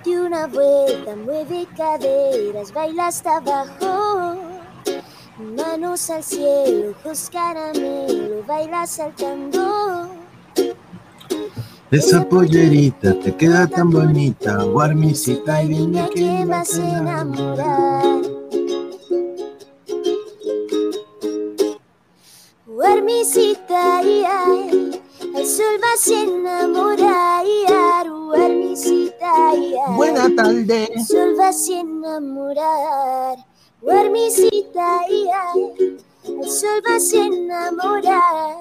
date una vuelta, mueve caderas, baila hasta abajo. Manos al cielo, ojos caramelo, baila saltando. Esa pollerita te queda tan bonita, guarmisita, y dime quién vas a enamorar. Guarmisita, ay, ay, el sol vas a enamorar. Buena tarde. sol vas a enamorar. Guarmisita, ay, el sol vas a enamorar.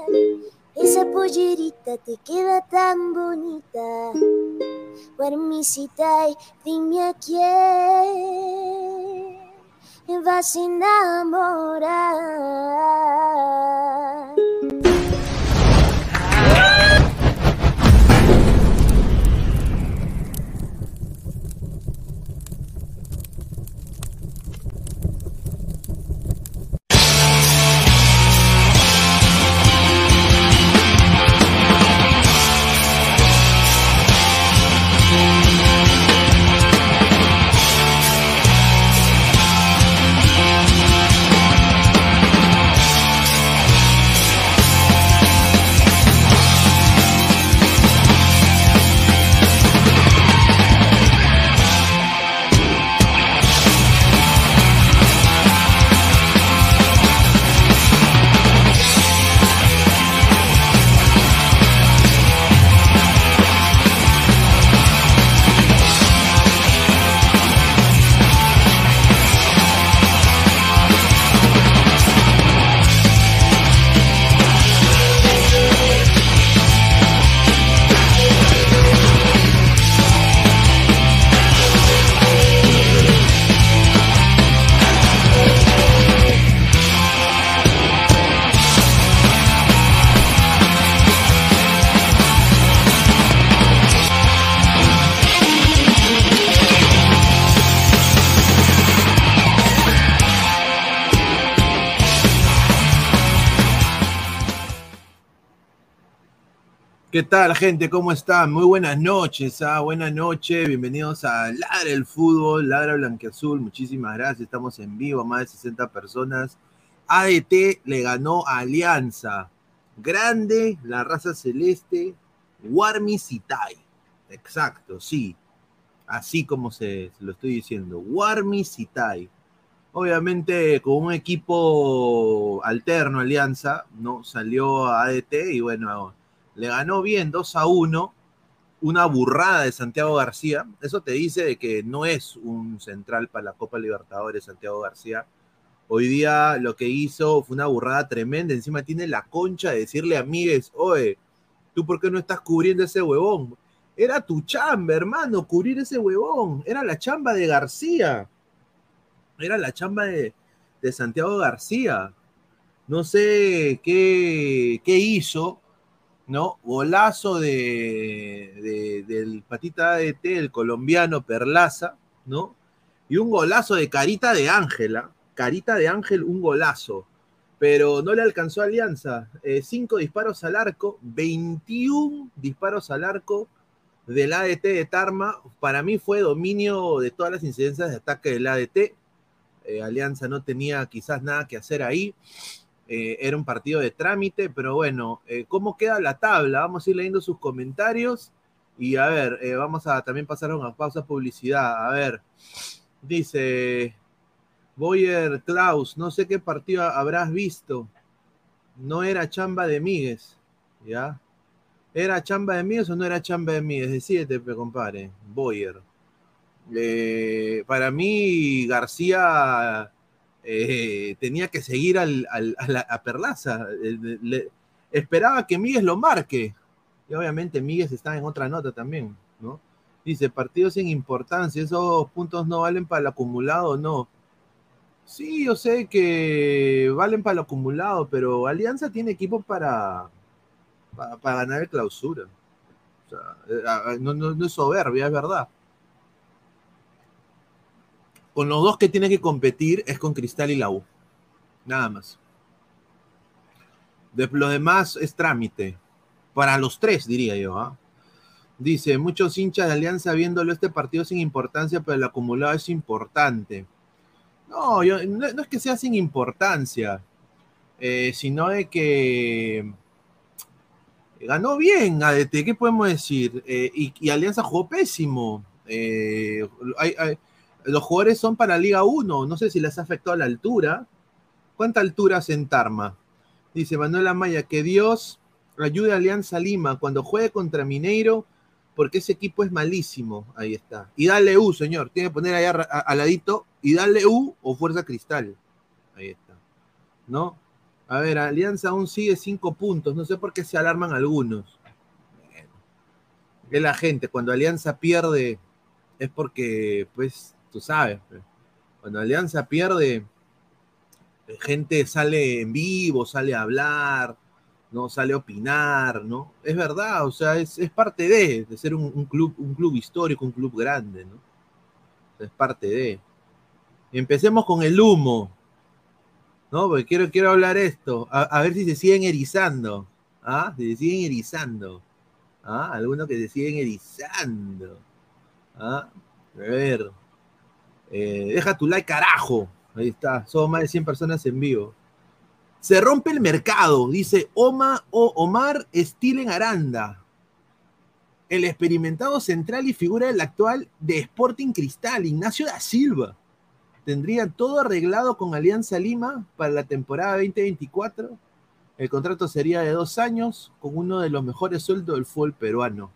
Esa pollerita te queda tan bonita. Guarmisita, ay, dime a quién vas a enamorar. ¿Qué tal, gente? ¿Cómo están? Muy buenas noches, ¿ah? Buenas noches, bienvenidos a Ladra el Fútbol, Ladra Blanqueazul, muchísimas gracias, estamos en vivo, más de 60 personas. ADT le ganó a Alianza, grande, la raza celeste, Warmi Sitai, exacto, sí, así como se, lo estoy diciendo, Warmi Sitai. Obviamente con un equipo alterno, Alianza, ¿no? Salió a ADT y bueno, le ganó bien 2 a 1, una burrada de Santiago García. Eso te dice de que no es un central para la Copa Libertadores, Santiago García. Hoy día lo que hizo fue una burrada tremenda. Encima tiene la concha de decirle a Miguel, oye, ¿tú por qué no estás cubriendo ese huevón? Era tu chamba, hermano, cubrir ese huevón. Era la chamba de García. Era la chamba de, de Santiago García. No sé qué, qué hizo, ¿no? Golazo de, del patita de el colombiano Perlaza, ¿no? Y un golazo de Carita de Ángela, Carita de Ángel, un golazo. Pero no le alcanzó Alianza. Eh, cinco disparos al arco, 21 disparos al arco del ADT de Tarma. Para mí fue dominio de todas las incidencias de ataque del ADT. Eh, Alianza no tenía quizás nada que hacer ahí. Eh, era un partido de trámite, pero bueno, eh, ¿cómo queda la tabla? Vamos a ir leyendo sus comentarios y a ver, eh, vamos a también pasar a una pausa publicidad. A ver, dice Boyer Klaus, no sé qué partido habrás visto. No era chamba de Míguez, ¿ya? ¿Era chamba de Míguez o no era chamba de Míguez? Decídete, compadre, Boyer. para mí, García eh, tenía que seguir al, al, a, la, Perlaza. Le, esperaba que Miguel lo marque. Y obviamente Miguel está en otra nota también, ¿no? Dice, partidos sin importancia, esos puntos no valen para el acumulado, no. Sí, yo sé que valen para el acumulado, pero Alianza tiene equipo para, para, ganar el clausura. O sea, no, no, no es soberbia, es verdad con los dos que tiene que competir es con Cristal y la U. Nada más. De lo demás es trámite. Para los tres, diría yo. ¿eh? Dice, muchos hinchas de Alianza viéndolo este partido sin importancia, pero el acumulado es importante. No, yo, no, es que sea sin importancia, eh, sino de que ganó bien ADT, ¿qué podemos decir? Eh, y, y, Alianza jugó pésimo. Eh, hay, hay, los jugadores son para Liga 1, no sé si les ha afectado la altura. ¿Cuánta altura en Tarma? Dice Manuel Amaya, que Dios ayude a Alianza Lima cuando juegue contra Mineiro, porque ese equipo es malísimo. Ahí está. Y dale U, señor. Tiene que poner allá al ladito y dale U o Fuerza Cristal. Ahí está. ¿No? A ver, Alianza aún sigue cinco puntos. No sé por qué se alarman algunos. Es la gente. Cuando Alianza pierde es porque, pues, tú sabes, cuando Alianza pierde, gente sale en vivo, sale a hablar, ¿no? Sale a opinar, ¿no? Es verdad, o sea, es, es parte de, de ser un, club, un club histórico, un club grande, ¿no? Es parte de. Empecemos con el humo, ¿no? Porque quiero, quiero hablar esto, a, a ver si se siguen erizando, ¿ah? Si se siguen erizando, ¿ah? Algunos que se siguen erizando, ¿ah? A ver, eh, deja tu like, carajo. Ahí está, somos más de 100 personas en vivo. Se rompe el mercado, dice Oma, o Omar Stilen Aranda. El experimentado central y figura del actual de Sporting Cristal, Ignacio da Silva. Tendría todo arreglado con Alianza Lima para la temporada 2024. El contrato sería de dos años con uno de los mejores sueldos del fútbol peruano.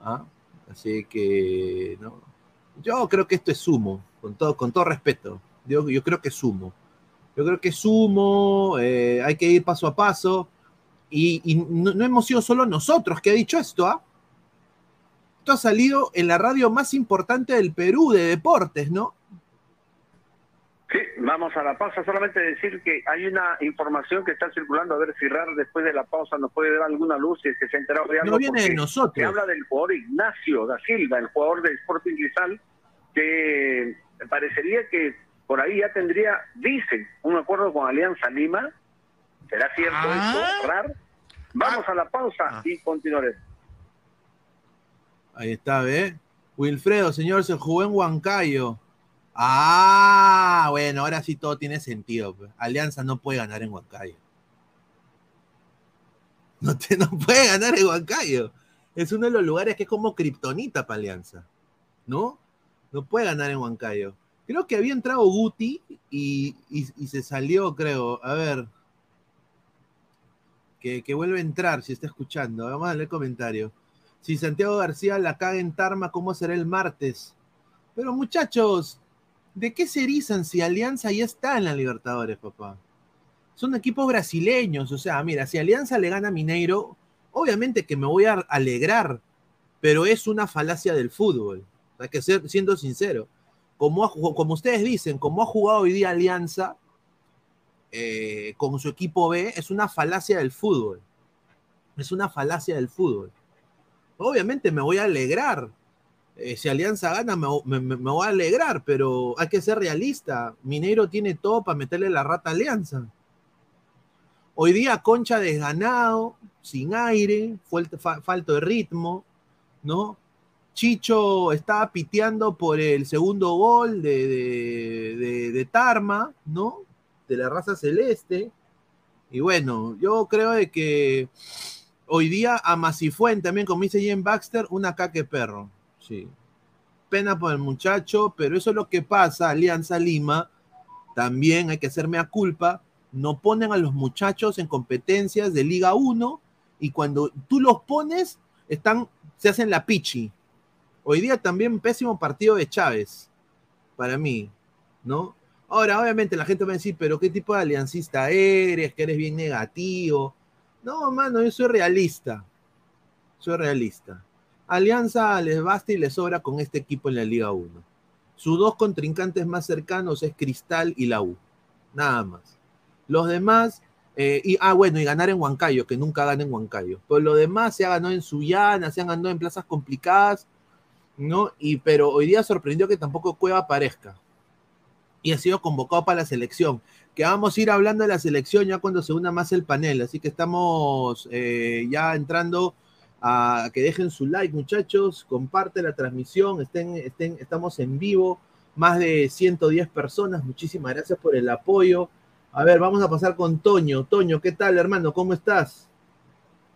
¿Ah? Así que, no, yo creo que esto es sumo, con todo, con todo respeto. Yo, creo que es sumo. Yo creo que es sumo, eh, hay que ir paso a paso. Y, no, hemos sido solo nosotros que ha dicho esto, ¿ah? Esto ha salido en la radio más importante del Perú de deportes, ¿no? Sí, vamos a la pausa. Solamente decir que hay una información que está circulando. A ver si Rar después de la pausa nos puede dar alguna luz si es que se ha enterado de algo. No viene de nosotros. Se habla del jugador Ignacio da Silva, el jugador de Sporting Cristal, que parecería que por ahí ya tendría, dicen, un acuerdo con Alianza Lima. ¿Será cierto ah, esto, Rar? Vamos a la pausa Ah. y continuaremos. Ahí está, ¿ve? Wilfredo, señor, se jugó en Huancayo. Ah, bueno, ahora sí todo tiene sentido. pues. Alianza no puede ganar en Huancayo. No, te, no puede ganar en Huancayo. Es uno de los lugares que es como kriptonita para Alianza. ¿No? No puede ganar en Huancayo. Creo que había entrado Guti y, y- se salió, creo. A ver. Que, que vuelve a entrar si está escuchando. Vamos a leer el comentario. Si Santiago García la caga en Tarma, ¿cómo será el martes? Pero muchachos, ¿de qué se erizan si Alianza ya está en la Libertadores, papá? Son equipos brasileños, o sea, mira, si Alianza le gana a Mineiro, obviamente que me voy a alegrar, pero es una falacia del fútbol. Hay que ser, siendo sincero. Como, como ustedes dicen, como ha jugado hoy día Alianza eh, con su equipo B, es una falacia del fútbol. Es una falacia del fútbol. Obviamente me voy a alegrar. Eh, si Alianza gana, me, voy a alegrar, pero hay que ser realista. Mineiro tiene todo para meterle la rata a Alianza. Hoy día Concha desganado, sin aire, falto de ritmo, ¿no? Chicho estaba piteando por el segundo gol de, de- de- Tarma, ¿no? De la raza celeste. Y bueno, yo creo de que hoy día a Masifuen también, como dice Jen Baxter, una caque perro. Sí. Pena por el muchacho, pero eso es lo que pasa. Alianza Lima, también hay que hacerme a culpa. No ponen a los muchachos en competencias de Liga 1 y cuando tú los pones, están, se hacen la pichi. Hoy día también pésimo partido de Chávez, para mí, ¿no? Ahora, obviamente la gente va a decir, pero ¿qué tipo de aliancista eres? Que eres bien negativo. No, mano, yo soy realista. Soy realista. Alianza les basta y les sobra con este equipo en la Liga 1. Sus dos contrincantes más cercanos es Cristal y la U. Nada más. Los demás, eh, y, ah, bueno, y ganar en Huancayo, que nunca gana en Huancayo. Pero lo demás se ha ganado en Sullana, se han ganado en plazas complicadas, ¿no? Y, pero hoy día sorprendió que tampoco Cueva aparezca. Y ha sido convocado para la selección. Que vamos a ir hablando de la selección ya cuando se una más el panel. Así que estamos eh, ya entrando a que dejen su like, muchachos. Comparte la transmisión. Estén, estén, estamos en vivo. Más de 110 personas. Muchísimas gracias por el apoyo. A ver, vamos a pasar con Toño. Toño, ¿qué tal, hermano? ¿Cómo estás?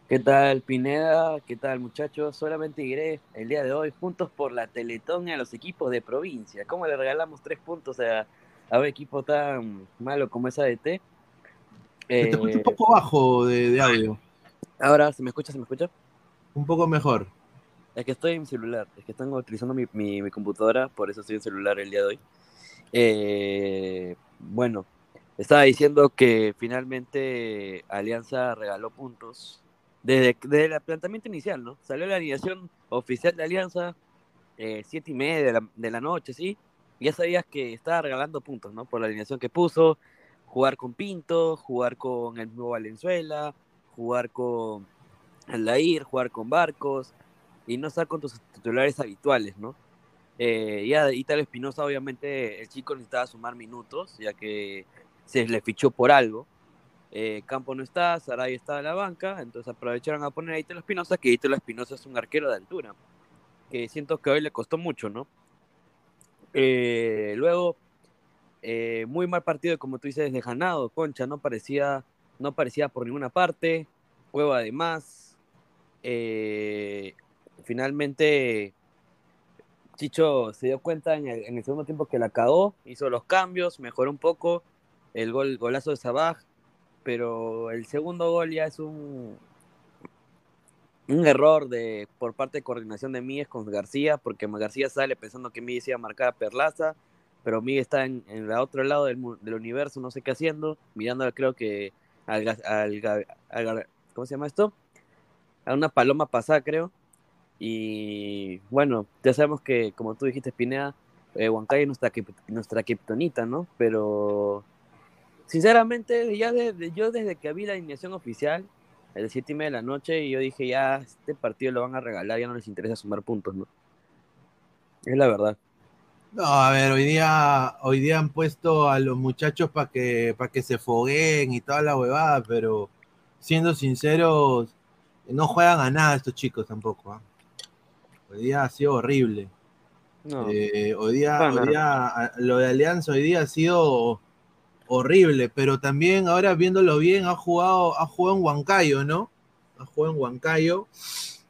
¿Qué tal, Pineda? ¿Qué tal, muchachos? Solamente diré el día de hoy, juntos por la Teletón a los equipos de provincia. ¿Cómo le regalamos tres puntos a, a un equipo tan malo como esa de T? Te escucho un poco bajo de, de audio. Ahora, ¿se me escucha? ¿Se me escucha? Un poco mejor. Es que estoy en mi celular, es que están utilizando mi, mi- mi computadora, por eso estoy en celular el día de hoy. Eh, bueno, estaba diciendo que finalmente Alianza regaló puntos desde, desde el planteamiento inicial, ¿no? Salió la alineación oficial de Alianza, eh, siete y media de la, de la noche, ¿sí? Ya sabías que estaba regalando puntos, ¿no? Por la alineación que puso, jugar con Pinto, jugar con el nuevo Valenzuela, jugar con Aldair, jugar con Barcos y no estar con tus titulares habituales, ¿no? Eh, ya Italo Espinosa, obviamente, el chico necesitaba sumar minutos, ya que se le fichó por algo. Eh, Campo no está, Saray está en la banca, entonces aprovecharon a poner a Italo Espinosa, que Italo Espinosa es un arquero de altura, que siento que hoy le costó mucho, ¿no? Eh, luego, eh, muy mal partido, como tú dices, de Ganado, Concha, no parecía, no parecía por ninguna parte, Cueva además. Eh, finalmente, Chicho se dio cuenta en el, segundo tiempo que la cagó, hizo los cambios, mejoró un poco el gol, golazo de Sabaj, pero el segundo gol ya es un, un error de, por parte de coordinación de Míguez con García, porque García sale pensando que Míguez iba a marcar a Perlaza, pero Míguez está en, el otro lado del, del universo, no sé qué haciendo, mirando creo que al, al al ga- ¿cómo se llama esto? A una paloma pasada, creo. Y bueno, ya sabemos que, como tú dijiste, Pineda, eh, es nuestra, nuestra kriptonita, ¿no? Pero, sinceramente, ya desde, yo desde que vi la alineación oficial, a las 7 y media de la noche, yo dije, ya, este partido lo van a regalar, ya no les interesa sumar puntos, ¿no? Es la verdad. No, a ver, hoy día, hoy día han puesto a los muchachos para que, para que se fogueen y toda la huevada, pero siendo sinceros, No juegan a nada estos chicos tampoco. ¿ah? Hoy día ha sido horrible. No. Eh, hoy, día, No, no. hoy día, lo de Alianza hoy día ha sido horrible, pero también ahora viéndolo bien, ha jugado, ha jugado en Huancayo, ¿no? Ha jugado en Huancayo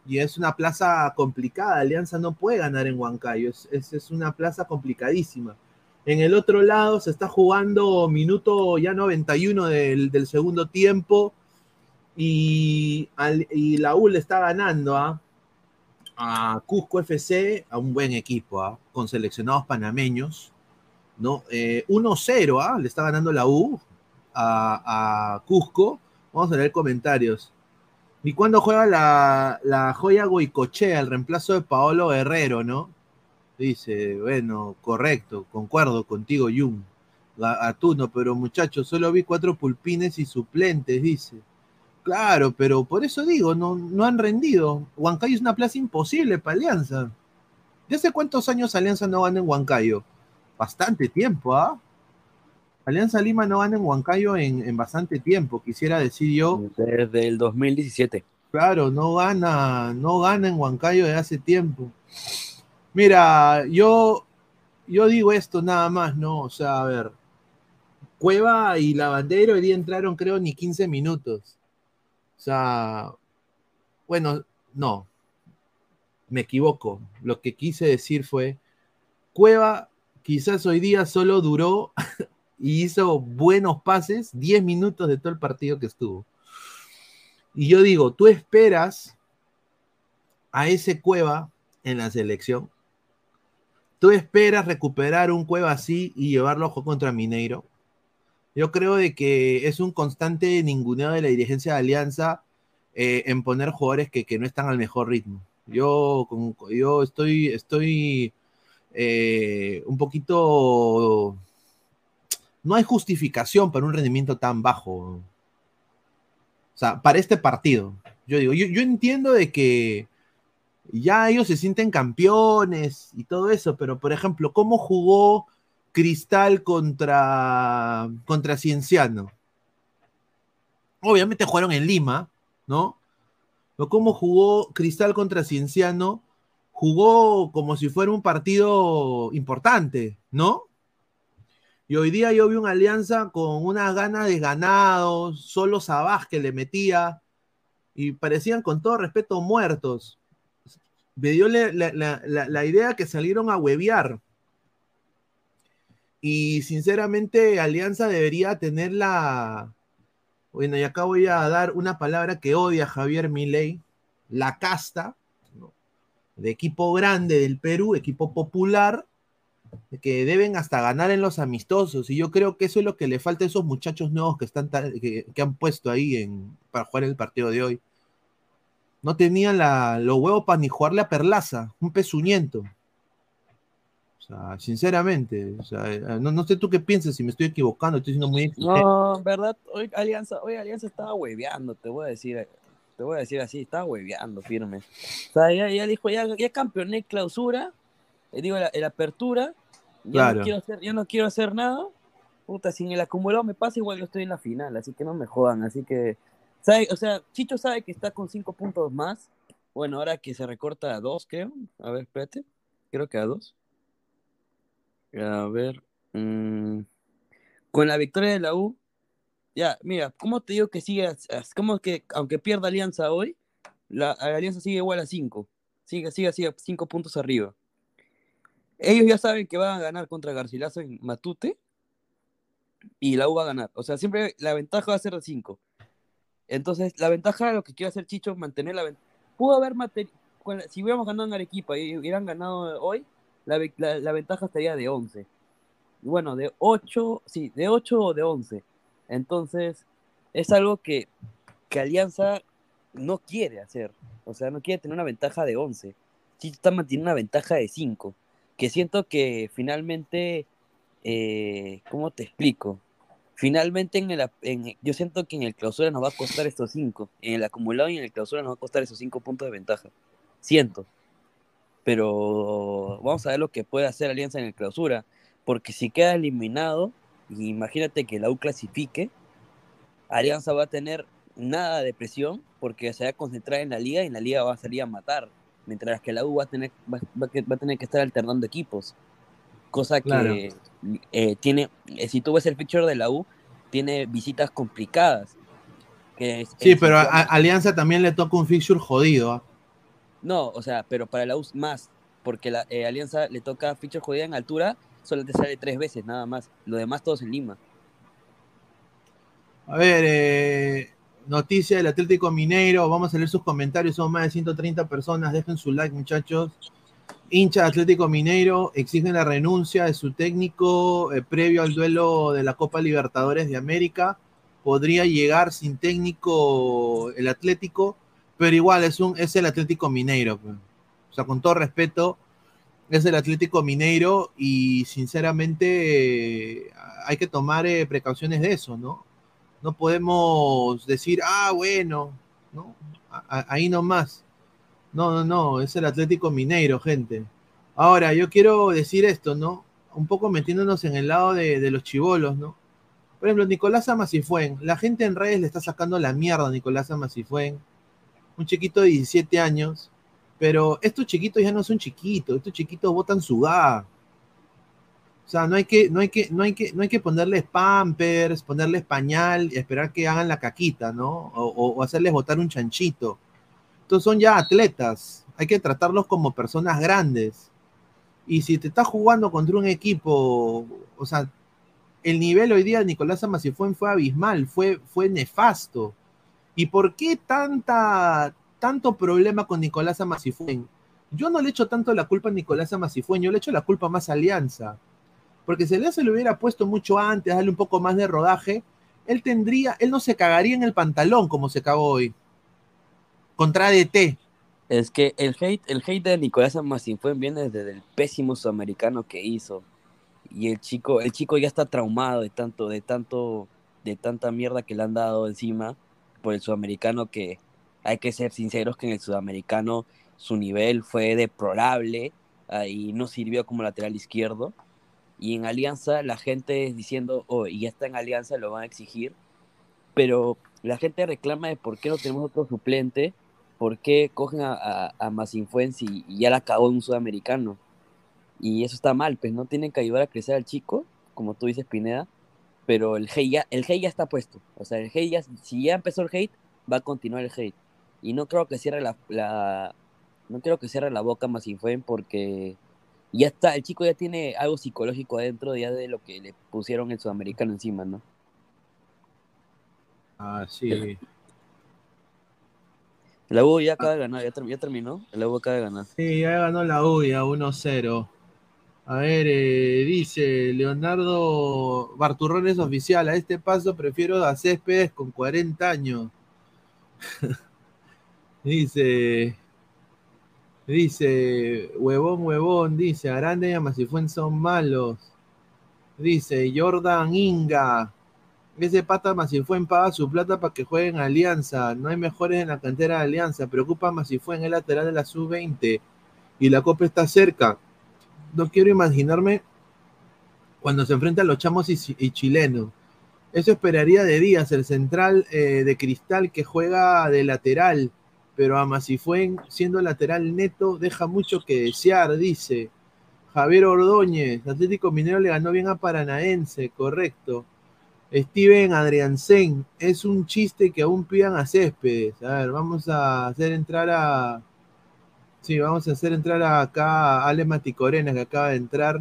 y es una plaza complicada. Alianza no puede ganar en Huancayo, es, es, es una plaza complicadísima. En el otro lado se está jugando minuto ya 91 del, del segundo tiempo y, la U le está ganando ¿ah? a Cusco FC, a un buen equipo, ¿ah? con seleccionados panameños. ¿no? Eh, 1-0, ¿ah? le está ganando la U a, a Cusco. Vamos a leer comentarios. ¿Y cuándo juega la, joya Goicochea, el reemplazo de Paolo Guerrero, no? Dice, bueno, correcto, concuerdo contigo, Jung. Atuno, pero muchachos, solo vi cuatro pulpines y suplentes, dice. Claro, pero por eso digo, no, no han rendido. Huancayo es una plaza imposible para Alianza. ¿De hace cuántos años Alianza no gana en Huancayo? Bastante tiempo, ¿ah? Alianza Lima no gana en Huancayo en, en bastante tiempo, quisiera decir yo. Desde el 2017. Claro, no gana, no gana en Huancayo de hace tiempo. Mira, yo, yo digo esto nada más, ¿no? O sea, a ver, Cueva y Lavandero hoy día entraron, creo, ni 15 minutos. O sea, bueno, no, me equivoco. Lo que quise decir fue, Cueva quizás hoy día solo duró y hizo buenos pases 10 minutos de todo el partido que estuvo. Y yo digo, ¿tú esperas a ese Cueva en la selección? ¿Tú esperas recuperar un Cueva así y llevarlo a juego contra Mineiro? Yo creo de que es un constante ninguneo de la dirigencia de Alianza eh, en poner jugadores que, que no están al mejor ritmo. Yo, con- yo estoy, estoy eh, un poquito... No hay justificación para un rendimiento tan bajo. O sea, para este partido. Yo digo, yo, yo entiendo de que ya ellos se sienten campeones y todo eso, pero por ejemplo, ¿cómo jugó Cristal contra, contra Cienciano? Obviamente jugaron en Lima, ¿no? Pero ¿cómo jugó Cristal contra Cienciano? Jugó como si fuera un partido importante, ¿no? Y hoy día yo vi una alianza con unas ganas de ganados, solo Sabaj que le metía, y parecían con todo respeto muertos. Me dio la, la- la- la- idea que salieron a huevear. Y sinceramente, Alianza debería tener la. Bueno, y acá voy a dar una palabra que odia Javier Milei, la casta, de equipo grande del Perú, equipo popular, que deben hasta ganar en los amistosos. Y yo creo que eso es lo que le falta a esos muchachos nuevos que, están que, que han puesto ahí en, para jugar el partido de hoy. No tenían los huevos para ni jugarle a Perlaza, un pezuñento. Sea, sinceramente, o sea, eh, no, no sé tú qué piensas, si me estoy equivocando, estoy siendo muy exigente. No, verdad, hoy Alianza, hoy Alianza estaba hueveando, te voy a decir, te voy a decir así, estaba hueveando firme. O sea, ya, ya dijo, ya, ya campeoné clausura, eh, digo, la, la apertura, ya, Claro. no quiero hacer, ya no quiero hacer nada. Puta, si el acumulado me pasa, igual yo estoy en la final, así que no me jodan, así que, sabe, o sea, Chicho sabe que está con cinco puntos más. Bueno, ahora que se recorta a dos, creo. A ver, espérate. Creo que a dos. A ver. mm, con la victoria de la U, ya, mira, ¿cómo te digo que sigue? ¿Cómo que, aunque pierda Alianza hoy, la, Alianza sigue igual a 5? Sigue, sigue, sigue, 5 puntos arriba. Ellos ya saben que van a ganar contra Garcilaso en Matute y la U va a ganar. O sea, siempre la ventaja va a ser de 5. Entonces, la ventaja, lo que quiere hacer Chicho, mantener la ventaja. Pudo haber, mate- con la- si hubiéramos ganado en Arequipa y hubieran ganado hoy, la, la ventaja estaría de 11. Bueno, de 8, sí, de 8 o de 11. Entonces, es algo que, que Alianza no quiere hacer. O sea, no quiere tener una ventaja de 11. Sí está manteniendo una ventaja de 5. Que siento que finalmente, eh, ¿cómo te explico? Finalmente, en el, en- yo siento que en el clausura nos va a costar estos 5. En el acumulado y en el clausura nos va a costar esos 5 puntos de ventaja. Siento. Pero vamos a ver lo que puede hacer Alianza en el clausura. Porque si queda eliminado, imagínate que la U clasifique, Alianza va a tener nada de presión porque se va a concentrar en la liga y en la liga va a salir a matar, mientras que la U va a tener, va, va- va a tener que estar alternando equipos. Cosa que Claro. eh, tiene, eh, si tú ves el feature de la U, tiene visitas complicadas. Que es- Sí, es- pero a, a Alianza también le toca un fixture jodido. No, o sea, pero para la U más, porque la eh, Alianza le toca feature jodida en altura, solo te sale tres veces nada más. Lo demás todos en Lima. A ver, eh, noticia del Atlético Mineiro. Vamos a leer sus comentarios. Son más de 130 personas. Dejen su like, muchachos. Hincha de Atlético Mineiro exigen la renuncia de su técnico eh, previo al duelo de la Copa Libertadores de América. Podría llegar sin técnico el Atlético, pero igual es, un, es el Atlético Mineiro. pues. O sea, con todo respeto, es el Atlético Mineiro y sinceramente eh, hay que tomar eh, precauciones de eso, ¿no? No podemos decir, ah, bueno, ¿no? A- ahí nomás. No, no, no, es el Atlético Mineiro, gente. Ahora, yo quiero decir esto, ¿no? Un poco metiéndonos en el lado de, de los chivolos, ¿no? Por ejemplo, Nicolás Amasifuen. La gente en redes le está sacando la mierda a Nicolás Amasifuen. Un chiquito de 17 años. Pero estos chiquitos ya no son chiquitos. Estos chiquitos botan sudá. O sea, no hay que, no hay que, no hay que, no hay que ponerles pampers, ponerles pañal y esperar que hagan la caquita, ¿no? O, o- hacerles botar un chanchito. Estos son ya atletas. Hay que tratarlos como personas grandes. Y si te estás jugando contra un equipo, o sea, el nivel hoy día de Nicolás Amasifuen fue abismal, fue, fue nefasto. ¿Y por qué tanta, tanto problema con Nicolás Amasifuen? Yo no le echo tanto la culpa a Nicolás Amasifuen, yo le echo la culpa más a Alianza. Porque si Alianza le hubiera puesto mucho antes, darle un poco más de rodaje, él tendría, él no se cagaría en el pantalón como se cagó hoy. Contra DT. Es que el hate, el hate de Nicolás Amasifuen viene desde el pésimo sudamericano que hizo. Y el chico, el chico ya está traumado de tanto, de tanto, de tanta mierda que le han dado encima por el sudamericano que hay que ser sinceros que en el sudamericano su nivel fue deplorable y no sirvió como lateral izquierdo. Y en Alianza la gente es diciendo, oh, y ya está en Alianza, lo van a exigir. Pero la gente reclama de por qué no tenemos otro suplente ¿por qué cogen a, a, a y, y ya la acabó un sudamericano? Y eso está mal, pues no tienen que ayudar a crecer al chico, como tú dices, Pineda, pero el hate ya, el hate ya está puesto. O sea, el hate ya, si ya empezó el hate, va a continuar el hate. Y no creo que cierre la, la no creo que cierre la boca Masinfuens porque ya está, el chico ya tiene algo psicológico adentro ya de lo que le pusieron el sudamericano encima, ¿no? Ah, sí. La U ya acaba de ganar, ya, ter- ya terminó. La U acaba de ganar. Sí, ya ganó la U ya 1-0. A ver, eh, dice Leonardo Barturrón es oficial. A este paso prefiero a Céspedes con 40 años. dice, dice, huevón, huevón, dice, Aranda y Amasifuen son malos. Dice, Jordan Inga. Ese pata Masifuen paga su plata para que jueguen Alianza. No hay mejores en la cantera de Alianza. Preocupa Masifuen, el lateral de la sub-20. Y la copa está cerca. No quiero imaginarme cuando se enfrentan los chamos y, chilenos. Eso esperaría de Díaz, el central eh, de cristal que juega de lateral. Pero a Masifuen, siendo lateral neto, deja mucho que desear, dice. Javier Ordóñez, Atlético Minero le ganó bien a Paranaense, correcto. Steven Adriansen, es un chiste que aún pidan a Céspedes. A ver, vamos a hacer entrar a. Sí, vamos a hacer entrar acá a Ale Maticorena, que acaba de entrar.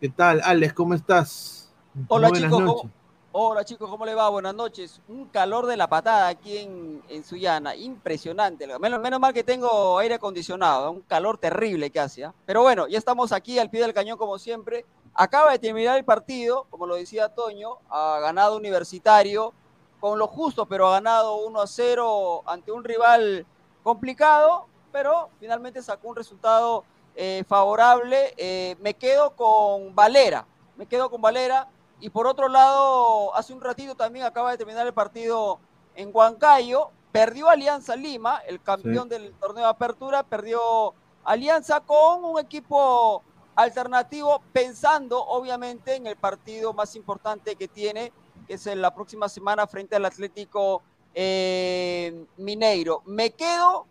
¿Qué tal, Alex? ¿Cómo estás? Hola buenas chicos, noches. ¿cómo, hola chicos, ¿cómo le va? Buenas noches. Un calor de la patada aquí en, en Sullana, impresionante. Menos, menos mal que tengo aire acondicionado, un calor terrible que hace. ¿ah? Pero bueno, ya estamos aquí al pie del cañón como siempre. Acaba de terminar el partido, como lo decía Toño, ha ganado Universitario con lo justo, pero ha ganado 1 a 0 ante un rival complicado, pero finalmente sacó un resultado eh, favorable. Eh, me quedo con Valera, me quedo con Valera. Y por otro lado, hace un ratito también acaba de terminar el partido en Huancayo. Perdió Alianza Lima, el campeón sí. del torneo de apertura, perdió Alianza con un equipo alternativo, pensando obviamente en el partido más importante que tiene, que es en la próxima semana frente al Atlético eh, Mineiro. Me quedo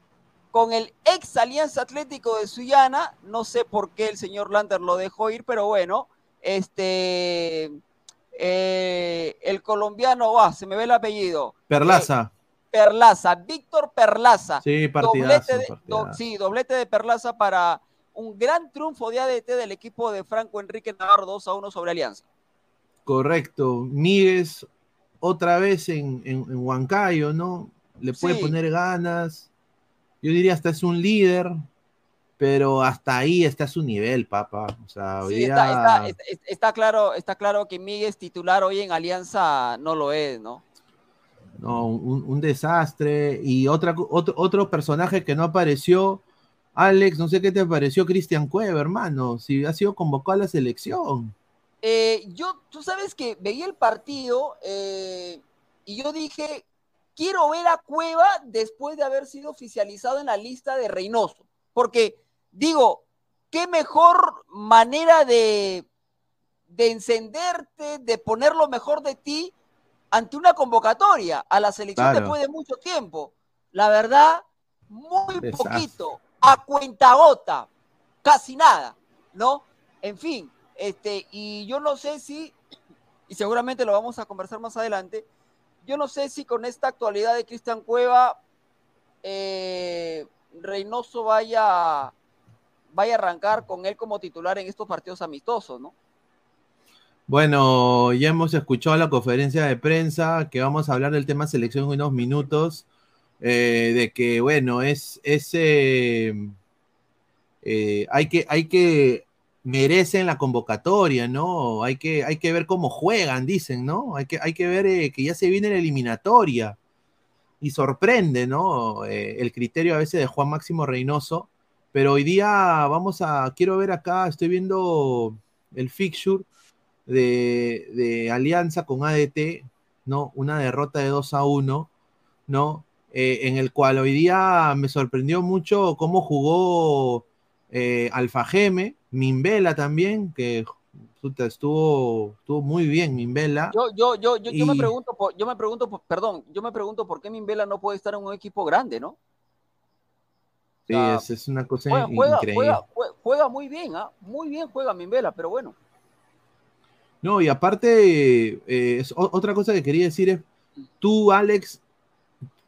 con el ex Alianza Atlético de Sullana. No sé por qué el señor Lander lo dejó ir, pero bueno, este, eh, el colombiano, ah, se me ve el apellido. Perlaza. Eh, Perlaza, Víctor Perlaza. Sí, partidazo, doblete de, partidazo. do- sí, doblete de Perlaza para un gran triunfo de ADT del equipo de Franco Enrique Navarro 2 a 1 sobre Alianza. Correcto. Míguez otra vez en, en, en Huancayo, ¿no? Le puede Sí. poner ganas. Yo diría hasta es un líder, pero hasta ahí está su nivel, papá. O sea, Sí, día- está, está- está- está claro, está claro que Miguel titular hoy en Alianza no lo es, ¿no? no, un, un desastre. Y otra, otro, otro personaje que no apareció, Alex, no sé qué te pareció Cristian Cueva, hermano. Si ha sido convocado a la selección. Eh, yo, tú sabes que veía el partido eh, y yo dije, quiero ver a Cueva después de haber sido oficializado en la lista de Reynoso. Porque digo, qué mejor manera de, de encenderte, de poner lo mejor de ti ante una convocatoria a la selección Claro. después de mucho tiempo. La verdad, muy Desastre. poquito, a cuentagota, casi nada, ¿no? En fin, este, y yo no sé si, y seguramente lo vamos a conversar más adelante, yo no sé si con esta actualidad de Cristian Cueva, eh, Reynoso vaya, vaya a arrancar con él como titular en estos partidos amistosos, ¿no? Bueno, ya hemos escuchado la conferencia de prensa, que vamos a hablar del tema selección en unos minutos, eh, de que, bueno, es, es eh, eh, hay que, hay que, merecen la convocatoria, ¿no? Hay que, hay que ver cómo juegan, dicen, ¿no? Hay que, hay que ver eh, que ya se viene la eliminatoria. Y sorprende, ¿no? Eh, el criterio a veces de Juan Máximo Reynoso. Pero hoy día vamos a, quiero ver acá, estoy viendo el fixture de, de Alianza con ADT, ¿no? Una derrota de 2 a 1, ¿no? Eh, en el cual hoy día me sorprendió mucho cómo jugó eh, Alfa Geme, Mimbela también, que puta, estuvo, estuvo muy bien Mimbela. Yo, yo, yo, yo, yo me pregunto, por- yo me pregunto, por- perdón, yo me pregunto por qué Mimbela no puede estar en un equipo grande, ¿no? Sí, es, es una cosa Juega, in- juega, increíble. juega, jue- juega muy bien, ¿ah? Muy bien juega Mimbela, pero bueno. No, y aparte, eh, es o- otra cosa que quería decir es, tú, Alex,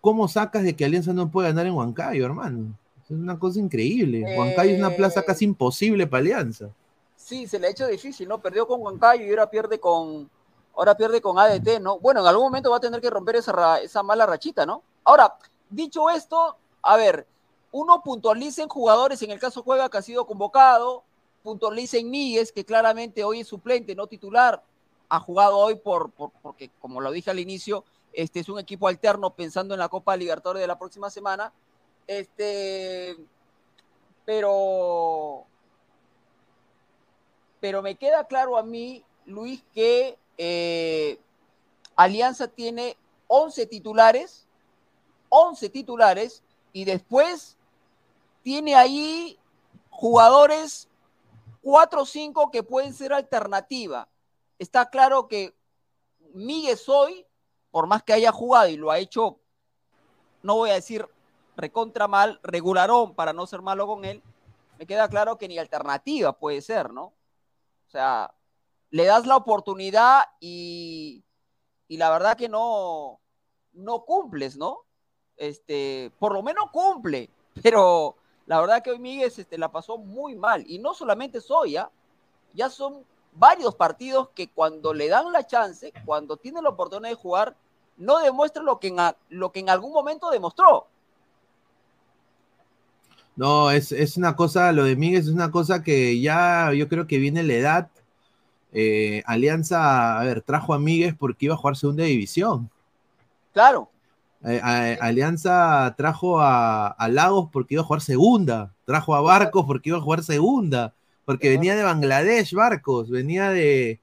¿cómo sacas de que Alianza no puede ganar en Huancayo, hermano? Es una cosa increíble. Huancayo es una plaza Eh, casi imposible para Alianza. Sí, se le ha hecho difícil, ¿no? Perdió con Huancayo y ahora pierde con, ahora pierde con ADT, ¿no? Bueno, en algún momento va a tener que romper esa, ra- esa mala rachita, ¿no? Ahora, dicho esto, a ver, uno puntualiza en jugadores, en el caso Cueva, que ha sido convocado, puntualiza en Míguez, que claramente hoy es suplente, no titular, ha jugado hoy por, por- porque, como lo dije al inicio, este es un equipo alterno pensando en la Copa Libertadores de la próxima semana. Este, pero pero me queda claro a mí, Luis, que eh, Alianza tiene 11 titulares, 11 titulares, y después tiene ahí jugadores 4 o 5 que pueden ser alternativa. Está claro que Miguel Soy, por más que haya jugado y lo ha hecho, no voy a decir recontra mal, regularón para no ser malo con él, me queda claro que ni alternativa puede ser, ¿no? O sea, le das la oportunidad y, y la verdad que no, no cumples, ¿no? Este, por lo menos cumple, pero la verdad que hoy Miguel este, la pasó muy mal. Y no solamente Soya, ya son varios partidos que cuando le dan la chance, cuando tiene la oportunidad de jugar, no demuestra lo que lo que en algún momento demostró. No, es, es una cosa, lo de Miguel es una cosa que ya yo creo que viene la edad. Eh, Alianza, a ver, trajo a Miguel porque iba a jugar segunda división. Claro, Eh, a- Alianza trajo a, a Lagos porque iba a jugar segunda. Trajo a Barcos porque iba a jugar segunda. Porque venía de Bangladesh, Barcos. Venía de,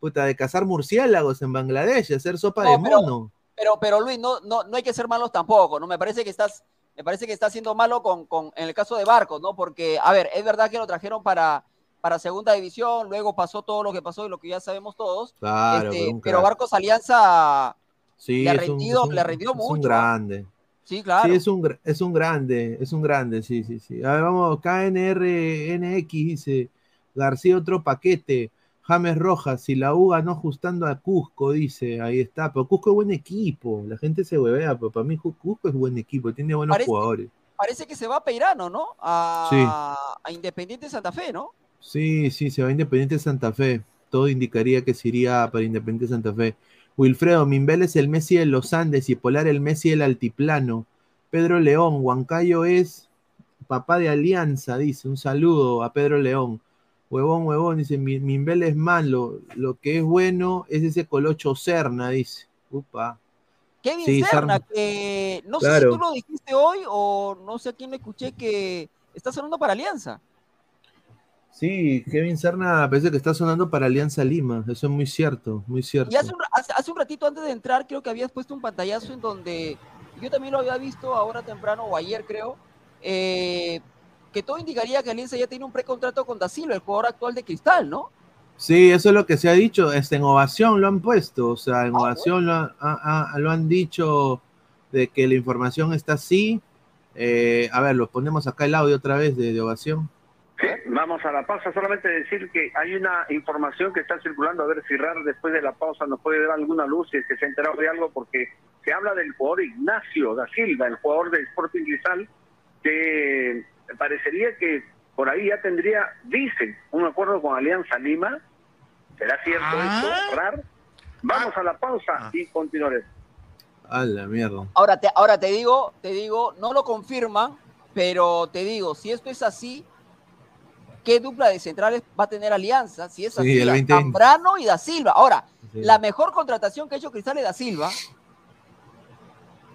puta, de cazar murciélagos en Bangladesh, de hacer sopa No, de pero- mono. Pero, pero Luis, no, no, no hay que ser malos tampoco, ¿no? Me parece que estás, me parece que estás siendo malo con, con, en el caso de Barcos, ¿no? Porque, a ver, es verdad que lo trajeron para, para segunda división, luego pasó todo lo que pasó y lo que ya sabemos todos. Claro, este, pero. Barcos Alianza Sí, le ha rendido, un- le ha rendido es mucho. un grande. Sí, claro. Sí, es un, es un grande, es un grande, sí, sí, sí. A ver, vamos, KNRNX dice, García otro paquete, James Rojas, si la U ganó ajustando a Cusco, dice, ahí está, pero Cusco es buen equipo, la gente se huevea, pero para mí Cusco es buen equipo, tiene buenos Parece- jugadores. Parece que se va a Peirano, ¿no? A, a Independiente Santa Fe, ¿no? Sí, sí, se va a Independiente Santa Fe, todo indicaría que se iría para Independiente Santa Fe. Wilfredo, Mimbel es el Messi de los Andes y Polar el Messi del Altiplano. Pedro León, Huancayo es papá de Alianza, dice. Un saludo a Pedro León. Huevón, huevón, dice, "Mi- Mimbel es malo. Lo que es bueno es ese colocho Serna, dice. Upa. Kevin Sí, Serna, Serna. que no sé si tú lo dijiste hoy o no sé a quién le escuché que está sonando para Alianza. Sí, Kevin Serna parece que está sonando para Alianza Lima. Eso es muy cierto, muy cierto. Y hace un, hace, hace un ratito antes de entrar, creo que habías puesto un pantallazo en donde yo también lo había visto ahora temprano o ayer, creo, eh, que todo indicaría que Alianza ya tiene un precontrato con Da Silva, el jugador actual de Cristal, ¿no? Sí, eso es lo que se ha dicho. Este, en ovación lo han puesto. O sea, Ah, en ovación lo, han- ha- ha- lo han dicho de que la información está así. Eh, a ver, lo ponemos acá el audio otra vez de, de ovación. Vamos a la pausa. Solamente decir que hay una información que está circulando. A ver si Rar después de la pausa nos puede dar alguna luz si es que se ha enterado de algo, porque se habla del jugador Ignacio da Silva, el jugador de Sporting Cristal, que parecería que por ahí ya tendría, dicen, un acuerdo con Alianza Lima. ¿Será cierto Ah. esto, Rar? Vamos a la pausa y continuaremos. A la mierda. Ahora te, ahora te digo, te digo, no lo confirman, pero te digo, si esto es así, ¿qué dupla de centrales va a tener Alianza? Si es Sí, así, el a 2020. Zambrano y Da Silva. Ahora, Sí. la mejor contratación que ha hecho Cristal es Da Silva.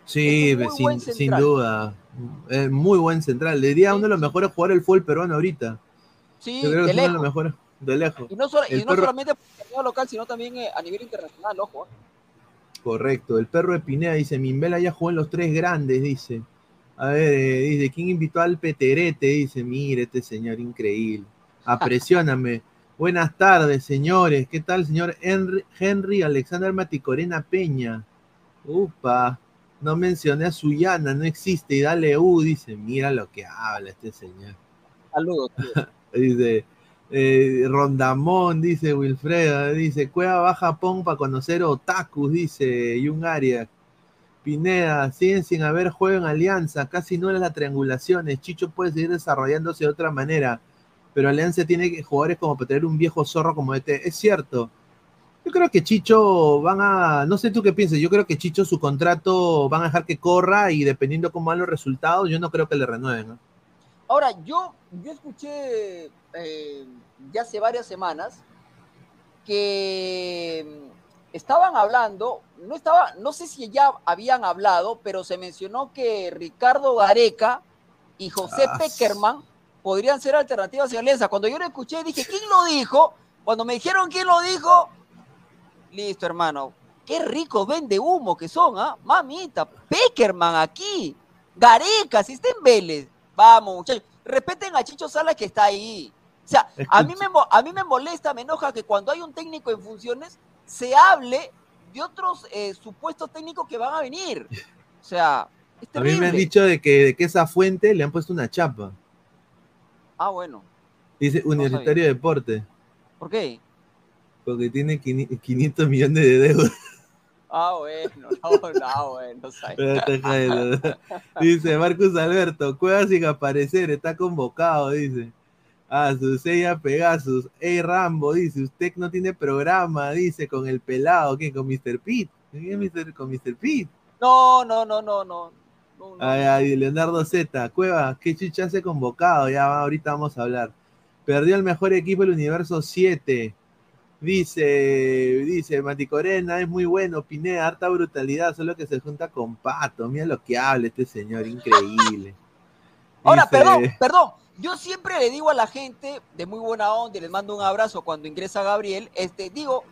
Sí, es sin, sin duda. Es muy buen central. Le diría uno de los mejores jugadores del fútbol peruano ahorita. Sí, Yo creo que de es uno de los lejos. mejores de lejos. Y no, solo- y no perro- solamente por el torneo local, sino también eh, a nivel internacional, ojo. ¿eh? Correcto. El perro de Pineda dice, Mimbela ya jugó en los tres grandes, dice. A ver, eh, dice, ¿quién invitó al Peterete? Dice, mire, este señor increíble. Apresióname. Buenas tardes, señores. ¿Qué tal, señor Henry, Henry Alexander Maticorena Peña? Upa, no mencioné a Suyana, no existe. Y dale U, dice, mira lo que habla este señor. Saludos. Dice, eh, Rondamón, dice Wilfredo, dice, Cueva va a Japón para conocer otakus, dice Jung Arias. Pineda, siguen sin haber juego en Alianza, casi no las triangulaciones. Chicho puede seguir desarrollándose de otra manera, pero Alianza tiene que- jugadores como para tener un viejo zorro como este. Es cierto. Yo creo que Chicho van a, no sé tú qué piensas, yo creo que Chicho su contrato van a dejar que corra y dependiendo cómo van los resultados, yo no creo que le renueven. ¿no? Ahora, yo, yo escuché eh, ya hace varias semanas que estaban hablando, no estaba, no sé si ya habían hablado, pero se mencionó que Ricardo Gareca y José Ah, Peckerman podrían ser alternativas en Alianza. Cuando yo lo escuché, dije, ¿quién lo dijo? Cuando me dijeron quién lo dijo, listo, hermano. Qué rico vende humo que son, ¿ah? Mamita, Peckerman aquí. Gareca, si está en Vélez. Vamos, muchachos. Respeten a Chicho Salas que está ahí. O sea, a mí, me, a mí me molesta, me enoja que cuando hay un técnico en funciones se hable de otros eh, supuestos técnicos que van a venir. O sea, es A mí me han dicho de que, de que esa fuente le han puesto una chapa. Ah, bueno. Dice Universitario de Deporte, ¿Por qué? Porque tiene 500 millones de deudas. Ah, bueno, no, no, bueno, dice Marcus Alberto, Cueva sin aparecer, está convocado, dice. Ah, su sella Pegasus. Ey, Rambo, dice, usted no tiene programa, dice, con el pelado, ¿qué? Con Mr. Pete. ¿Quién es Mr. con Mr. Pete? No, no, no, no, no. no, no. Ay, ay, Leonardo Z, Cueva, qué chucha hace convocado, ya ahorita vamos a hablar. Perdió el mejor equipo del universo 7. Dice, dice, Maticorena es muy bueno, Pineda, harta brutalidad, solo que se junta con Pato. Mira lo que habla este señor, increíble. Ahora, perdón, perdón. Yo siempre le digo a la gente de muy buena onda y les mando un abrazo cuando ingresa Gabriel, este, digo,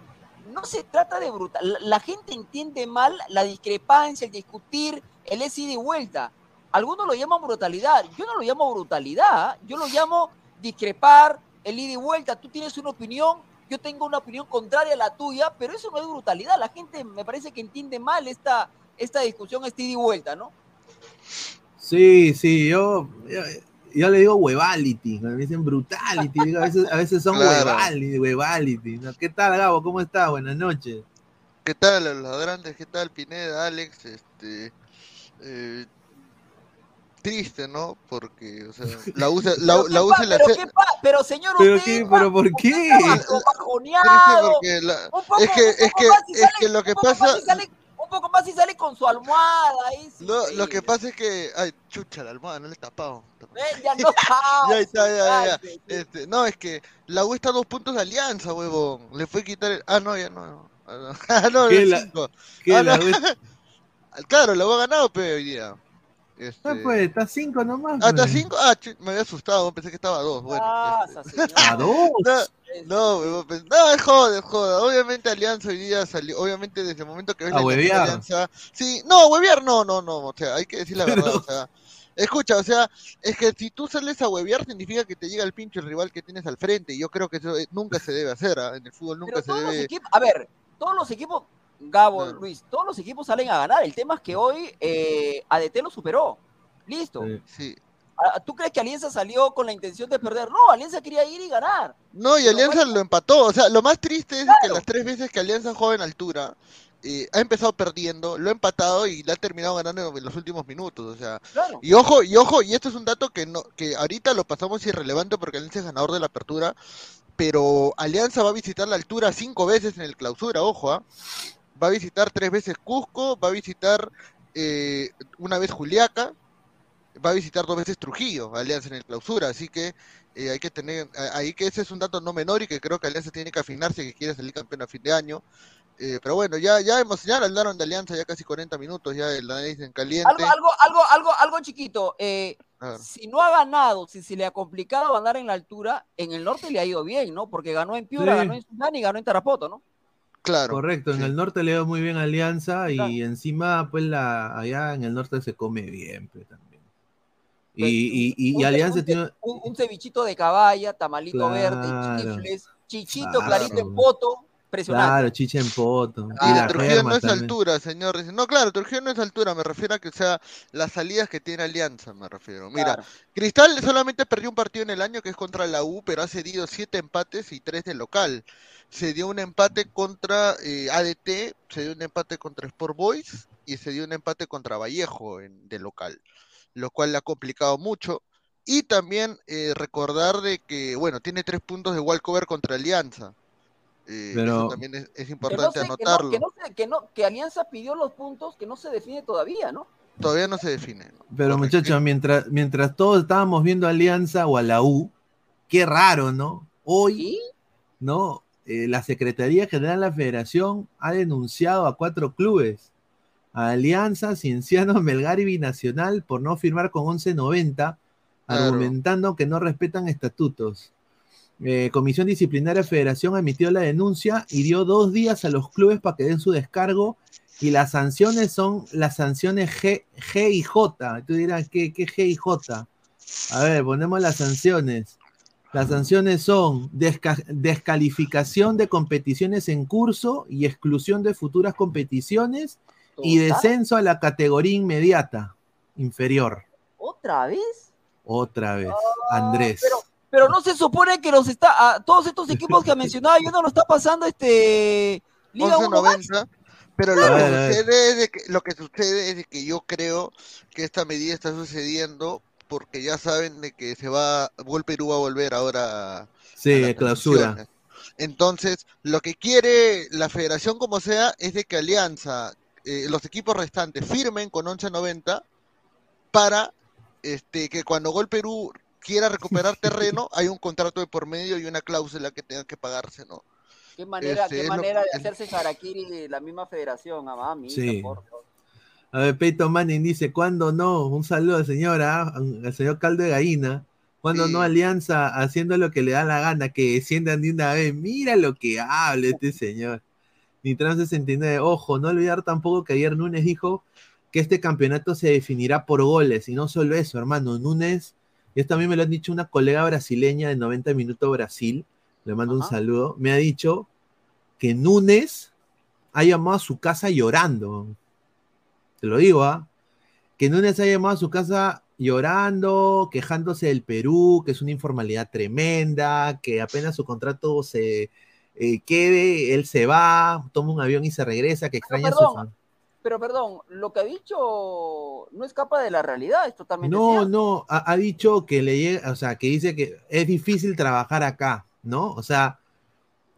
no se trata de brutal. La, la gente entiende mal la discrepancia, el discutir, el es ida y vuelta. Algunos lo llaman brutalidad. Yo no lo llamo brutalidad. Yo lo llamo discrepar, el ida y vuelta. Tú tienes una opinión, yo tengo una opinión contraria a la tuya, pero eso no es brutalidad. La gente me parece que entiende mal esta, esta discusión, esta ida y vuelta, ¿no? Sí, sí, yo, yo, yo le digo huevality, me dicen brutality, digo, a, veces, a veces son Claro. huevality, huevality. ¿no? ¿Qué tal, Gabo? ¿Cómo estás? Buenas noches. ¿Qué tal, los ladrantes? ¿Qué tal, Pineda, Alex? Este, eh, triste, ¿no? Porque, o sea, la U, se- la, Pero, la ¿qué U pa- se la pero, hace- qué pa- pero señor, ¿Pero usted qué? va- ¿Pero por qué? triste la- Un poco, es que, un es poco que, más y es sale- que lo que pasa, sale- un poco más y sale con su almohada. ahí, sí, lo, sí. lo que pasa es que, ay, chucha, la almohada no le he tapado. Eh, ya no Ya está, ya. Este, no, es que la U está a dos puntos de alianza, huevón. Le fue a quitar el... Ah, no, ya no. Ah, no, Ah, no, ¿Qué de la- cinco. ¿Qué Ah, no. Claro, la U ha ganado, pero hoy día. Este... Ah, pues, está cinco nomás. ¿Hasta pues. cinco? Ah, me había asustado, pensé que estaba a dos. Bueno, Ah, este, esa señora. ¿A dos? No, huevón, pues, no, es joda, es joda. Obviamente Alianza hoy día salió, obviamente desde el momento que ves A la de. Alianza. Sí, no, huevear no, no, no, o sea, hay que decir la Pero- verdad, o sea. Escucha, o sea, es que si tú sales a huevear significa que te llega el pinche rival que tienes al frente y yo creo que eso eh, nunca se debe hacer, ¿ah? en el fútbol nunca Pero se todos los debe... equipos, a ver, todos los equipos, Gabo, Claro. Luis, todos los equipos salen a ganar. El tema es que hoy eh, ADT lo superó. Listo. Sí. Ah, ¿Tú crees que Alianza salió con la intención de perder? No, Alianza quería ir y ganar. No, y Alianza bueno. lo empató. O sea, lo más triste es que las tres veces que Alianza juega en altura, eh, ha empezado perdiendo, lo ha empatado y le ha terminado ganando en los últimos minutos. O sea, Claro. y ojo, y ojo, y esto es un dato que no, que ahorita lo pasamos irrelevante porque Alianza es ganador de la apertura, pero Alianza va a visitar la altura cinco veces en el clausura, ojo, ¿ah? Va a visitar tres veces Cusco, va a visitar eh, una vez Juliaca, va a visitar dos veces Trujillo, Alianza en el clausura, así que eh, hay que tener, ahí que ese es un dato no menor y que creo que Alianza tiene que afinarse que quiere salir campeón a fin de año. Eh, pero bueno, ya, ya hemos, ya hablaron de Alianza ya casi 40 minutos, ya el análisis en caliente. Algo, algo, algo, algo, algo chiquito. eh. Si no ha ganado, si se le ha complicado ganar en la altura, en el norte le ha ido bien, ¿no? Porque ganó en Piura, Sí. ganó en Sudán y ganó en Tarapoto, ¿no? Claro. Correcto, en el norte le dio muy bien Alianza y Claro. encima, pues, la, allá en el norte se come bien, pues, también. Y, Pues, y, y, un- y Alianza un- tiene... Un, un cevichito de caballa, tamalito verde, chifles, chichito clarito en poto, Claro, chicha en poto. y Ah, la Trujillo no es también. altura, señor. No, claro, Trujillo no es altura, me refiero a que o sea las salidas que tiene Alianza, me refiero. Mira, Claro. Cristal solamente perdió un partido en el año que es contra la U, pero ha cedido siete empates y tres de local. Se dio un empate contra eh, ADT, se dio un empate contra Sport Boys y se dio un empate contra Vallejo en, de local, lo cual le ha complicado mucho. Y también eh, recordar de que, bueno, tiene tres puntos de walkover contra Alianza. Eh, Pero- eso también es, es Que no, importante sé, que, no, anotarlo. que, no sé- que no- que Alianza pidió los puntos que no se define todavía, ¿no? Todavía no se define. ¿no? Pero muchachos, mientras, mientras todos estábamos viendo a Alianza o a la U, qué raro, ¿no? Hoy. ¿no? Eh, la Secretaría General de la Federación ha denunciado a cuatro clubes, a Alianza, Cienciano, Melgar y Binacional, por no firmar con 1190, Claro. argumentando que no respetan estatutos. Eh, Comisión Disciplinaria Federación emitió la denuncia y dio dos días a los clubes para que den su descargo y las sanciones son las sanciones G, G y J. Tú dirás, ¿qué, qué G y J? A ver, ponemos las sanciones. Las sanciones son desca- descalificación de competiciones en curso y exclusión de futuras competiciones y descenso a la categoría inmediata, inferior. ¿Otra vez? Otra vez, Andrés. Pero, pero no se supone que los está, a todos estos equipos que ha mencionado, yo no lo está pasando este Liga 1 Max. 11.90, pero lo que, sucede es de que, lo que sucede es de que yo creo que esta medida está sucediendo porque ya saben de que se va, Gol Perú va a volver ahora a Sí, clausura. Entonces, lo que quiere la federación como sea es de que Alianza, eh, los equipos restantes firmen con 11.90 para este, que cuando Gol Perú quiera recuperar terreno, hay un contrato de por medio y una cláusula que tengan que pagarse, ¿no? Qué manera, Este, qué lo- manera de hacerse Harakiri la misma federación, a mami. Sí. por favor. A ver, Peyton Manning dice, ¿cuándo no? Un saludo al señor, ¿ah? al señor Caldo de Gallina. ¿Cuándo Sí. no Alianza haciendo lo que le da la gana? Que desciendan de una vez. Mira lo que habla este señor. Nitran 69. Ojo, no olvidar tampoco que ayer Núñez dijo que este campeonato se definirá por goles. Y no solo eso, hermano. Núñez, y esto también me lo han dicho una colega brasileña de 90 Minutos Brasil, le mando un saludo, me ha dicho que Núñez ha llamado a su casa llorando. Te lo digo, ¿ah? Que Núñez ha llamado a su casa llorando, quejándose del Perú, que es una informalidad tremenda, que apenas su contrato se eh, quede, él se va, toma un avión y se regresa, que extraña a su familia. Pero perdón, lo que ha dicho no escapa de la realidad, es totalmente No, cierto. no, ha, ha dicho que le llega, o sea, que dice que es difícil trabajar acá, ¿no? O sea,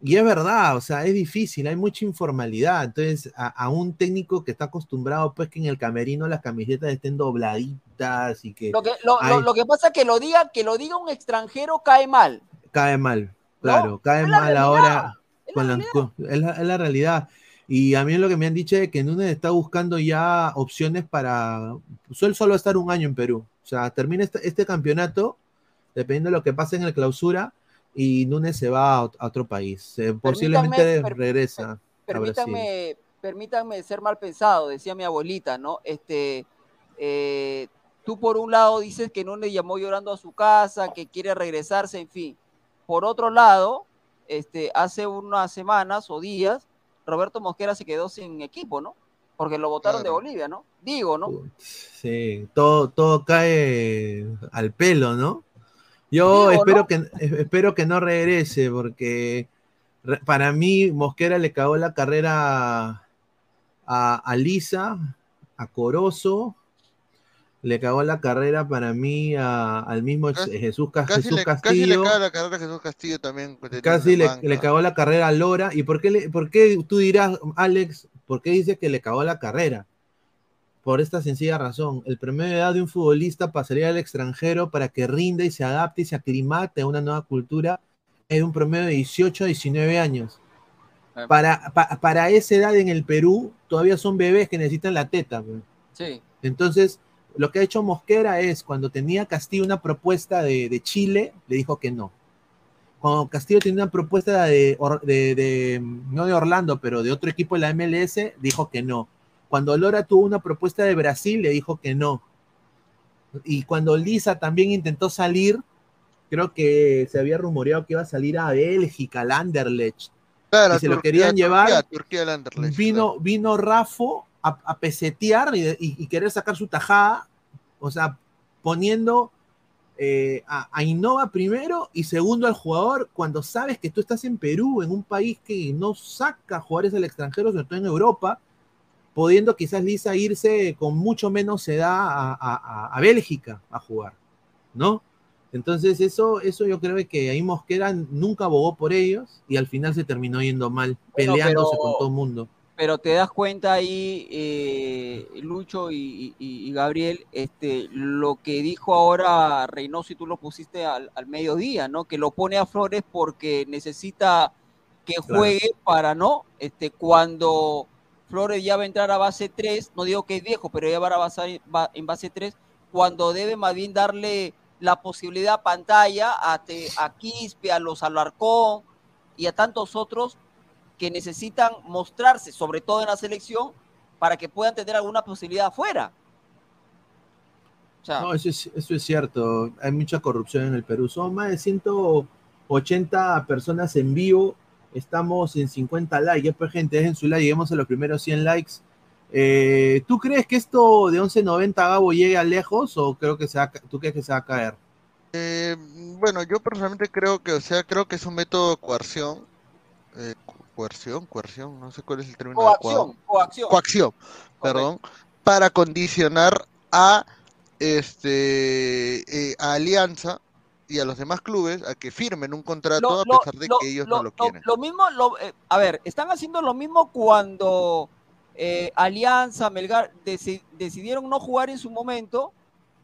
y es verdad, o sea, es difícil, hay mucha informalidad. Entonces, a, a un técnico que está acostumbrado, pues, que en el camerino las camisetas estén dobladitas y que Lo que, lo, lo- que pasa es que lo diga, que lo diga un extranjero cae mal. cae mal, claro, cae mal realidad, ahora. es la con la, es la realidad. Y a mí lo que me han dicho es que Núñez está buscando ya opciones para. Pues él solo estar un año en Perú. O sea, termina este, este campeonato, dependiendo de lo que pase en el clausura, y Núñez se va a, ot- a otro país. Eh, posiblemente regresa permítanme ser mal pensado, decía mi abuelita, ¿no? Este, eh, tú por un lado dices que no le llamó llorando a su casa, que quiere regresarse, en fin. Por otro lado, este, hace unas semanas o días, Roberto Mosquera se quedó sin equipo, ¿no? Porque lo votaron de. Bolivia, ¿no? Digo, ¿no? Sí, todo, todo cae al pelo, ¿no? Yo Digo, espero, ¿no? que, espero que no regrese, porque para mí Mosquera le cagó la carrera a, a Lisa, a Corozo, le cagó la carrera para mí a- al mismo Casi- Jesús, Casi Jesús le, casi le Castillo. cae la carrera a Jesús Castillo también. tenía Casi le, le cagó la carrera a Lora. ¿Y por qué, le- por qué tú dirás, Alex, por qué dices que le cagó la carrera? Por esta sencilla razón. El promedio de edad de un futbolista para salir al extranjero para que rinda y se adapte y se aclimate a una nueva cultura es un promedio de 18 a 19 años. Para, pa- para esa edad en el Perú todavía son bebés que necesitan la teta. pues. Sí. Entonces, lo que ha hecho Mosquera es, cuando tenía Castillo una propuesta de, de Chile, le dijo que no. Cuando Castillo tenía una propuesta de, Or- de- de- no de Orlando, pero de otro equipo de la MLS, dijo que no. Cuando Lora tuvo una propuesta de Brasil, le dijo que no. Y cuando Lisa también intentó salir, creo que se había rumoreado que iba a salir a Bélgica, al Anderlecht. Claro, y se lo querían llevar, Turquía, Turquía, el Anderlecht, vino, vino Rafo a, a pesetear y, y- y querer sacar su tajada, o sea, poniendo eh, a, a Innova primero y segundo al jugador cuando sabes que tú estás en Perú, en un país que no saca jugadores al extranjero, sobre todo en Europa, pudiendo quizás Lisa irse con mucho menos edad a, a- Bélgica a jugar, ¿no? Entonces eso, eso yo creo que ahí Mosquera nunca abogó por ellos y al final se terminó yendo mal, Bueno, peleándose pero- con todo el mundo. Pero te das cuenta ahí, eh, Lucho y, y- y Gabriel, este, lo que dijo ahora Reynoso y tú lo pusiste al, al mediodía, ¿no? Que lo pone a Flores porque necesita que Claro. juegue para, ¿no? Este, cuando Flores ya va a entrar a base 3, no digo que es viejo, pero ya va a base, va en base 3, cuando debe más bien darle la posibilidad a pantalla a, te- a Quispe, a los Alarcón y a tantos otros que necesitan mostrarse, sobre todo en la selección, para que puedan tener alguna posibilidad afuera. O sea, No, eso es, eso es cierto. Hay mucha corrupción en el Perú. Son más de 180 personas en vivo. Estamos en 50 likes. Ya pues, gente, dejen su like. Lleguemos a los primeros 100 likes. Eh, ¿Tú crees que esto de 11.90 Gabo llegue a lejos o creo que se va, tú crees que se va a caer? Eh, bueno, yo personalmente creo que, o sea, creo que es un método de coerción. eh, coerción, coerción, no sé cuál es el término adecuado. coacción, coacción. Coacción, perdón, para condicionar a este eh, a Alianza y a los demás clubes a que firmen un contrato Lo- a lo- pesar de lo- que ellos lo- no lo quieren. Lo mismo, lo- eh, a ver, están haciendo lo mismo cuando eh, Alianza, Melgar deci- decidieron no jugar en su momento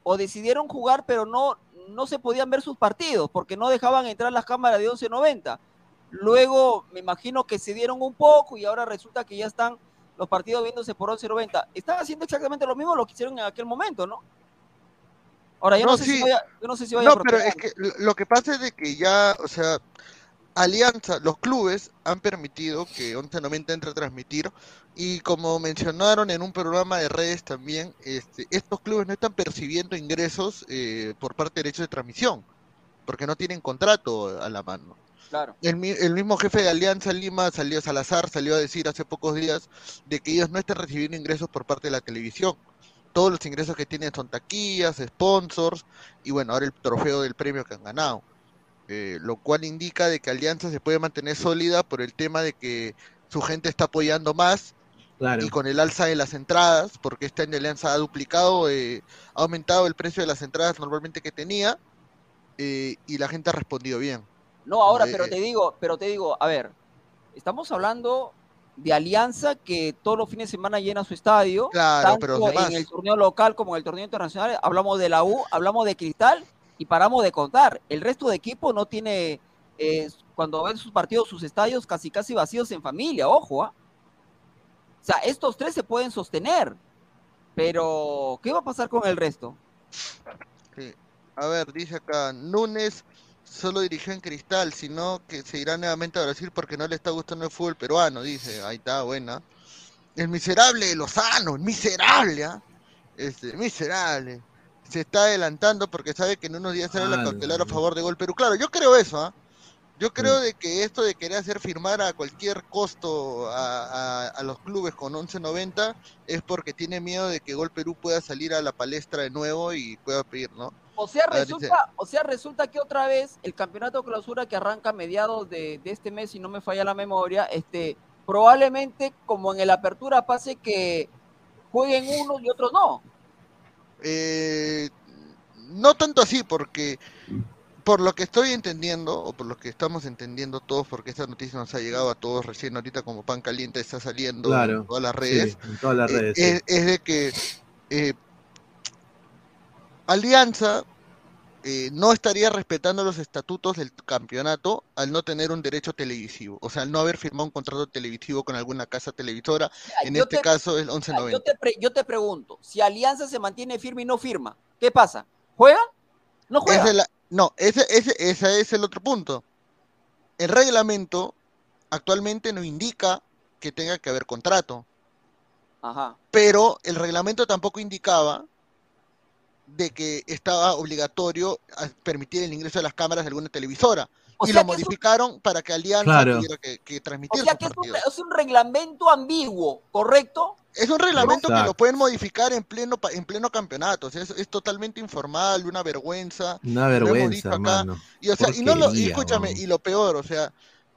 o decidieron jugar pero no, no se podían ver sus partidos porque no dejaban entrar las cámaras de 11.90. Luego me imagino que se dieron un poco y ahora resulta que ya están los partidos viéndose por 11.90. Están haciendo exactamente lo mismo lo que hicieron en aquel momento, ¿no? Ahora, yo no, No, sé sí. si vaya, yo no sé si vaya No, a pero es que lo- lo que pasa es de que ya, o sea, Alianza, los clubes han permitido que 1190 entre a transmitir y como mencionaron en un programa de redes también, este, estos clubes no están percibiendo ingresos eh, por parte de derechos de transmisión, porque no tienen contrato a la mano. Claro. El, mi- el mismo jefe de Alianza Lima salió Salazar, salió a decir hace pocos días de que ellos no están recibiendo ingresos por parte de la televisión. Todos los ingresos que tienen son taquillas, sponsors y bueno, ahora el trofeo del premio que han ganado. Eh, lo cual indica de que Alianza se puede mantener sólida por el tema de que su gente está apoyando más Claro. y con el alza de las entradas, porque este año Alianza ha duplicado, eh, ha aumentado el precio de las entradas normalmente que tenía eh, y la gente ha respondido bien. No, ahora, Eh, pero te digo, pero te digo, a ver, estamos hablando de Alianza que todos los fines de semana llena su estadio, Claro, pero tanto los demás- en el torneo local como en el torneo internacional. Hablamos de la U, hablamos de Cristal y paramos de contar. El resto de equipo no tiene, eh, cuando ven sus partidos, sus estadios casi casi vacíos en familia, ojo, ¿ah? O sea, estos tres se pueden sostener, pero ¿qué va a pasar con el resto? Sí. A ver, dice acá, Núñez solo dirigió en Cristal, sino que se irá nuevamente a Brasil porque no le está gustando el fútbol peruano, dice. Ahí está, buena. El miserable de Lozano, el miserable, ¿ah? Este, miserable. Se está adelantando porque sabe que en unos días será la cautelar a favor de Gol Perú. Claro, yo creo eso, ¿ah? Yo creo de que esto de querer hacer firmar a cualquier costo a, a- a los clubes con 11.90 es porque tiene miedo de que Gol Perú pueda salir a la palestra de nuevo y pueda pedir, ¿no? O sea, resulta, o sea, resulta que otra vez el campeonato clausura que arranca a mediados de, de este mes, si no me falla la memoria, este, probablemente como en el apertura pase que jueguen unos y otros no. Eh, no tanto así, porque por lo que estoy entendiendo, o por lo que estamos entendiendo todos, porque esta noticia nos ha llegado a todos recién ahorita como pan caliente está saliendo Claro. en todas las Sí, redes, en todas las eh, redes. sí. es, es de que eh, Alianza eh, no estaría respetando los estatutos del campeonato al no tener un derecho televisivo, o sea, al no haber firmado un contrato televisivo con alguna casa televisora, en Yo este te- caso el Yo 1190. te, pre- yo te pregunto, si Alianza se mantiene firme y no firma, ¿qué pasa? ¿Juega? No juega. Es la- no, ese, ese, ese es el otro punto. El reglamento actualmente no indica que tenga que haber contrato, Ajá. pero el reglamento tampoco indicaba de que estaba obligatorio a permitir el ingreso de las cámaras de alguna televisora. O y lo un- modificaron para que Alianza Claro. tuviera que, que O transmitir sea que es un, partidos. es un reglamento ambiguo, ¿correcto? Es un reglamento que lo pueden modificar en pleno pa- en pleno campeonato. O sea, es, es totalmente informal, una vergüenza. Una lo hemos dicho vergüenza, hermano. Y o sea, y no lo, y escúchame, y lo peor, o sea,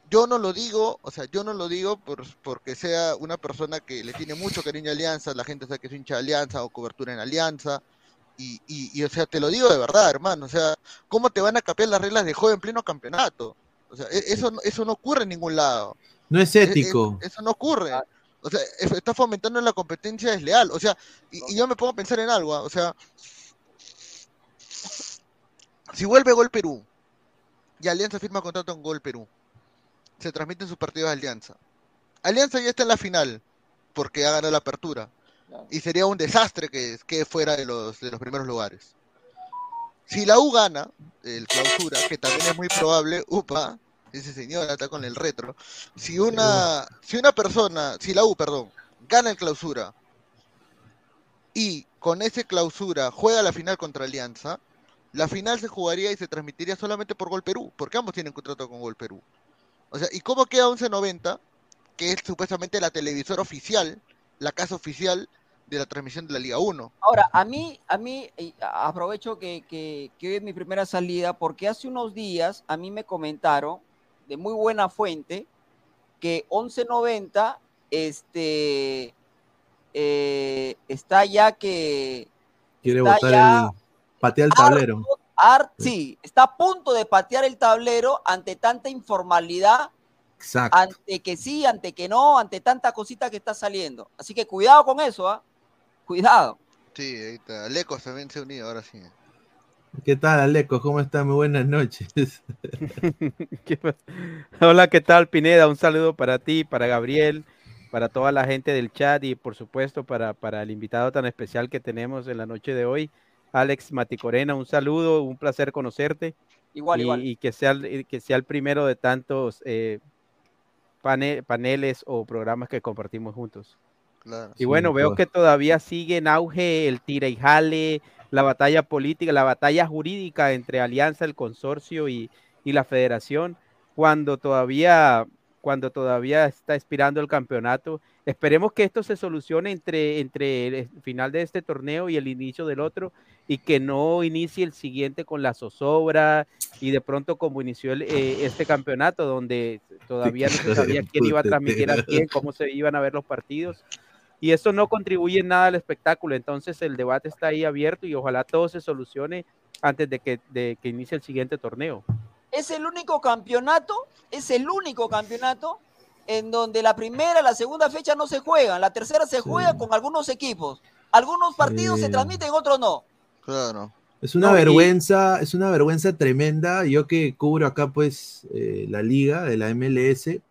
yo no lo digo, o sea, yo no lo digo por, porque sea una persona que le tiene mucho cariño a Alianza, la gente sabe que es hincha de Alianza o cobertura en Alianza, y, y, y, o sea, te lo digo de verdad, hermano, o sea, ¿cómo te van a cambiar las reglas de juego en pleno campeonato? O sea, e- eso, no- eso no ocurre en ningún lado. No es E- e- ético. Eso no ocurre. O sea, es- está fomentando la competencia desleal. O sea, y, y yo me pongo a pensar en algo, ah, o sea, si vuelve Gol Perú y Alianza firma contrato con Gol Perú, se transmiten sus partidos de Alianza. Alianza ya está en la final porque ha ganado la apertura. Y sería un desastre que, que fuera de los, de los primeros lugares. Si la U gana el clausura, que también es muy probable, upa, ese señor está con el retro. Si una, si una persona, si la U, perdón, gana el clausura y con ese clausura juega la final contra Alianza, la final se jugaría y se transmitiría solamente por Gol Perú, porque ambos tienen contrato con Gol Perú. O sea, ¿y cómo queda 1190? Que es supuestamente la televisora oficial, la casa oficial de la transmisión de la Liga 1. Ahora, a mí, a mí, a- aprovecho que, que, que hoy es mi primera salida, porque hace unos días a mí me comentaron de muy buena fuente que 1190 este, eh, está ya que Quiere ya el. Patea el tablero. Ar- sí, está a punto de patear el tablero ante tanta informalidad, Exacto. ante que sí, ante que no, ante tanta cosita que está saliendo. Así que cuidado con eso, ¿ah? Cuidado. Sí, ahí está. Lecos también se ha unido, ahora sí. ¿Qué tal, Aleco? ¿Cómo está? Muy buenas noches. Hola, ¿qué tal, Pineda? Un saludo para ti, para Gabriel, para toda la gente del chat y por supuesto para, para el invitado tan especial que tenemos en la noche de hoy, Alex Maticorena. Un saludo, un placer conocerte. Igual, y, igual. y que, sea, que sea el primero de tantos eh, pane- paneles o programas que compartimos juntos. Claro. Y bueno, Sí, veo todo. que todavía sigue en auge el tira y jale, la batalla política, la batalla jurídica entre Alianza, el consorcio y, y la federación. cuando todavía, cuando todavía está expirando el campeonato. Esperemos que esto se solucione entre, entre el final de este torneo y el inicio del otro y que no inicie el siguiente con la zozobra y de pronto como inició el, eh, este campeonato donde todavía no se sabía quién iba a transmitir a quién, cómo se iban a ver los partidos. Y eso no contribuye en nada al espectáculo. Entonces el debate está ahí abierto y ojalá todo se solucione antes de que, de que inicie el siguiente torneo. Es el único campeonato, es el único campeonato en donde la primera, la segunda fecha no se juegan, la tercera se juega con algunos equipos. Algunos partidos se transmiten, otros no. Claro. Es una No, y- vergüenza, es una vergüenza tremenda. Yo que cubro acá, pues, eh, la liga de la MLS,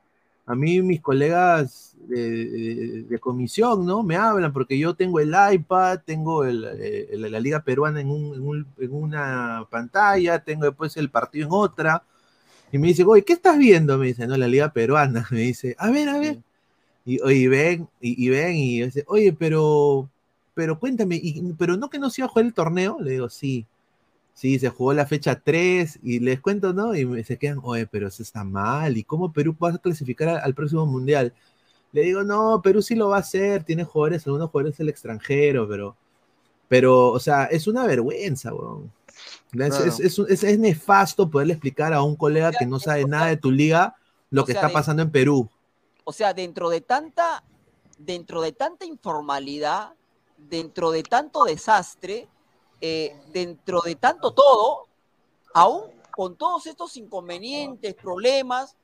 a mí mis colegas de, de- de comisión, ¿no? Me hablan porque yo tengo el iPad, tengo el, eh, la, liga peruana en, un- en un- en una pantalla, tengo después el partido en otra. Y me dicen, oye, ¿qué estás viendo? Me dice, no, la liga peruana. Me dice, a ver, a ver. Y, y ven, y, y ven, y dice, oye, pero, pero cuéntame, y- pero no que no se iba a jugar el torneo. Le digo, sí. Sí, se jugó la fecha 3 y les cuento, ¿no? Y me- se quedan, oye, pero eso está mal. ¿Y cómo Perú va a clasificar al, al próximo mundial? Le digo, no, Perú sí lo va a hacer. Tiene jugadores, algunos jugadores del extranjero, pero, pero, o sea, es una vergüenza, weón. Es, Claro. es- es- es- es nefasto poderle explicar a un colega que no sabe nada de tu liga lo que sea, está de- pasando en Perú. O sea, dentro de tanta, dentro de tanta informalidad, dentro de tanto desastre, eh, dentro de tanto todo, aún con todos estos inconvenientes, problemas,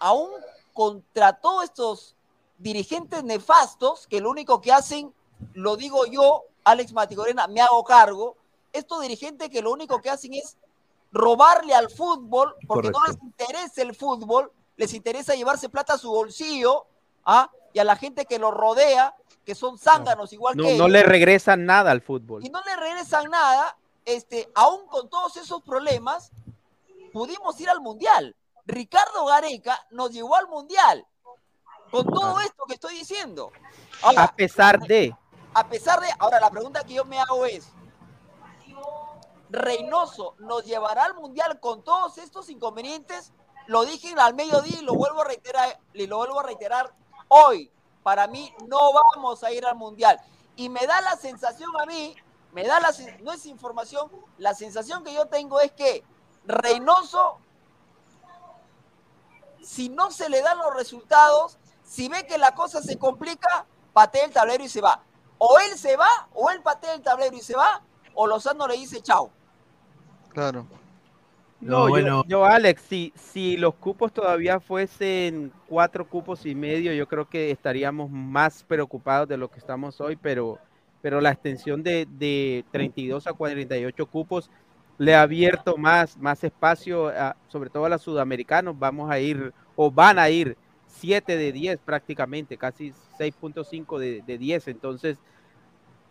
aún contra todos estos dirigentes nefastos que lo único que hacen, lo digo yo, Alex Matigorena, me hago cargo, estos dirigentes que lo único que hacen es robarle al fútbol, porque no les interesa el fútbol, les interesa llevarse plata a su bolsillo, ¿ah? y a la gente que lo rodea, que son zánganos igual No, que no ellos, le regresan nada al fútbol. y no le regresan nada, este, aún con todos esos problemas, pudimos ir al Mundial. Ricardo Gareca nos llevó al Mundial. Con todo esto que estoy diciendo. Ahora, A pesar de, a pesar de. Ahora, la pregunta que yo me hago es: ¿Reynoso nos llevará al mundial con todos estos inconvenientes? Lo dije al mediodía y lo vuelvo a reiterar, y lo vuelvo a reiterar hoy. Para mí, no vamos a ir al mundial. Y me da la sensación a mí, me da la no es información, la sensación que yo tengo es que Reynoso, si no se le dan los resultados, si ve que la cosa se complica, patea el tablero y se va. O él se va, o él patea el tablero y se va, o Lozano le dice chao. Claro. No, No, yo- bueno. yo, Alex, si, si los cupos todavía fuesen cuatro cupos y medio, yo creo que estaríamos más preocupados de lo que estamos hoy, pero, pero la extensión de, de 32 a 48 cupos le ha abierto más, más espacio, a- sobre todo a los sudamericanos. Vamos a ir, o van a ir, 7 de 10 prácticamente, casi 6.5 de, de 10. Entonces,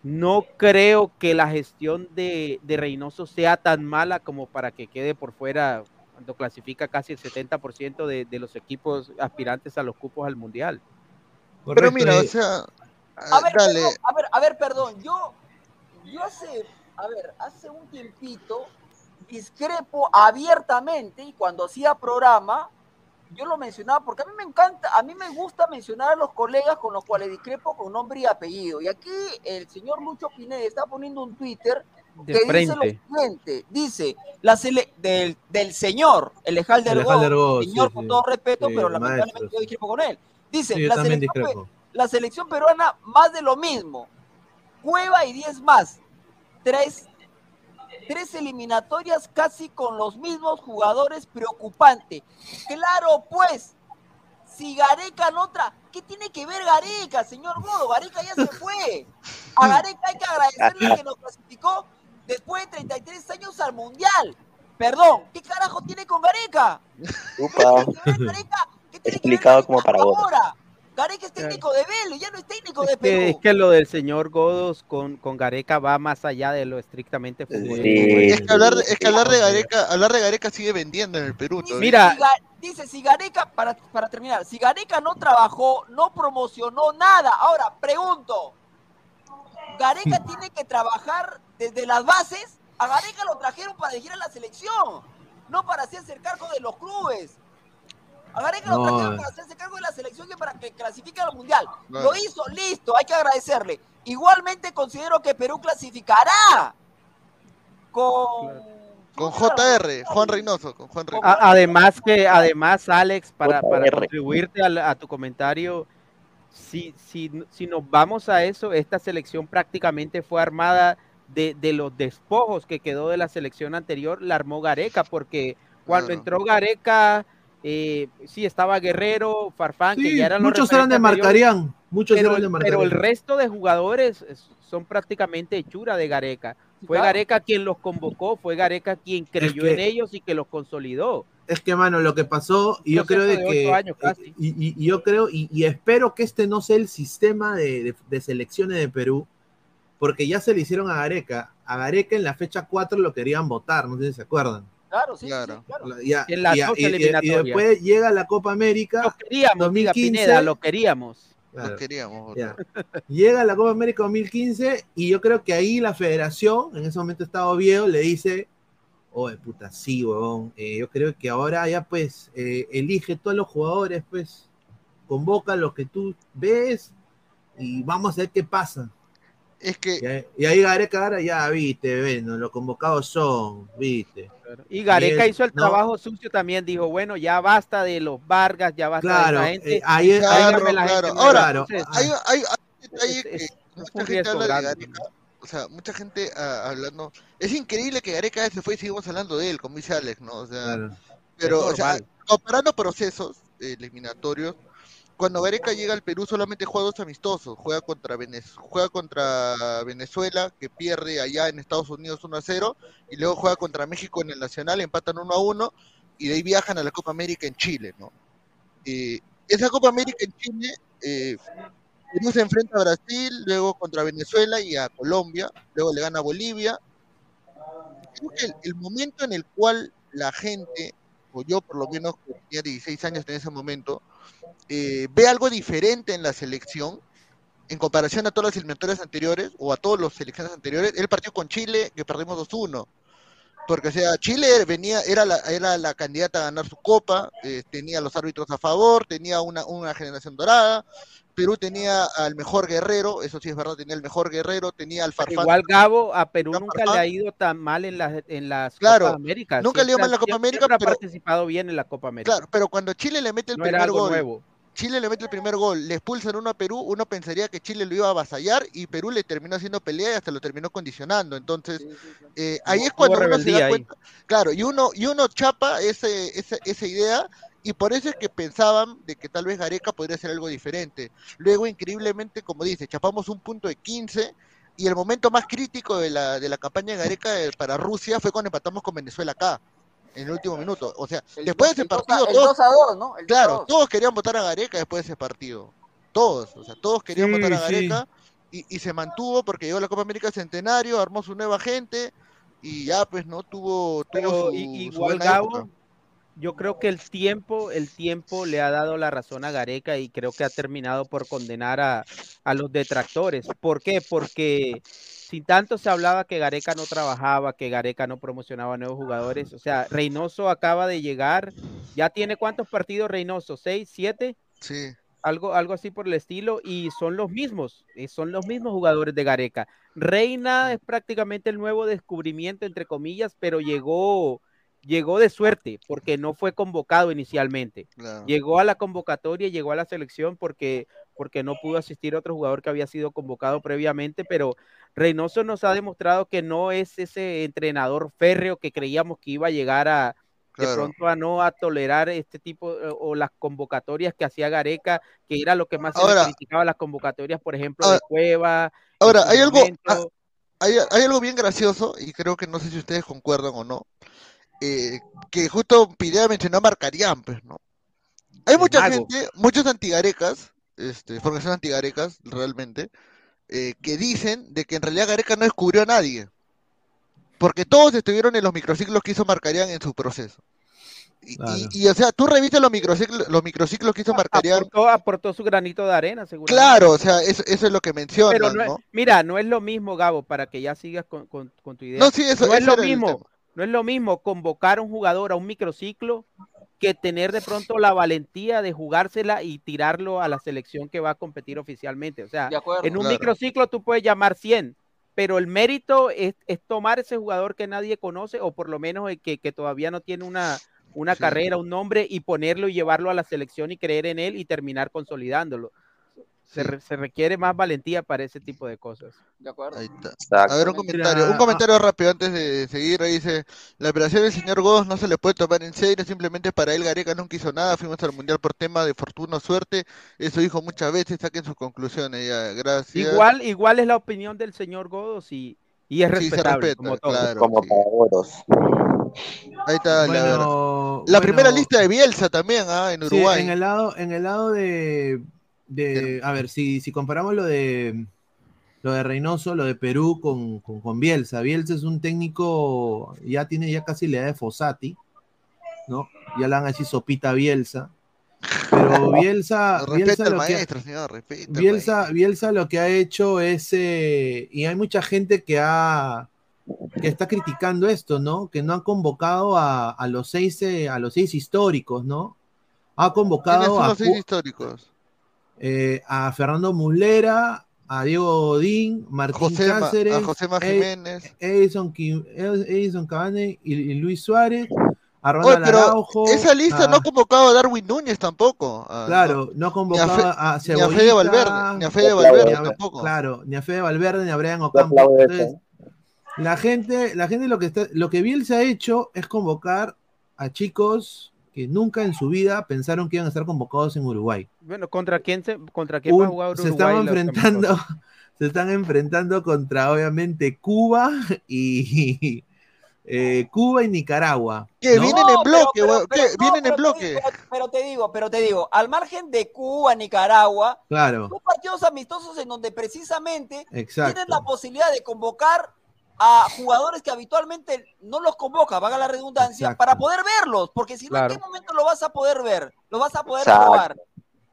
no creo que la gestión de, de Reynoso sea tan mala como para que quede por fuera cuando clasifica casi el 70% de, de los equipos aspirantes a los cupos al Mundial. Pero mira, o eh, sea, A ah, ver, dale. perdón, a ver, a ver, perdón, yo, yo hace, a ver, hace un tiempito discrepo abiertamente y cuando hacía programa, yo lo mencionaba porque a mí me encanta, a mí me gusta mencionar a los colegas con los cuales discrepo con nombre y apellido. Y aquí el señor Lucho Pineda está poniendo un Twitter De que dice lo frente. siguiente, dice, la sele- del, del señor, el Ejal Go, señor sí, con sí. todo respeto, Sí, pero lamentablemente maestro. yo discrepo con él. Dice, la selección, la selección peruana más de lo mismo. Cueva y 10 más. Tres, tres eliminatorias casi con los mismos jugadores, preocupante. Claro, pues, si Gareca no otra, ¿qué tiene que ver Gareca, señor Godo? Gareca ya se fue. A Gareca hay que agradecerle que nos clasificó después de 33 años al Mundial. Perdón, ¿qué carajo tiene con Gareca? Upa. ¿Qué tiene que ver Gareca? ¿Qué tiene que ver Explicado Gareca como para vos. Gareca es técnico de Vélez, ya no es técnico de Es que, es Perú. que lo del señor Godos con, con Gareca va más allá de lo estrictamente futbolístico. Sí. Es que hablar, es que hablar de Gareca, hablar de Gareca sigue vendiendo en el Perú. Dice. Mira. si Ga- dice, si Gareca, para, para terminar, si Gareca no trabajó, no promocionó nada. Ahora, pregunto, ¿Gareca tiene que trabajar desde las bases? A Gareca lo trajeron para dirigir a la selección, no para hacerse el cargo de los clubes. A Gareca lo trajeron para hacerse cargo de la selección y para que clasifique al mundial. Lo hizo, listo, hay que agradecerle. Igualmente considero que Perú clasificará con. Con JR, Juan Reynoso, con Juan Reynoso. Además que, además, Alex, para, para contribuirte a, tu comentario, si, si, si nos vamos a eso, esta selección prácticamente fue armada de, de los despojos que quedó de la selección anterior, la armó Gareca, porque cuando Claro. entró Gareca, eh, sí estaba Guerrero, Farfán, que ya eran los muchos eran de Marcarián. Muchos pero, eran de el- Marcarián. pero el resto de jugadores es- son prácticamente hechura de Gareca. Fue Claro. Gareca quien los convocó, fue Gareca quien creyó que- en ellos y que los consolidó. Es que, mano, lo que pasó, y yo creo de que. años casi. Y, y- y yo creo, y, y espero que este no sea el sistema de, de- de selecciones de Perú, porque ya se le hicieron a Gareca. A Gareca en la fecha 4 lo querían votar, no sé si se acuerdan. Claro, sí, Claro. sí, claro. La- ya- En las y- dos y- y- después llega la Copa América. Lo queríamos, diga 2015. Pineda, lo queríamos. claro, queríamos. ya. Llega la Copa América 2015 y yo creo que ahí la federación, en ese momento estaba Oviedo, le dice, oye, puta, sí, huevón, eh, yo creo que ahora ya pues eh, elige todos los jugadores, pues, convoca los que tú ves y vamos a ver qué pasa. Es que Y ahí, y ahí Gareca ahora ya, viste, bueno, los convocados son, viste. Y Gareca él- hizo el no. trabajo sucio también, dijo, bueno, ya basta de los Vargas, ya basta Claro, de esa gente. eh, ahí, ahí- Claro, tráigame la claro. gente Ahora. Entonces, hay, hay, hay es- es mucha gente habla de grande. Gareca. O sea, mucha gente ah, hablando. Es increíble que Gareca se fue y seguimos hablando de él, como dice Alex, ¿no? O sea, claro. pero, Es o sea, comparando procesos eliminatorios, cuando Gareca llega al Perú solamente juega dos amistosos. Juega contra, Venez- juega contra Venezuela, que pierde allá en Estados Unidos 1 a 0, y luego juega contra México en el Nacional, empatan 1 a 1, y de ahí viajan a la Copa América en Chile, ¿no? Esa Copa América en Chile, eh, Perú se enfrenta a Brasil, luego contra Venezuela y a Colombia, luego le gana a Bolivia. Creo que el momento en el cual la gente, o yo por lo menos tenía 16 años en ese momento, eh, ve algo diferente en la selección en comparación a todas las eliminatorias anteriores o a todas las selecciones anteriores, el partido con Chile que perdimos 2-1. Porque, o sea, Chile venía, era la, era la candidata a ganar su copa, eh, tenía los árbitros a favor, tenía una, una generación dorada, Perú tenía al mejor guerrero, eso sí es verdad, tenía el mejor guerrero, tenía al Pero Farfán. igual Gabo, a Perú nunca le ha ido tan mal en las, en las Claro, Copas Américas. nunca le ha ido mal en la Copa América, siempre ha pero- participado bien en la Copa América. Claro, pero cuando Chile le mete el no era primer algo gol, nuevo. Chile le mete el primer gol, le expulsan uno a Perú, uno pensaría que Chile lo iba a avasallar y Perú le terminó haciendo pelea y hasta lo terminó condicionando. Entonces, eh, ahí es cuando uno se da ahí. cuenta, claro, y uno, y uno chapa ese, ese- esa idea y por eso es que pensaban de que tal vez Gareca podría hacer algo diferente. Luego, increíblemente, como dice, chapamos un punto de 15 y el momento más crítico de la, de la campaña de Gareca eh, para Rusia fue cuando empatamos con Venezuela acá, en el último minuto. O sea, El después de ese partido, el todos 2 a 2, ¿no? El 2 a Claro, 2. todos querían votar a Gareca después de ese partido. Todos, o sea, todos querían Sí, votar a sí. Gareca y, y se mantuvo porque llegó a la Copa América Centenario, armó su nueva gente y ya pues no tuvo, tuvo Pero su, igual buena Gabo, época. Yo creo que el tiempo, el tiempo le ha dado la razón a Gareca y creo que ha terminado por condenar a, a los detractores. ¿Por qué? Porque sin tanto se hablaba que Gareca no trabajaba, que Gareca no promocionaba nuevos jugadores. O sea, Reynoso acaba de llegar, ya tiene cuántos partidos Reynoso, seis, siete, Sí, algo, algo así por el estilo, y son los mismos, eh, son los mismos jugadores de Gareca. Reina es prácticamente el nuevo descubrimiento, entre comillas, pero llegó, llegó de suerte, porque no fue convocado inicialmente. claro. Llegó a la convocatoria, llegó a la selección porque, porque no pudo asistir otro jugador que había sido convocado previamente, pero Reynoso nos ha demostrado que no es ese entrenador férreo que creíamos que iba a llegar a, de pronto a no a tolerar este tipo eh, o las convocatorias que hacía Gareca, que era lo que más se le criticaba las convocatorias, por ejemplo, Ahora- de Cueva. Ahora, hay algo, ah, hay, hay algo bien gracioso y creo que no sé si ustedes concuerdan o no, eh, que justo Pineda mencionó a Marcarián, pues, ¿no? Hay El mucha mago. gente, muchos antigarecas, este, porque son antigarecas realmente, eh, que dicen de que en realidad Gareca no descubrió a nadie, porque todos estuvieron en los microciclos que hizo Marcarián en su proceso. Y, y- Claro. y, o sea, tú revisas los microciclos, los microciclos que hizo Marcarián, Aportó, aportó su granito de arena, seguramente. claro, o sea, eso, eso es lo que mencionan, Pero no mira, no es lo mismo, Gabo, para que ya sigas con, con- con tu idea. No, sí, eso, no es lo mismo, tema. No es lo mismo convocar a un jugador a un microciclo que tener de pronto la valentía de jugársela y tirarlo a la selección que va a competir oficialmente. O sea, acuerdo. en un Claro. microciclo tú puedes llamar 100, pero el mérito es, es tomar ese jugador que nadie conoce o por lo menos el que, que todavía no tiene una, una Sí. carrera, un nombre y ponerlo y llevarlo a la selección y creer en él y terminar consolidándolo. Se, Sí. re- se requiere más valentía para ese tipo de cosas. De acuerdo. Ahí está. A ver, un comentario, un comentario rápido antes de seguir. Ahí dice, la operación del señor Godos no se le puede tomar en serio, simplemente para él Gareca nunca hizo nada, fuimos al Mundial por tema de fortuna o suerte, eso dijo muchas veces, saquen sus conclusiones, ya, gracias. Igual, igual es la opinión del señor Godos y, y es Sí, se respetable, respeta, como todo. claro. Como sí. Ahí está la, Bueno, la bueno, primera lista de Bielsa también, ah, en sí, Uruguay. en el lado, en el lado de, de- a ver, si, si comparamos lo de lo de Reynoso, lo de Perú con, con, con Bielsa. Bielsa es un técnico, ya tiene ya casi la edad de Fossati, ¿no? Ya le van a decir sopita Bielsa. Pero Bielsa, Bielsa lo que- señor, Bielsa, Bielsa lo que ha hecho es, eh, y hay mucha gente que ha que está criticando esto, ¿no? Que no ha convocado a, a los seis eh, a los seis históricos, ¿no? Ha ¿Quiénes convocado a, los seis históricos? Eh, a Fernando Muslera, a Diego Godín, Martín José Ma- Cáceres, a Josema Ed- Jiménez. Edison, Ed- Edison Cavani y, y Luis Suárez, a Ronald Oye, pero Araujo, esa lista a- no ha convocado a Darwin Núñez tampoco. ah, Claro, no ha convocado Fe- a, ni a Cebollita, Fede Valverde, ni a Fede Valverde ni a- tampoco. Claro, ni a Fede Valverde ni a Brian Ocampo. Entonces, la gente, la gente lo que está, lo que Bielsa ha hecho es convocar a chicos que nunca en su vida pensaron que iban a estar convocados en Uruguay. Bueno, ¿contra quién, se, contra quién va a jugar se Uruguay? están enfrentando, se están enfrentando contra obviamente Cuba y eh, Cuba y Nicaragua. Que ¿no? vienen en bloque, pero- weón, pero- ¿qué? no, Vienen en te bloque. digo- Pero, pero te digo, pero te digo, al margen de Cuba, Nicaragua, Claro, son partidos amistosos en donde precisamente exacto. tienen la posibilidad de convocar a jugadores que habitualmente no los convoca, valga la redundancia, Exacto. para poder verlos, porque si no, Claro. ¿en qué momento lo vas a poder ver? Lo vas a poder Exacto. probar.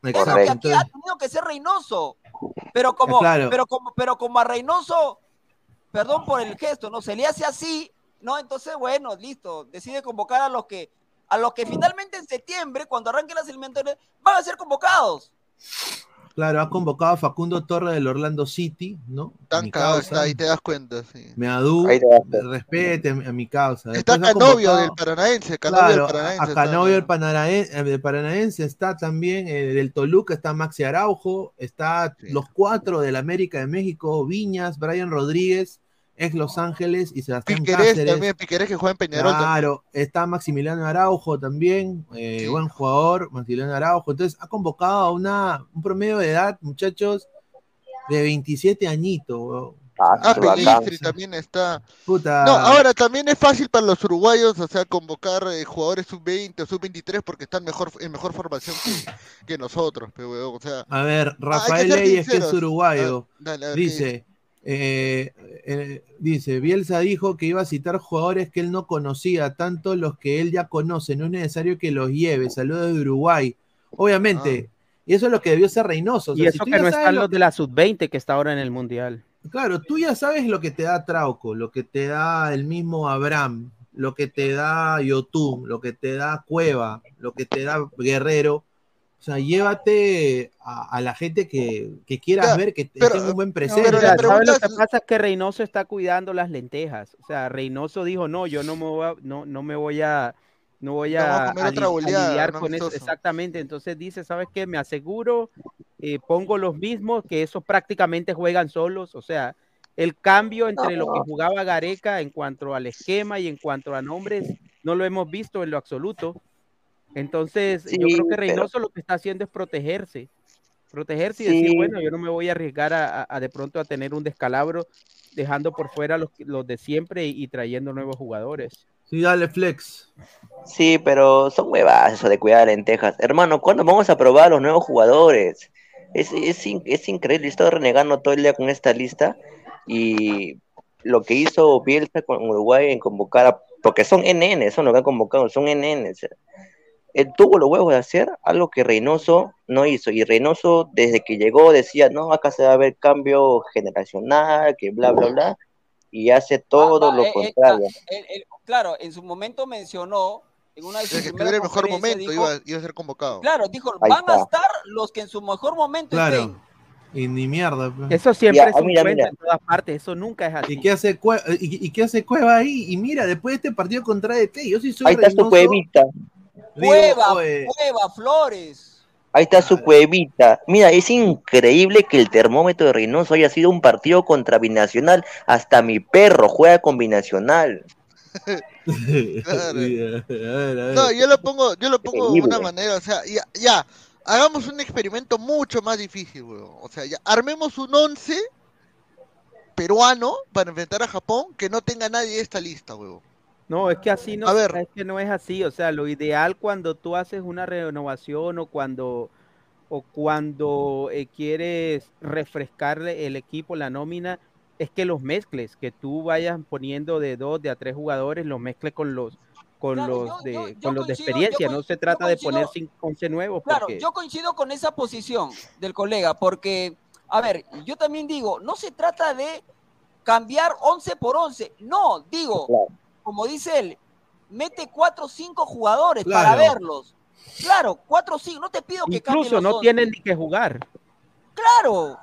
Es lo que aquí ha tenido que ser Reynoso. Pero como, Claro. pero como, pero como a Reynoso, perdón por el gesto, ¿no? Se le hace así, ¿no? Entonces, bueno, listo, decide convocar a los que, a los que finalmente en septiembre, cuando arranquen las eliminatorias, van a ser convocados. Claro, ha convocado a Facundo Torre del Orlando City, ¿no? Tan causa. está, ahí te das cuenta, sí. Me adu, respete a mi, a causa. Está Después Canovio convocado- del Paranaense, Canovio Claro, del Paranaense. a está, Canovio ¿no? el Paranaense, está también eh, del Toluca, está Maxi Araujo, está Sí. los cuatro del América de México, Viñas, Brian Rodríguez, ex Los Ángeles y Sebastián Piquerés Cáceres. también, Piquerés que juega en Peñarol también. Claro, está Maximiliano Araujo también, eh, buen jugador, Maximiliano Araujo. Entonces ha convocado a una, un promedio de edad, muchachos, de 27 añitos. weón. Ah, Ah. Pelistri también está. Puta. No, ahora también es fácil para los uruguayos, o sea, convocar eh, jugadores sub-20 o sub-23 porque están mejor, en mejor formación que, que nosotros, pero, weón, o sea, A ver, Rafael Leyes, que es uruguayo. Ah, dale, a ver, ¿qué Dice, eh, eh, dice, Bielsa dijo que iba a citar jugadores que él no conocía, tanto los que él ya conoce, no es necesario que los lleve. Saludos de Uruguay. Obviamente, y eso es lo que debió ser Reynoso. o sea, Y eso que no están lo los de la sub-20 que está ahora en el Mundial. Claro, tú ya sabes lo que te da Trauco, lo que te da el mismo Abraham, lo que te da Yotun, lo que te da Cueva, lo que te da Guerrero. O sea, llévate a, a la gente que, que quieras Ya, ver, que te- pero- tenga un buen pero presente. la Mira, ¿sabes lo que pasa? Es que Reynoso está cuidando las lentejas. O sea, Reynoso dijo, no, yo no me voy a, no, no me voy a, no voy No a, a comer a a lidiar con eso. Exactamente. Entonces dice, ¿sabes qué? Me aseguro, eh, pongo los mismos, que esos prácticamente juegan solos. O sea, el cambio entre lo que jugaba Gareca en cuanto al esquema y en cuanto a nombres, no lo hemos visto en lo absoluto. Entonces, yo Sí, creo que pero- Reynoso lo que está haciendo es protegerse. Protegerse y Sí. decir, bueno, yo no me voy a arriesgar a, a- a de pronto a tener un descalabro, dejando por fuera los, los de siempre y, y trayendo nuevos jugadores. Sí, dale, Flex. Sí, pero son huevadas eso de cuidar lentejas. Hermano, ¿cuándo vamos a probar a los nuevos jugadores? Es, es, es increíble, he estado renegando todo el día con esta lista y lo que hizo Bielsa con Uruguay en convocar a, porque son NN, son lo que han convocado, son NN. Él tuvo los huevos de hacer algo que Reynoso no hizo. Y Reynoso, desde que llegó, decía, no, acá se va a ver cambio generacional, que bla, bla, bla. Y hace todo Ah, lo eh, eh, contrario. ah, él- él- claro, en su momento mencionó en una de sus que en el mejor momento dijo, iba, iba a ser convocado. claro, dijo, Ahí van a está. estar los que en su mejor momento estén. Claro. Y ni mierda. Eso siempre Ya, es ah, un mira, mira. en todas partes, eso nunca es así. ¿Y qué hace Cueva, y, y qué hace Cueva ahí? Y mira, después de este partido contra DT, yo sí soy Ahí está su Reynoso, cuevita. Cueva, oye, Cueva, Flores. Ahí está su cuevita. Mira, es increíble que el termómetro de Reynoso haya sido un partido contra Binacional. Hasta mi perro juega con Binacional. Claro. Sí, a ver, a ver. No, yo lo pongo, yo lo pongo de una manera, o sea, ya, ya, hagamos un experimento mucho más difícil, weón. O sea, ya, armemos un 11 peruano para enfrentar a Japón que no tenga nadie de esta lista, weón. No, es que así no, A ver. es que no es así. O sea, lo ideal cuando tú haces una renovación o cuando o cuando eh, quieres refrescarle el equipo, la nómina, es que los mezcles, que tú vayas poniendo de dos, de a tres jugadores, los mezcles con los con Claro, los yo- de yo- yo con los de coincido- experiencia. No se trata de poner cinco, 11 nuevos Claro, porque yo coincido con esa posición del colega, porque, a ver, yo también digo, no se trata de cambiar 11 por 11, no, digo, Claro. Como dice él, mete 4 o 5 jugadores Claro. para verlos. Claro, 4 o 5, no te pido que incluso los no 11. tienen ni que jugar. Claro,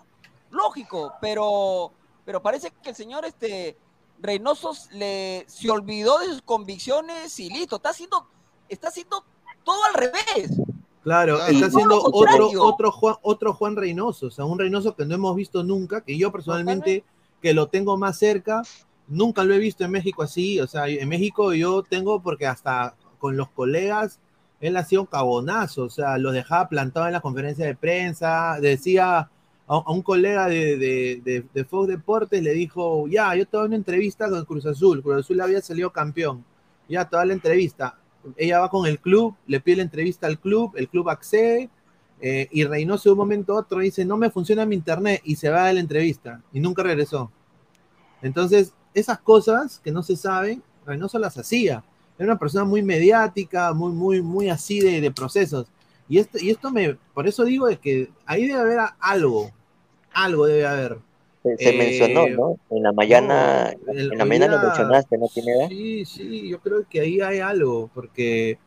lógico, pero, pero parece que el señor este Reynoso le, se olvidó de sus convicciones y listo, está haciendo, está haciendo todo al revés. Claro, está haciendo otro, otro, Juan, otro Juan Reynoso, o sea, un Reynoso que no hemos visto nunca, que yo personalmente, que lo tengo más cerca, nunca lo he visto en México así, o sea, en México yo tengo, porque hasta con los colegas, él hacía un cabonazo, o sea, los dejaba plantados en la conferencia de prensa, decía a, un colega de, de, de, Fox Deportes, le dijo, ya, yo te doy una entrevista con Cruz Azul, Cruz Azul había salido campeón, ya, doy la entrevista, ella va con el club, le pide la entrevista al club, el club accede, eh, y Reynoso de un momento a otro dice, no me funciona mi internet, y se va de la entrevista, y nunca regresó. Entonces, esas cosas que no se saben, Reynoso las hacía. Era una persona muy mediática, muy, muy, muy así de, de procesos. Y esto, y esto me, por eso digo de que ahí debe haber algo, algo debe haber. Se, se Eh, mencionó, ¿no? En la mañana, No, en la mañana lo mencionaste, ¿no tiene edad? Sí, sí, yo creo que ahí hay algo, porque,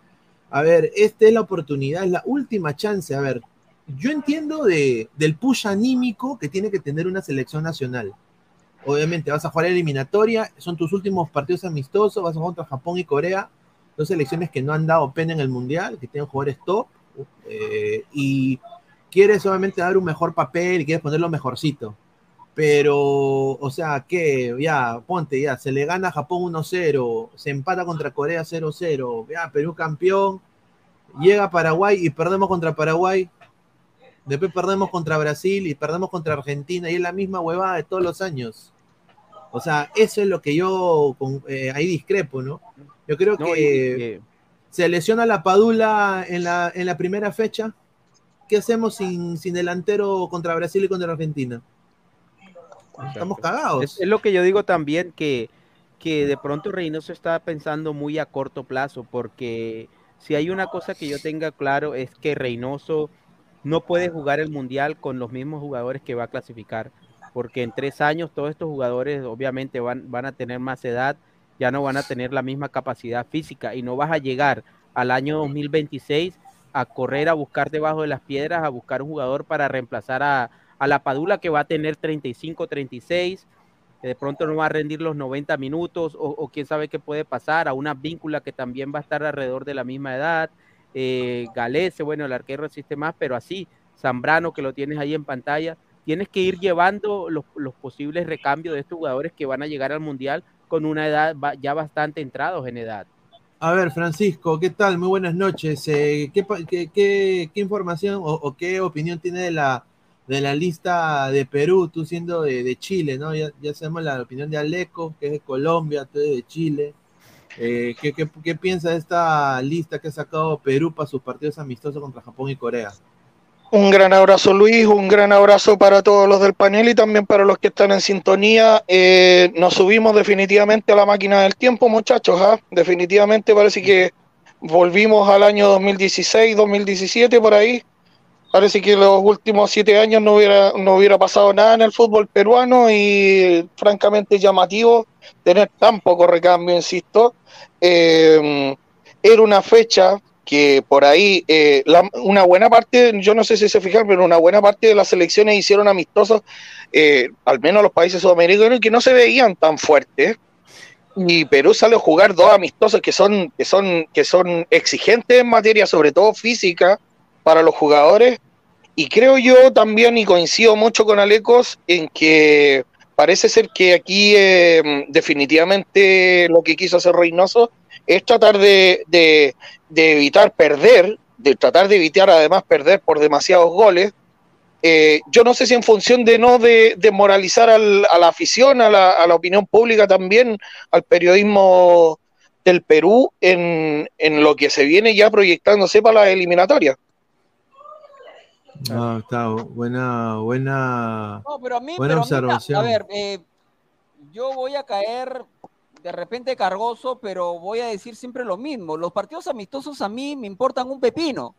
a ver, esta es la oportunidad, es la última chance. A ver, yo entiendo de, del push anímico que tiene que tener una selección nacional. Obviamente, vas a jugar eliminatoria, son tus últimos partidos amistosos, vas a jugar contra Japón y Corea, dos selecciones que no han dado pena en el mundial, que tienen jugadores top, eh, y quieres obviamente dar un mejor papel y quieres ponerlo mejorcito. Pero, o sea, que ya, ponte, ya, se le gana a Japón 1-0, se empata contra Corea 0-0, ya, Perú campeón, llega a Paraguay y perdemos contra Paraguay, después perdemos contra Brasil y perdemos contra Argentina, y es la misma huevada de todos los años. O sea, eso es lo que yo con- eh, ahí discrepo, ¿no? Yo creo No, y- que y- se lesiona la Padula en la, en la primera fecha. ¿Qué hacemos sin, sin delantero contra Brasil y contra Argentina? Estamos cagados. Es, es lo que yo digo también, que, que de pronto Reynoso está pensando muy a corto plazo, porque si hay una cosa que yo tenga claro es que Reynoso no puede jugar el Mundial con los mismos jugadores que va a clasificar, porque en tres años todos estos jugadores obviamente van, van a tener más edad, ya no van a tener la misma capacidad física y no vas a llegar al año 2026 a correr a buscar debajo de las piedras, a buscar un jugador para reemplazar a, a la Padula que va a tener 35, 36, que de pronto no va a rendir los 90 minutos, o, o quién sabe qué puede pasar, a una víncula que también va a estar alrededor de la misma edad, eh, Galese, bueno, el arquero resiste más, pero así, Zambrano que lo tienes ahí en pantalla, tienes que ir llevando los, posibles recambios de estos jugadores que van a llegar al Mundial con una edad ya bastante entrados en edad. A ver, Francisco, ¿qué tal? Muy buenas noches. Eh, ¿qué, información o, qué opinión tiene de la, de la lista de Perú, tú siendo de, de Chile, ¿no? Ya, ya sabemos la opinión de Aleco, que es de Colombia, tú eres de Chile. Eh, ¿qué, qué, qué piensa de esta lista que ha sacado Perú para sus partidos amistosos contra Japón y Corea? Un gran abrazo Luis, un gran abrazo para todos los del panel y también para los que están en sintonía. Eh, nos subimos definitivamente a la máquina del tiempo, muchachos. ¿ah? Definitivamente parece que volvimos al año 2016, 2017 por ahí. Parece que los últimos siete años no hubiera, no hubiera pasado nada en el fútbol peruano y francamente llamativo tener tan poco recambio, insisto. Eh, era una fecha que por ahí, eh, una buena parte, yo no sé si se fijaron, pero una buena parte de las selecciones hicieron amistosos, eh, al menos los países sudamericanos, que no se veían tan fuertes. Y Perú sale a jugar dos amistosos que son, que son, que son exigentes en materia, sobre todo física, para los jugadores. Y creo yo también, y coincido mucho con Alecos, en que parece ser que aquí eh, definitivamente lo que quiso hacer Reynoso es tratar de, de- de evitar perder, de tratar de evitar además perder por demasiados goles. Eh, yo no sé si en función de no de, de moralizar al- a la afición, a la, a la opinión pública también, al periodismo del Perú en, en lo que se viene ya proyectándose para la eliminatoria. Ah, está buena, buena, No, pero a mí, buena pero a mí, observación. a ver, eh, yo voy a caer de repente cargoso, pero voy a decir siempre lo mismo. Los partidos amistosos a mí me importan un pepino.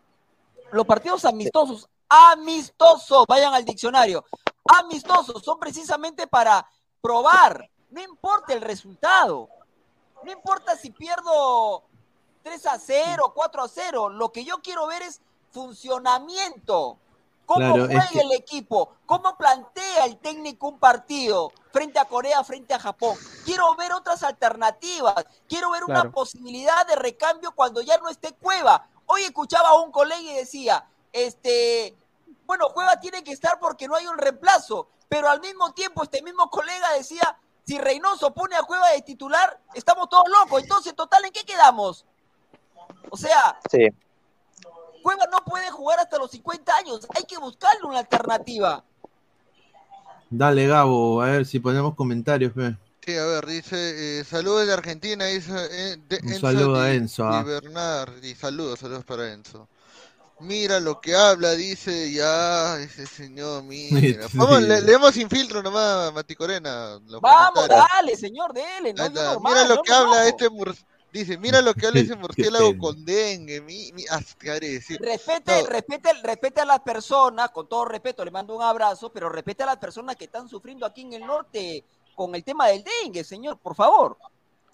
Los partidos amistosos, amistosos, vayan al diccionario, amistosos son precisamente para probar. No importa el resultado. No importa si pierdo 3 a 0, 4 a 0. Lo que yo quiero ver es funcionamiento. ¿Cómo Claro, es juega que- el equipo? ¿Cómo plantea el técnico un partido frente a Corea, frente a Japón? Quiero ver otras alternativas. Quiero ver una posibilidad de recambio cuando ya no esté Cueva. Hoy escuchaba a un colega y decía, este, bueno, Cueva tiene que estar porque no hay un reemplazo. Pero al mismo tiempo, este mismo colega decía, si Reynoso pone a Cueva de titular, estamos todos locos. Entonces, total, ¿en qué quedamos? O sea, Sí. Cueva no puede jugar hasta los 50 años. Hay que buscarle una alternativa. Dale, Gabo, a ver si ponemos comentarios, pe. Sí, a ver, dice, eh, saludos de Argentina, dice eh, de Un saludo a Enzo, ah. Di Bernard, y saludos, saludos para Enzo. Mira lo que habla, dice ya ese señor, mira. Sí. Vamos, le- leemos sin filtro nomás, Mati Corena. los Vamos, dale, señor, dele. No, Ahí yo está. normal, Mira lo que habla este mur- dice, mira lo que habla ese murciélago con dengue, mi, mi, ah, decir. Respete, No. respete, respete a las personas, con todo respeto, le mando un abrazo, pero respete a las personas que están sufriendo aquí en el norte con el tema del dengue, señor, por favor.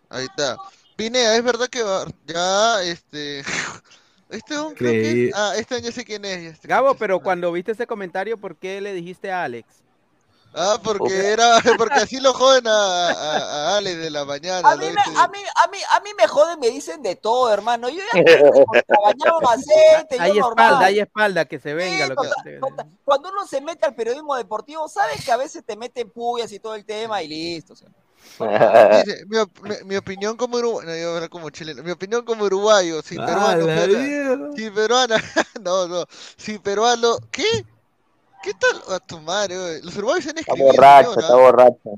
Ahí está. Pinea, es verdad que va- ya, este, este es un, creo que- ah, este ya sé quién es. sé Gabo, pero cuando viste ese comentario, ¿por qué le dijiste a Alex? Ah, porque era, porque así lo joden a, a, a Alex de la mañana. A mí, Este- me, a, mí, a, mí, a mí me joden, me dicen de todo, hermano. Yo ya en aceite, Hay yo espalda, normal. hay espalda, que se venga. Sí, lo que- total, total. Cuando uno se mete al periodismo deportivo, sabes que a veces te meten puyas y todo el tema y listo. o sea. Dice, mi, op- mi- mi opinión como uruguayo, no, como chileno, mi opinión como uruguayo, si Ah, peruano la fuera- mierda. si peruana, no, no, si peruano, ¿qué? ¿Qué tal? A tu madre, güey. los uruguayos han Está escrito, borracho, señora. está borracho.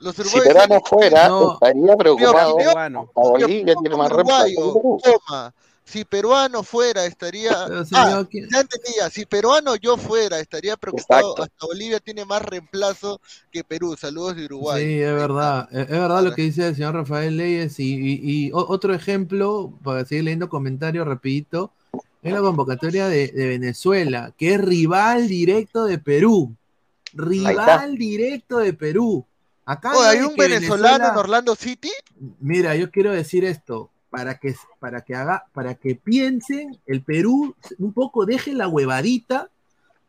Los Si han fuera, No. estaría preocupado. opinión- Bueno, A Bolivia tiene más reemplazo que uruguayo, Perú. toma, si peruano fuera, estaría... Ah, señor, ¿quién- ya entendía, si peruano yo fuera, estaría preocupado, Exacto. hasta Bolivia tiene más reemplazo que Perú, saludos de Uruguay. Sí, es verdad. Es, verdad lo que dice el señor Rafael Leyes. Y, y- y otro ejemplo, para seguir leyendo comentarios rapidito, es la convocatoria de, de Venezuela, que es rival directo de Perú. Rival directo de Perú. Acá Oh, hay un venezolano en Orlando City. Mira, yo quiero decir esto, para que, para que haga, para que piensen, el Perú un poco deje la huevadita,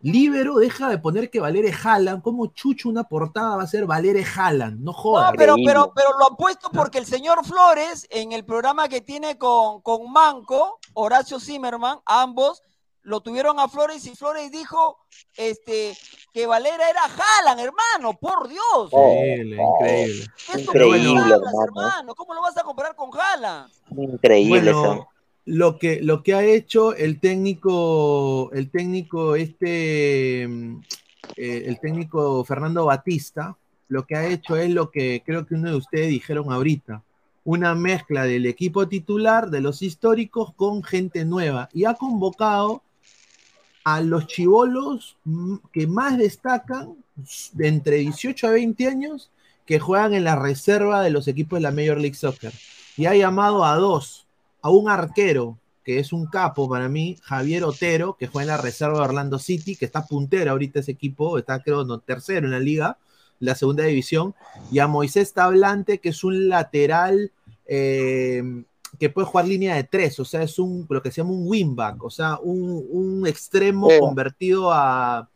Libero deja de poner que Valere Jalan, como Chucho una portada va a ser Valere Jalan, no No, jodas. pero, Increíble. pero, pero lo han puesto porque el señor Flores, en el programa que tiene con, con Manco, Horacio Zimmerman, ambos, lo tuvieron a Flores y Flores dijo este, que Valera era Jalan, hermano, por Dios. Increíble, increíble. ¿Qué Increíble, hablas, hermano. hermano? ¿Cómo lo vas a comparar con Jalan? Increíble Bueno, eso. Lo que, lo que ha hecho el técnico, el técnico este, mm, eh, el técnico Fernando Batista, lo que ha hecho es lo que creo que uno de ustedes dijeron ahorita, una mezcla del equipo titular, de los históricos, con gente nueva, y ha convocado a los chivolos mm, que más destacan de entre 18 a 20 años que juegan en la reserva de los equipos de la Major League Soccer. Y ha llamado a dos, a un arquero, que es un capo para mí, Javier Otero, que juega en la reserva de Orlando City, que está puntero ahorita ese equipo, está creo no, tercero en la liga, la segunda división, y a Moisés Tablante, que es un lateral eh, que puede jugar línea de tres, o sea, es un lo que se llama un wingback, o sea, un, un extremo Sí. convertido a,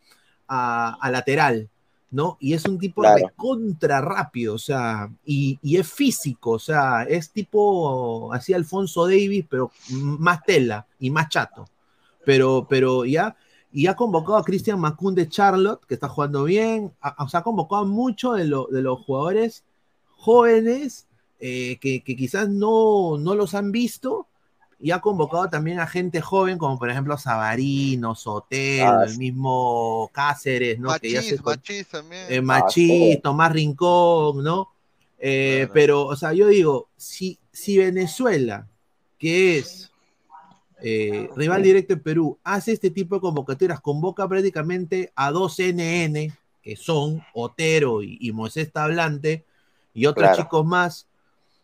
a- a lateral, ¿no? Y es un tipo Claro. contra rápido, o sea, y, y es físico, o sea, es tipo así Alfonso Davis, pero más tela y más chato. Pero, pero ya, y ha convocado a Christian Macun de Charlotte, que está jugando bien, a- o sea, ha convocado a muchos de, lo- de los jugadores jóvenes eh, que, que quizás no, no los han visto, y ha convocado también a gente joven, como por ejemplo Sabarino, Sotelo, Ah, el mismo Cáceres, ¿no? que ya se también. eh, Ah, Machís, sí. Tomás Rincón, ¿no? Eh, Claro. Pero, o sea, yo digo, si, si Venezuela, que es eh, rival directo en Perú, hace este tipo de convocatorias, convoca prácticamente a dos NN, que son Otero y, y Moisés Tablante, y otros Claro. chicos más,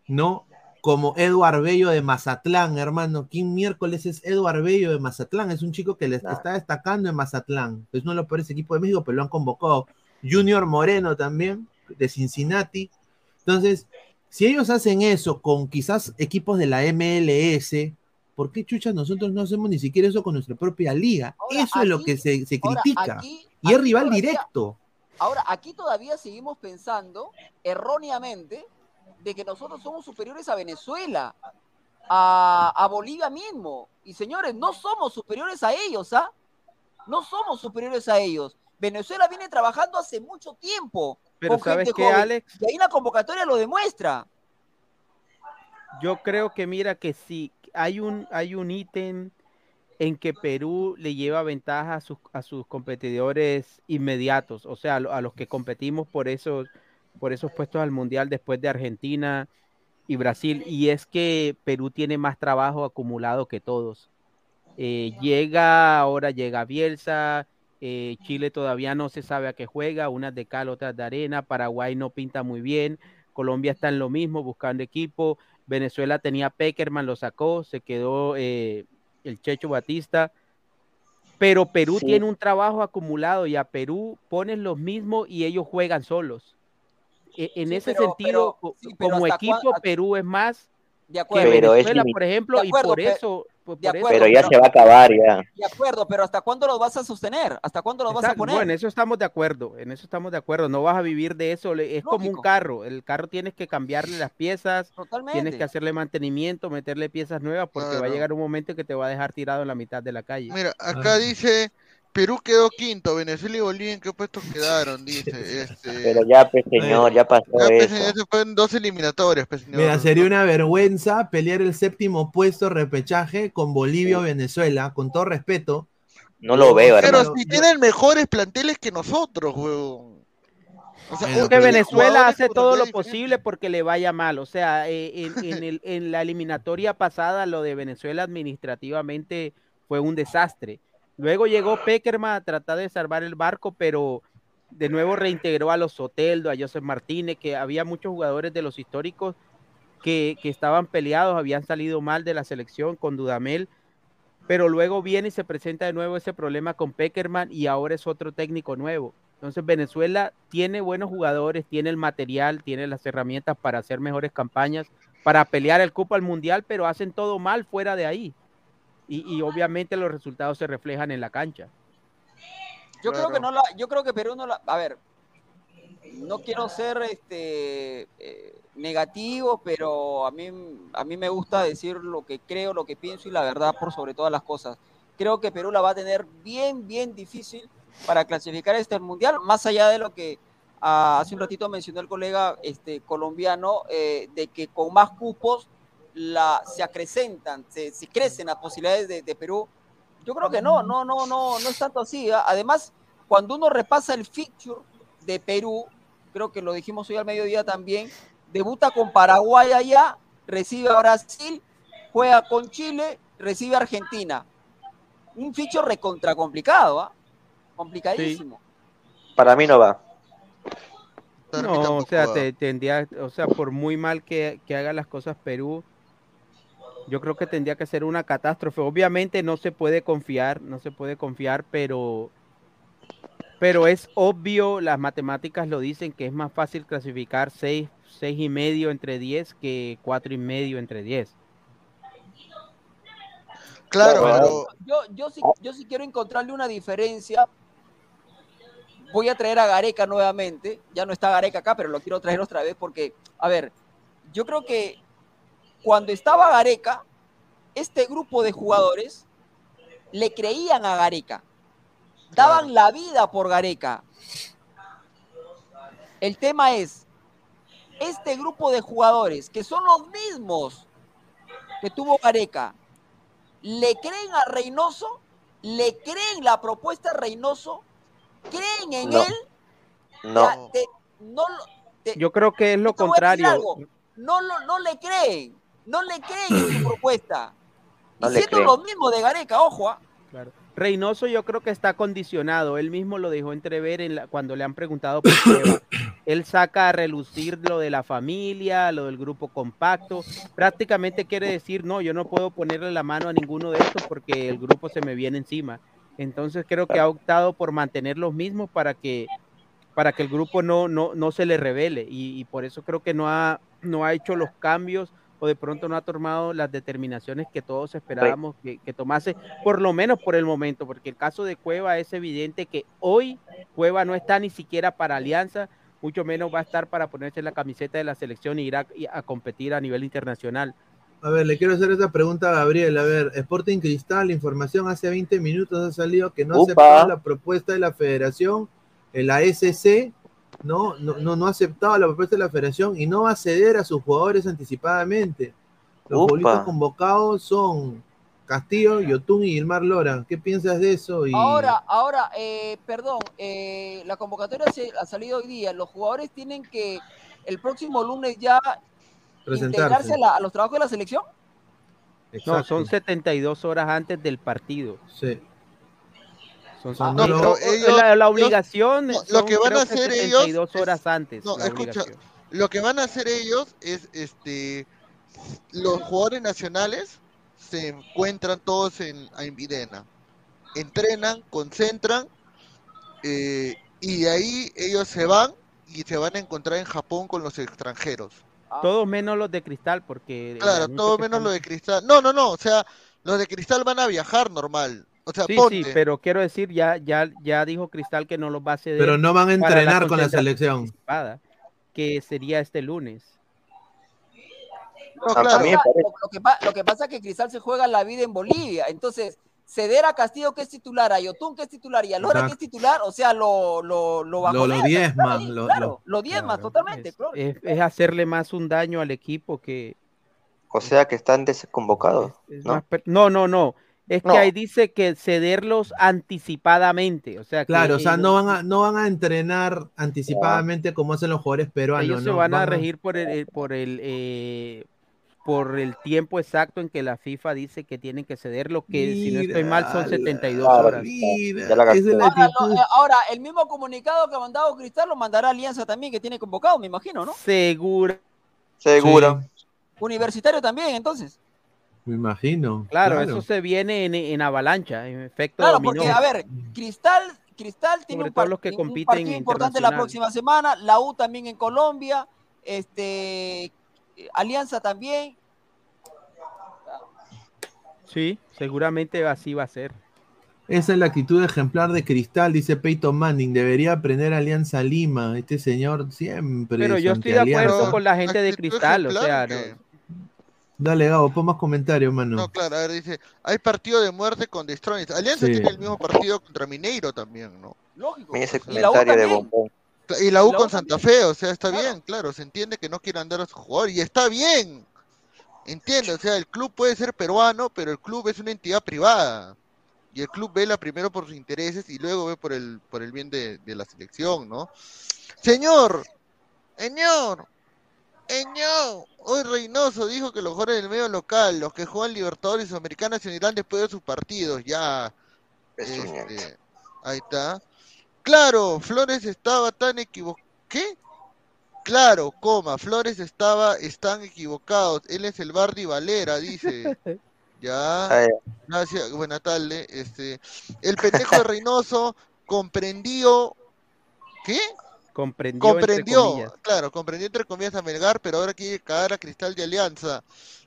¿no? Como Eduard Bello de Mazatlán, hermano. ¿Quién miércoles es Eduard Bello de Mazatlán? Es un chico que le está destacando en Mazatlán. Es uno de los peores equipos de México, pero lo han convocado. Junior Moreno también, de Cincinnati. Entonces, si ellos hacen eso con quizás equipos de la MLS, ¿por qué chuchas nosotros no hacemos ni siquiera eso con nuestra propia liga? Ahora, eso es lo que se, se Ahora, critica. aquí- y es rival todavía- directo. Ahora, aquí todavía seguimos pensando erróneamente de que nosotros somos superiores a Venezuela, a, a Bolivia mismo. Y señores, no somos superiores a ellos, ¿ah? No somos superiores a ellos. Venezuela viene trabajando hace mucho tiempo Pero con ¿sabes gente qué, joven. Alex? Y ahí la convocatoria lo demuestra. Yo creo que mira que sí, hay un, hay un ítem en que Perú le lleva ventaja a sus, a sus competidores inmediatos, o sea, a los que competimos por esos, por esos puestos al Mundial después de Argentina y Brasil, y es que Perú tiene más trabajo acumulado que todos. Eh, llega, ahora llega Bielsa, eh, Chile todavía no se sabe a qué juega, unas de cal, otras de arena, Paraguay no pinta muy bien, Colombia está en lo mismo, buscando equipo, Venezuela tenía Peckerman, lo sacó, se quedó eh, el Checho Batista, pero Perú Sí. tiene un trabajo acumulado y a Perú ponen los mismos y ellos juegan solos. E- En Sí, ese pero- sentido, pero- co- sí, pero como ¿hasta equipo, Perú es más De que acuerdo. Pero es Venezuela, por ejemplo, y acuerdo, por eso, por, de eso- Pero ya pero- se va a acabar ya. De acuerdo, pero ¿hasta cuándo los vas a sostener? ¿Hasta cuándo los vas a Exacto, poner? Bueno, en eso estamos de acuerdo, en eso estamos de acuerdo. No vas a vivir de eso, es como un carro. El carro tienes que cambiarle las piezas, Totalmente. tienes que hacerle mantenimiento, meterle piezas nuevas, porque va a llegar un momento que te va a dejar tirado en la mitad de la calle. Mira, acá Ah. dice, Perú quedó quinto, Venezuela y Bolivia en qué puestos quedaron, dice. Este, Pero ya, pues, señor, ya pasó ya, pues, eso. ya se fueron dos eliminatorias, pues, señor. Mira, sería una vergüenza pelear el séptimo puesto repechaje con Bolivia o Venezuela, con todo respeto. No lo veo, Pero hermano. si tienen mejores planteles que nosotros, weón. O sea, Bueno, que Venezuela hace todo lo posible porque le vaya mal. O sea, eh, en, en el- en la eliminatoria pasada, lo de Venezuela administrativamente fue un desastre. Luego llegó Peckerman a tratar de salvar el barco, pero de nuevo reintegró a los Soteldo, a Joseph Martínez, que había muchos jugadores de los históricos que, estaban peleados, habían salido mal de la selección con Dudamel, pero luego viene y se presenta de nuevo ese problema con Peckerman y ahora es otro técnico nuevo. Entonces Venezuela tiene buenos jugadores, tiene el material, tiene las herramientas para hacer mejores campañas, para pelear el cupo al mundial, pero hacen todo mal fuera de ahí. Y, y obviamente los resultados se reflejan en la cancha. Yo creo que no la, yo creo que Perú no la, a ver, no quiero ser este eh, negativo, pero a mí a mí me gusta decir lo que creo, lo que pienso y la verdad por sobre todas las cosas. Creo que Perú la va a tener bien bien difícil para clasificar este mundial, más allá de lo que ah, hace un ratito mencionó el colega este colombiano eh, de que con más cupos la se acrecentan, se, se crecen las posibilidades de, de Perú yo creo que no, no, no, no, no es tanto así. ¿ah? Además, cuando uno repasa el fixture de Perú, creo que lo dijimos hoy al mediodía también, debuta con Paraguay allá, recibe a Brasil, juega con Chile, recibe a Argentina. Un fixture recontra complicado, ¿ah? Complicadísimo. Para mí no va. No, o sea, te, tendría, o sea, por muy mal que, que haga las cosas Perú, yo creo que tendría que ser una catástrofe. Obviamente no se puede confiar, no se puede confiar, pero, pero es obvio, las matemáticas lo dicen, que es más fácil clasificar seis, seis y medio entre 10 que cuatro y medio entre 10. Claro, Yo, yo, sí, yo sí quiero encontrarle una diferencia. Voy a traer a Gareca nuevamente. Ya no está Gareca acá, pero lo quiero traer otra vez porque, a ver, yo creo que cuando estaba Gareca, este grupo de jugadores le creían a Gareca. Daban la vida por Gareca. El tema es, este grupo de jugadores, que son los mismos que tuvo Gareca, ¿le creen a Reynoso? ¿Le creen la propuesta de Reynoso? ¿Creen en No. él? No. Te- no, te- Yo creo que es lo contrario. No, lo- no le creen, no le creen en su propuesta. No y siendo lo mismo de Gareca, ojo. Claro. Reynoso yo creo que está condicionado. Él mismo lo dejó entrever en la- cuando le han preguntado por Cueva. Él saca a relucir lo de la familia, lo del grupo compacto. Prácticamente quiere decir, no, yo no puedo ponerle la mano a ninguno de estos porque el grupo se me viene encima. Entonces creo que ha optado por mantener los mismos para que, para que el grupo no, no, no se le revele. Y, y por eso creo que no ha, no ha hecho los cambios o de pronto no ha tomado las determinaciones que todos esperábamos que, que tomase, por lo menos por el momento, porque el caso de Cueva es evidente que hoy Cueva no está ni siquiera para Alianza, mucho menos va a estar para ponerse la camiseta de la selección e ir a, y a competir a nivel internacional. A ver, le quiero hacer esta pregunta a Gabriel. A ver, Sporting Cristal, información hace 20 minutos ha salido que no aceptado la propuesta de la federación, la SC, ¿no? No, no, no ha aceptado la propuesta de la federación y no va a ceder a sus jugadores anticipadamente. Los futbolistas convocados son Castillo, Yotun y Gilmar Lora. ¿Qué piensas de eso? Y... Ahora, ahora, eh, perdón, eh, la convocatoria se- ha salido hoy día. Los jugadores tienen que el próximo lunes ya presentarse. integrarse a, la- a los trabajos de la selección. No, Exacto. son 72 horas antes del partido. Sí. Son, Ah, son- no, pero ellos- la, la obligación no, lo son, que van a hacer ellos 72 es- horas antes. no, escucha, obligación. lo que van a hacer ellos es, este, los jugadores nacionales se encuentran todos en, en Videna, entrenan, concentran, eh, y de ahí ellos se van y se van a encontrar en Japón con los extranjeros. Todos menos los de cristal, porque. el Claro, anuncio todo que menos están- lo de Cristal. No, no, no, o sea, los de Cristal van a viajar normal. O sea, Sí, ponte. sí, pero quiero decir, ya, ya, ya dijo Cristal que no los va a ceder. Pero no van a entrenar con la selección. Que sería este lunes. No, A- a claro. mí me Lo, lo que, pa- lo que pasa es que Cristal se juega la vida en Bolivia. Entonces, ceder a Castillo, que es titular, a Yotun, que es titular, y a Lora, que es titular, o sea, lo, lo, lo Lo, bajonea, lo lo- claro, lo- lo diezma Claro, totalmente. Es, claro. es- es hacerle más un daño al equipo que. O sea que están desconvocados, es ¿no? más per- no, no, no. Es No. que ahí dice que cederlos anticipadamente. O sea, que Claro, o sea, ellos- no van a, no van a entrenar anticipadamente como hacen los jugadores peruanos. ellos se ¿no? van a regir por el, el- por el eh, por el tiempo exacto en que la FIFA dice que tienen que ceder lo que si no estoy mal son Mira, 72 Claro, horas. Mira, la esa es la Ahora, lo- eh, ahora, el mismo comunicado que ha mandado Cristal lo mandará Alianza también, que tiene convocado, me imagino, ¿no? Seguro, Seguro. Sí, Universitario también, entonces. Me imagino. claro, eso se viene en, en avalancha, en efecto Claro, dominó. porque, a ver, Cristal, Cristal tiene un, par- los que un compiten partido importante la próxima semana, la U también en Colombia, este Alianza también. Sí, seguramente así va a ser. Esa es la actitud ejemplar de Cristal, dice Peyton Manning. Debería aprender Alianza Lima. Este señor siempre. Pero yo estoy de acuerdo con la gente de Cristal, o sea, no- Dale, Gabo, pon más comentarios, mano. No, claro, a ver, dice, hay partido de muerte con Destroyers. Alianza Sí. tiene el mismo partido contra Mineiro también, ¿no? Lógico. Mira ese Y la U comentario de bombón. Y la U la U con Santa Fe, o sea, está Claro. bien, claro, se entiende que no quiere andar a su jugador y está bien. Entiende, o sea, el club puede ser peruano, pero el club es una entidad privada. Y el club vela primero por sus intereses y luego ve por el, por el bien de, de la selección, ¿no? Señor, señor, señor, hoy Reynoso dijo que los jugadores del medio local, los que juegan Libertadores y Americanas se unirán después de sus partidos, ya. Este, ahí está. Claro, Flores estaba tan equivocado. ¿Qué? Claro, coma, Flores estaba, están equivocados. Él es el Bardi Valera, dice. Ya, Ah, ya. gracias, buena tarde. Este, el pendejo de Reynoso comprendió. ¿Qué? Comprendió, Comprendió, claro, comprendió entre comillas a Melgar, pero ahora quiere cagar a Cristal de Alianza.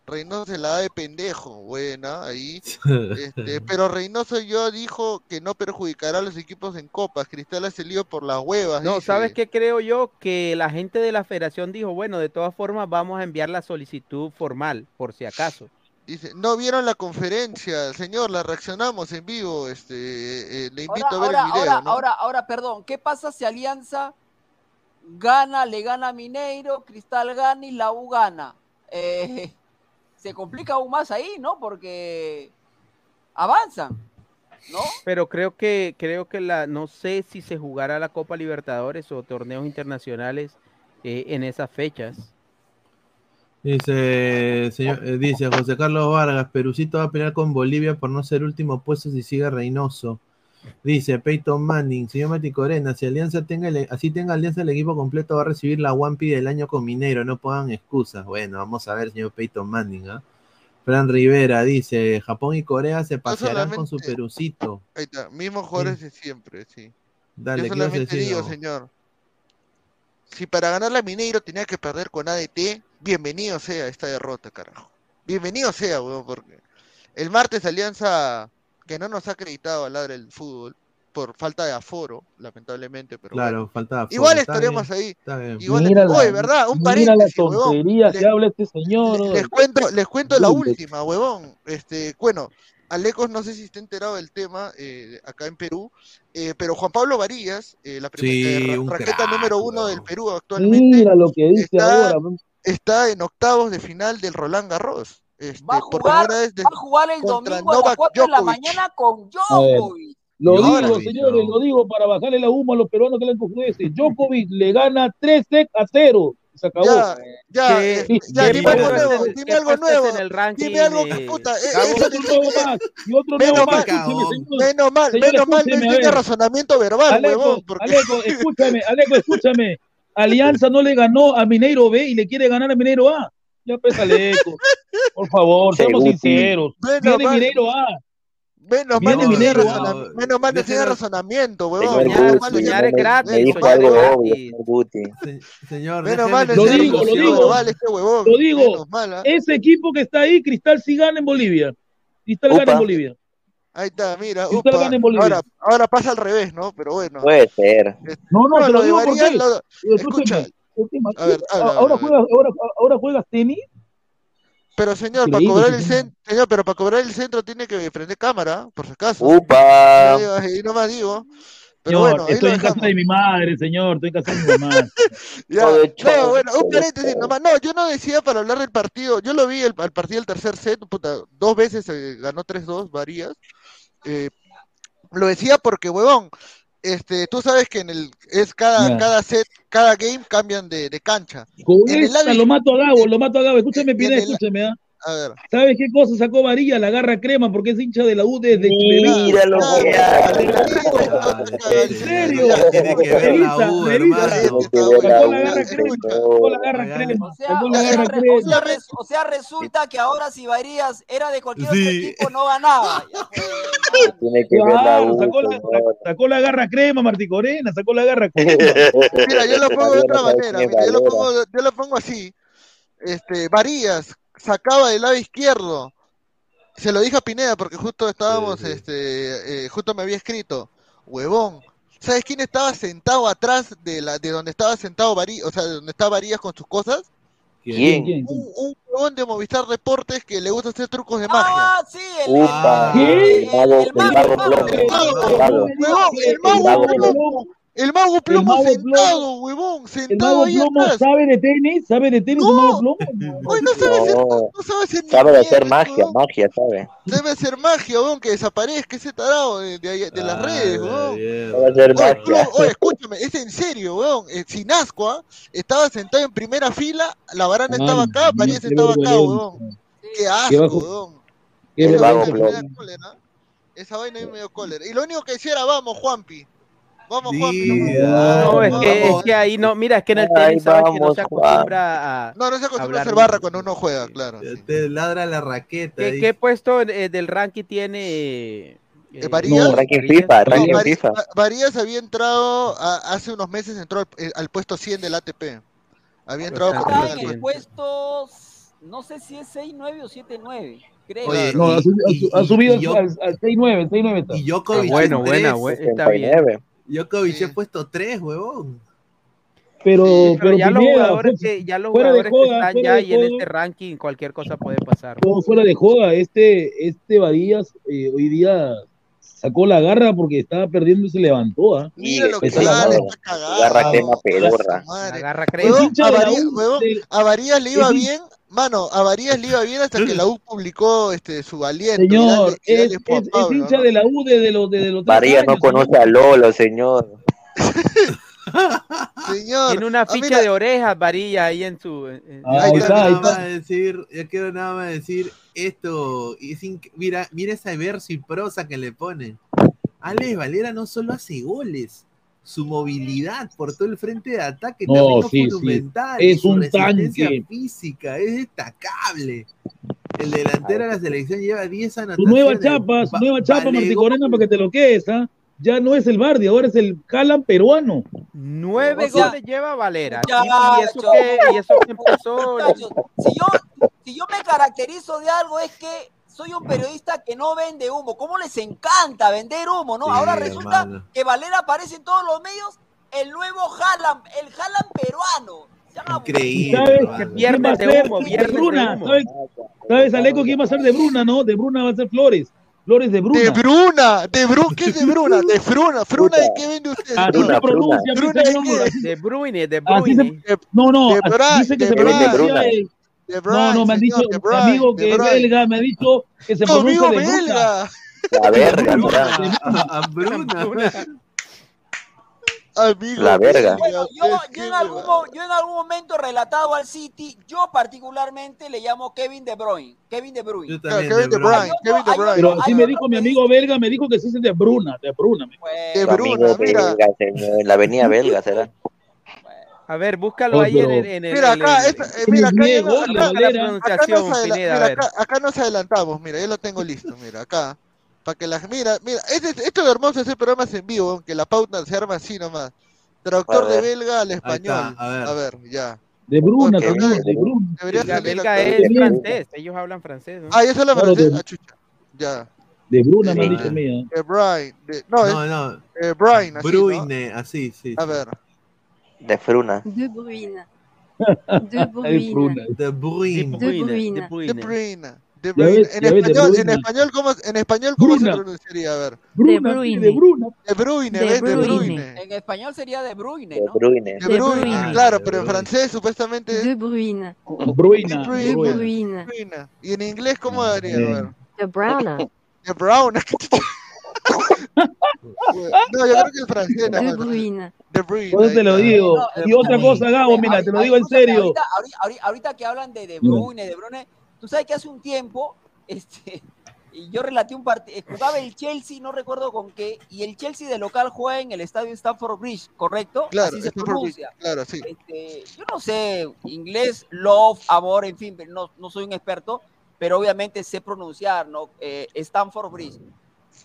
Reynoso se la da de pendejo, buena, ahí. Este, pero Reynoso yo dijo que no perjudicará a los equipos en copas. Cristal hace lío por las huevas. No, dice. ¿sabes qué creo yo? Que la gente de la federación dijo, bueno, de todas formas vamos a enviar la solicitud formal, por si acaso. Dice, no vieron la conferencia, señor, la reaccionamos en vivo. Este, eh, le invito Ahora, a ver ahora, el video. ahora, ¿no? ahora, ahora, perdón, ¿qué pasa si Alianza gana, le gana Mineiro, Cristal gana y la U gana? Eh, se complica aún más ahí, ¿no? Porque avanzan, ¿no? Pero creo que, creo que la, no sé si se jugará la Copa Libertadores o torneos internacionales eh, en esas fechas. Dice, señor, eh, dice José Carlos Vargas, Perucito va a pelear con Bolivia por no ser último puesto si sigue Reynoso. Dice Peyton Manning, señor Mati Corena, si Alianza tenga el- así tenga Alianza el equipo completo va a recibir la Wampi del año con Mineiro, no pongan excusas. Bueno, vamos a ver, señor Peyton Manning, ¿ah? Fran Rivera dice, Japón y Corea se pasearán con su Perucito. Ahí está, mismos jugadores de siempre, sí. Dale, Yo ¿qué ibas a solamente digo, señor, si para ganar la Mineiro tenía que perder con ADT, bienvenido sea esta derrota, carajo. Bienvenido sea, weón, porque el martes Alianza, que no nos ha acreditado a ladra el fútbol, por falta de aforo, lamentablemente, pero Claro, bueno. faltaba. aforo, Igual está estaremos bien, ahí. está bien. Igual, Mira la- oye, ¿verdad? Un mira paréntesis, la huevón. tontería Le- que habla este señor. les cuento, les cuento la última, huevón. Este, bueno, Alecos no sé si está enterado del tema eh, acá en Perú, eh, pero Juan Pablo Varillas, eh, la Sí, primera un raqueta crack, número uno del Perú actualmente, Mira lo que dice está, ahora. está en octavos de final del Roland Garros. Este, Va a por jugar, primera vez de- va a jugar el domingo a las Novak 4 de la mañana con Djokovic. Lo digo, señores, lo digo para bajarle la humo a los peruanos que le ese. Djokovic le gana 3 sets a 0. Se acabó. Ya, ya, ¿Qué- este, ya, dime algo nuevo, en- dime algo nuevo, en el ranking dime algo que puta, eh, Menos nuevo mal, menos mal, menos mal no ver. razonamiento verbal, Aleco, huevón, porque Aleco, escúchame, Aleco, escúchame. Alianza no le ganó a Mineiro B y le quiere ganar a Mineiro A. Ya pesa Aleco. Por favor, seamos sinceros. Menos Viene mal. Mineiro A. Menos mal Viene no Mineiro, razonamiento, menos mal no Déjelo- razonamiento, huevón. Señor Menos Soñar, me, es me gratis, dijo soñar algo obvio, Guti. Señor, Menos mal no Lo digo, lo digo. verbal este huevón. Lo digo. ¿ah? Ese equipo que está ahí, Cristal sí gana en Bolivia. Cristal gana en. Bolivia. Ahí está, mira, Cristal upa. gana en Bolivia. Ahora, ahora pasa al revés, ¿no? Pero bueno. Puede ser. No, no, No, te lo digo porque. Varías, lo- escucha, A ver, habla, ahora, juegas, ahora, ahora juegas tenis. pero señor, para cobrar el centro, señor, pero para cobrar el centro tiene que prender cámara, por si acaso. Upa. Y no más digo. Pero Señor, bueno, estoy en casa de mi madre, señor. Estoy en casa de mi mamá. Ya, no, hecho, bueno, un paréntesis nomás. No, yo no decía para hablar del partido. Yo lo vi el, al partido del tercer set, puta, dos veces eh, ganó 3-2, varias. Eh, lo decía porque, huevón, este, tú sabes que en el es cada, cada set, cada game cambian de, de cancha. Con En el esta Albi- lo mato a Gabo, lo mato a Gabo. Escúchame, Pineda, el- escúchame, ¿ah? A ver. ¿Sabes qué cosa sacó Varilla? La garra crema, porque es hincha de la U desde Mira lo que. ¿En serio? Tiene que ver la U, hermano. Sacó la U, garra crema, sacó la garra crema, O sea, resulta que ahora si Varías era de cualquier otro equipo no ganaba. Tiene que ver la U, sacó la, garra crema, Martí Corena, sacó la garra crema. Mira, yo lo pongo de otra manera. ¿sabes Mira, yo lo Valera? pongo, yo lo pongo así. Este, Varías sacaba del lado izquierdo. Se lo dije a Pineda porque justo estábamos, Sí, sí. este, eh, justo me había escrito, huevón. ¿Sabes quién estaba sentado atrás de la, de donde estaba sentado Varías, o sea, de donde está Varías con sus cosas? ¿Quién? ¿Quién? Un, un huevón de Movistar Deportes que le gusta hacer trucos de magia. Ah, sí, el, Upa. el- ¿Qué? el- Mago- el el mago, mago el mago. Plomo. El mago, El mago. el El mago mago plomo, el mago plomo mago sentado, huevón, El sentado mago ahí plomo atrás. sabe de tenis, sabe de tenis No. el mago plomo. Hoy no sabe hacer, No, no sabe hacer sabe de hacer mierda, magia, huevón. magia, ¿sabe? Debe hacer magia, weón, que desaparezca ese tarado de, de, las Ah, redes, mierda. Sabe hacer Oye, magia. Plomo, oye, escúchame, es en serio, weón. Eh, sin asco, ¿ah? Estaba sentado en primera fila, la varana estaba acá, París qué estaba acá, weón. Qué asco, weón. qué Esa vaina me dio cólera. Y lo único que decía era, vamos, Juanpi. Vamos, Sí, Juanpi. no-. No, es que, es que ahí no, mira, es que en el tenis sabes que no se Juan. acostumbra a... No, no se acostumbra a hacer barra cuando uno juega, claro. Te ladra la raqueta. ¿Qué, qué puesto eh, del ranking tiene? eh, Eh, Varías. No, ranking FIFA, No, ranking Vari- FIFA. Va- Varías había entrado a- hace unos meses entró al, eh, al puesto 100 del ATP. Había entrado primero en el puesto. no sé si es 6-9 o 7-9. Creo. Oye, No, ha, y- subido- ha y- subido y yo- al, al 6-9, 6-9 está. Y Djokovic Ah, bueno, en buena, buena, está bien. 69. Djokovic he puesto tres, huevón. Pero, Pero pero ya los jugadores que, ya los de jugadores joda, que están ya de y en este ranking, cualquier cosa puede pasar. todo fuera de joda, este, este Varillas eh, hoy día sacó la garra porque estaba perdiendo y se levantó. ¿ah? Mira lo que es la sale, garra. está cagado. Garra quema pedorra. La garra crema. Huevón, a, Varías, huevón, de- a Varías le iba bien, mano, a Varías le iba bien hasta que la U publicó este su aliento. y Señor, dale- y es, dale es- por es Pablo, hincha ¿no? de la U desde los, desde los María no conoce a Lolo, señor. Señor, Tiene una ficha de orejas, varilla, ahí en su. en- Ah, Yo ahí quiero está, ahí decir, yo quiero nada más decir esto. es inc- mira, mira esa verso y prosa que le ponen. Alex Valera no solo hace goles, su movilidad por todo el frente de ataque No, también es sí, sí. fundamental. Es su un resistencia tanque. física es destacable. El delantero de la selección lleva 10 Su anotaciones. nueva chapa, su Va- nueva chapa, Martí. Corena, para que te lo quedes, ¿ah? Ya no es el Bardi, ahora es el Calan peruano. Nueve O sea, goles lleva Valera. Y, eso que, y eso que empezó. Si yo, si yo me caracterizo de algo es que soy un periodista que no vende humo. ¿Cómo les encanta vender humo, no? Sí, Ahora resulta hermano. que Valera aparece en todos los medios, el nuevo Haaland, el Haaland peruano. Increíble. ¿Sabes Viernes de humo, viernes de Bruna. ¿sabes? ¿Sabes, Aleco, quién va a ser de Bruna, no? De Bruna va a ser Flores. Flores de Bruna. de Bruna, de Bruna, ¿qué es de Bruna? De Fruna, Fruna, ¿de qué vende usted? Así Bruna, se pronuncia, mi Bruna, ¿de De de se- no, no, De dice que de se pronuncia No, no, me han dicho, de mi amigo que es belga, me ha dicho que se Tu amigo pronuncia de Bruna. belga. La verga, Bruna, será. a- a Bruna. Bruna. Amigo La verga. Bueno, yo, yo en algún, yo en algún momento relatado al City, yo particularmente le llamo Kevin De Bruyne. Kevin De Bruyne. Yo también, Kevin de Bruyne. Kevin De Bruyne. Pero hay me dijo mi que amigo dice- belga, me dijo que sí es de Bruna, de Bruna. Pues, De Bruna, mira. belga, señor. La avenida belga, será. A ver, búscalo Oh, ahí en el. En el- Mira en acá, el- esta- eh, mira acá, ya no- la acá, acá nos, Pineda, a mira, acá, acá nos adelantamos, mira, yo lo tengo listo, mira, acá. Para que las, mira, mira, este, esto es hermoso hacer programas en vivo, aunque la pauta se arma así nomás. Traductor de belga al español. está, a ver. A ver, ya. De Bruna, Ok, señor, dale. de Bruna. Debería La belga acá. es Bien. francés, ellos hablan francés, ¿no? Ah, ¿ya habla Claro, francés? de- Ah, chucha. Ya. De Bruna me han dicho mía. De Brian. De, no, es No, no. eh, Brian, así, ¿no? Bruyne, así, sí. A sí. ver. De Fruna. De Bruyne. De Bruyne. Bruna. De De Bruyne. De Bruyne, Bruyne. de De Bruyne. Bruyne. De Bruyne. En de español, en Bruyne. español, ¿cómo, en español, ¿cómo se pronunciaría? A ver. Bruna, sí, Bruyne. de. De Bruyne, De ¿ves? De Bruyne. Bruyne. En español sería De Bruyne, De ¿no? Bruyne. De De Bruyne, Bruyne. claro, De pero en Bruyne. francés supuestamente De Bruyne. Bruyna. De De. Bruyne. Bruyne. Y en inglés, ¿cómo daría? A ver. De Browne. De Brown. no, yo creo que el francés De. Bruyne. De Bruyne. Por eso te lo digo. No, Y otra cosa, Gabo, mira, te lo digo en serio. Ahorita, ahorita, ahorita- que hablan de De Bruyne, De Bruyne, tú sabes que hace un tiempo, este, yo relaté un partido, jugaba el Chelsea, no recuerdo con qué, y el Chelsea de local juega en el estadio Stamford Bridge, ¿correcto? Claro, Así se pronuncia. claro, sí. Este, yo no sé inglés, love, amor, en fin, pero no, no soy un experto, pero obviamente sé pronunciar, ¿no? Eh, Stanford Bridge.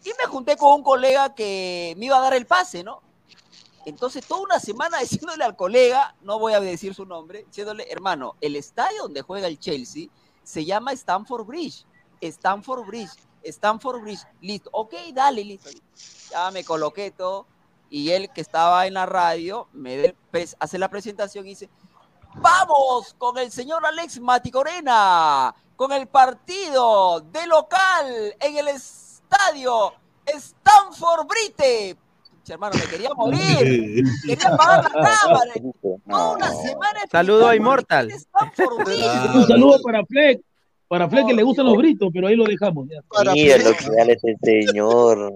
Y me junté con un colega que me iba a dar el pase, ¿no? Entonces, toda una semana diciéndole al colega, no voy a decir su nombre, diciéndole, hermano, el estadio donde juega el Chelsea se llama Stanford Bridge. Stanford Bridge, Stanford Bridge. Listo, ok, dale, listo. Ya me coloqué todo. Y él que estaba en la radio, me hace la presentación y dice, vamos con el señor Alex Maticorena, con el partido de local en el estadio Stanford Bridge. Pucha, Hermano, me quería morir. Quería apagar la cámara. Toda una semana Saludo a Immortal. Stanford. Ah, Un saludo para Fleck. Para Fleck que le gustan los britos, pero ahí lo dejamos. ya. Para Mira lo que vale este señor.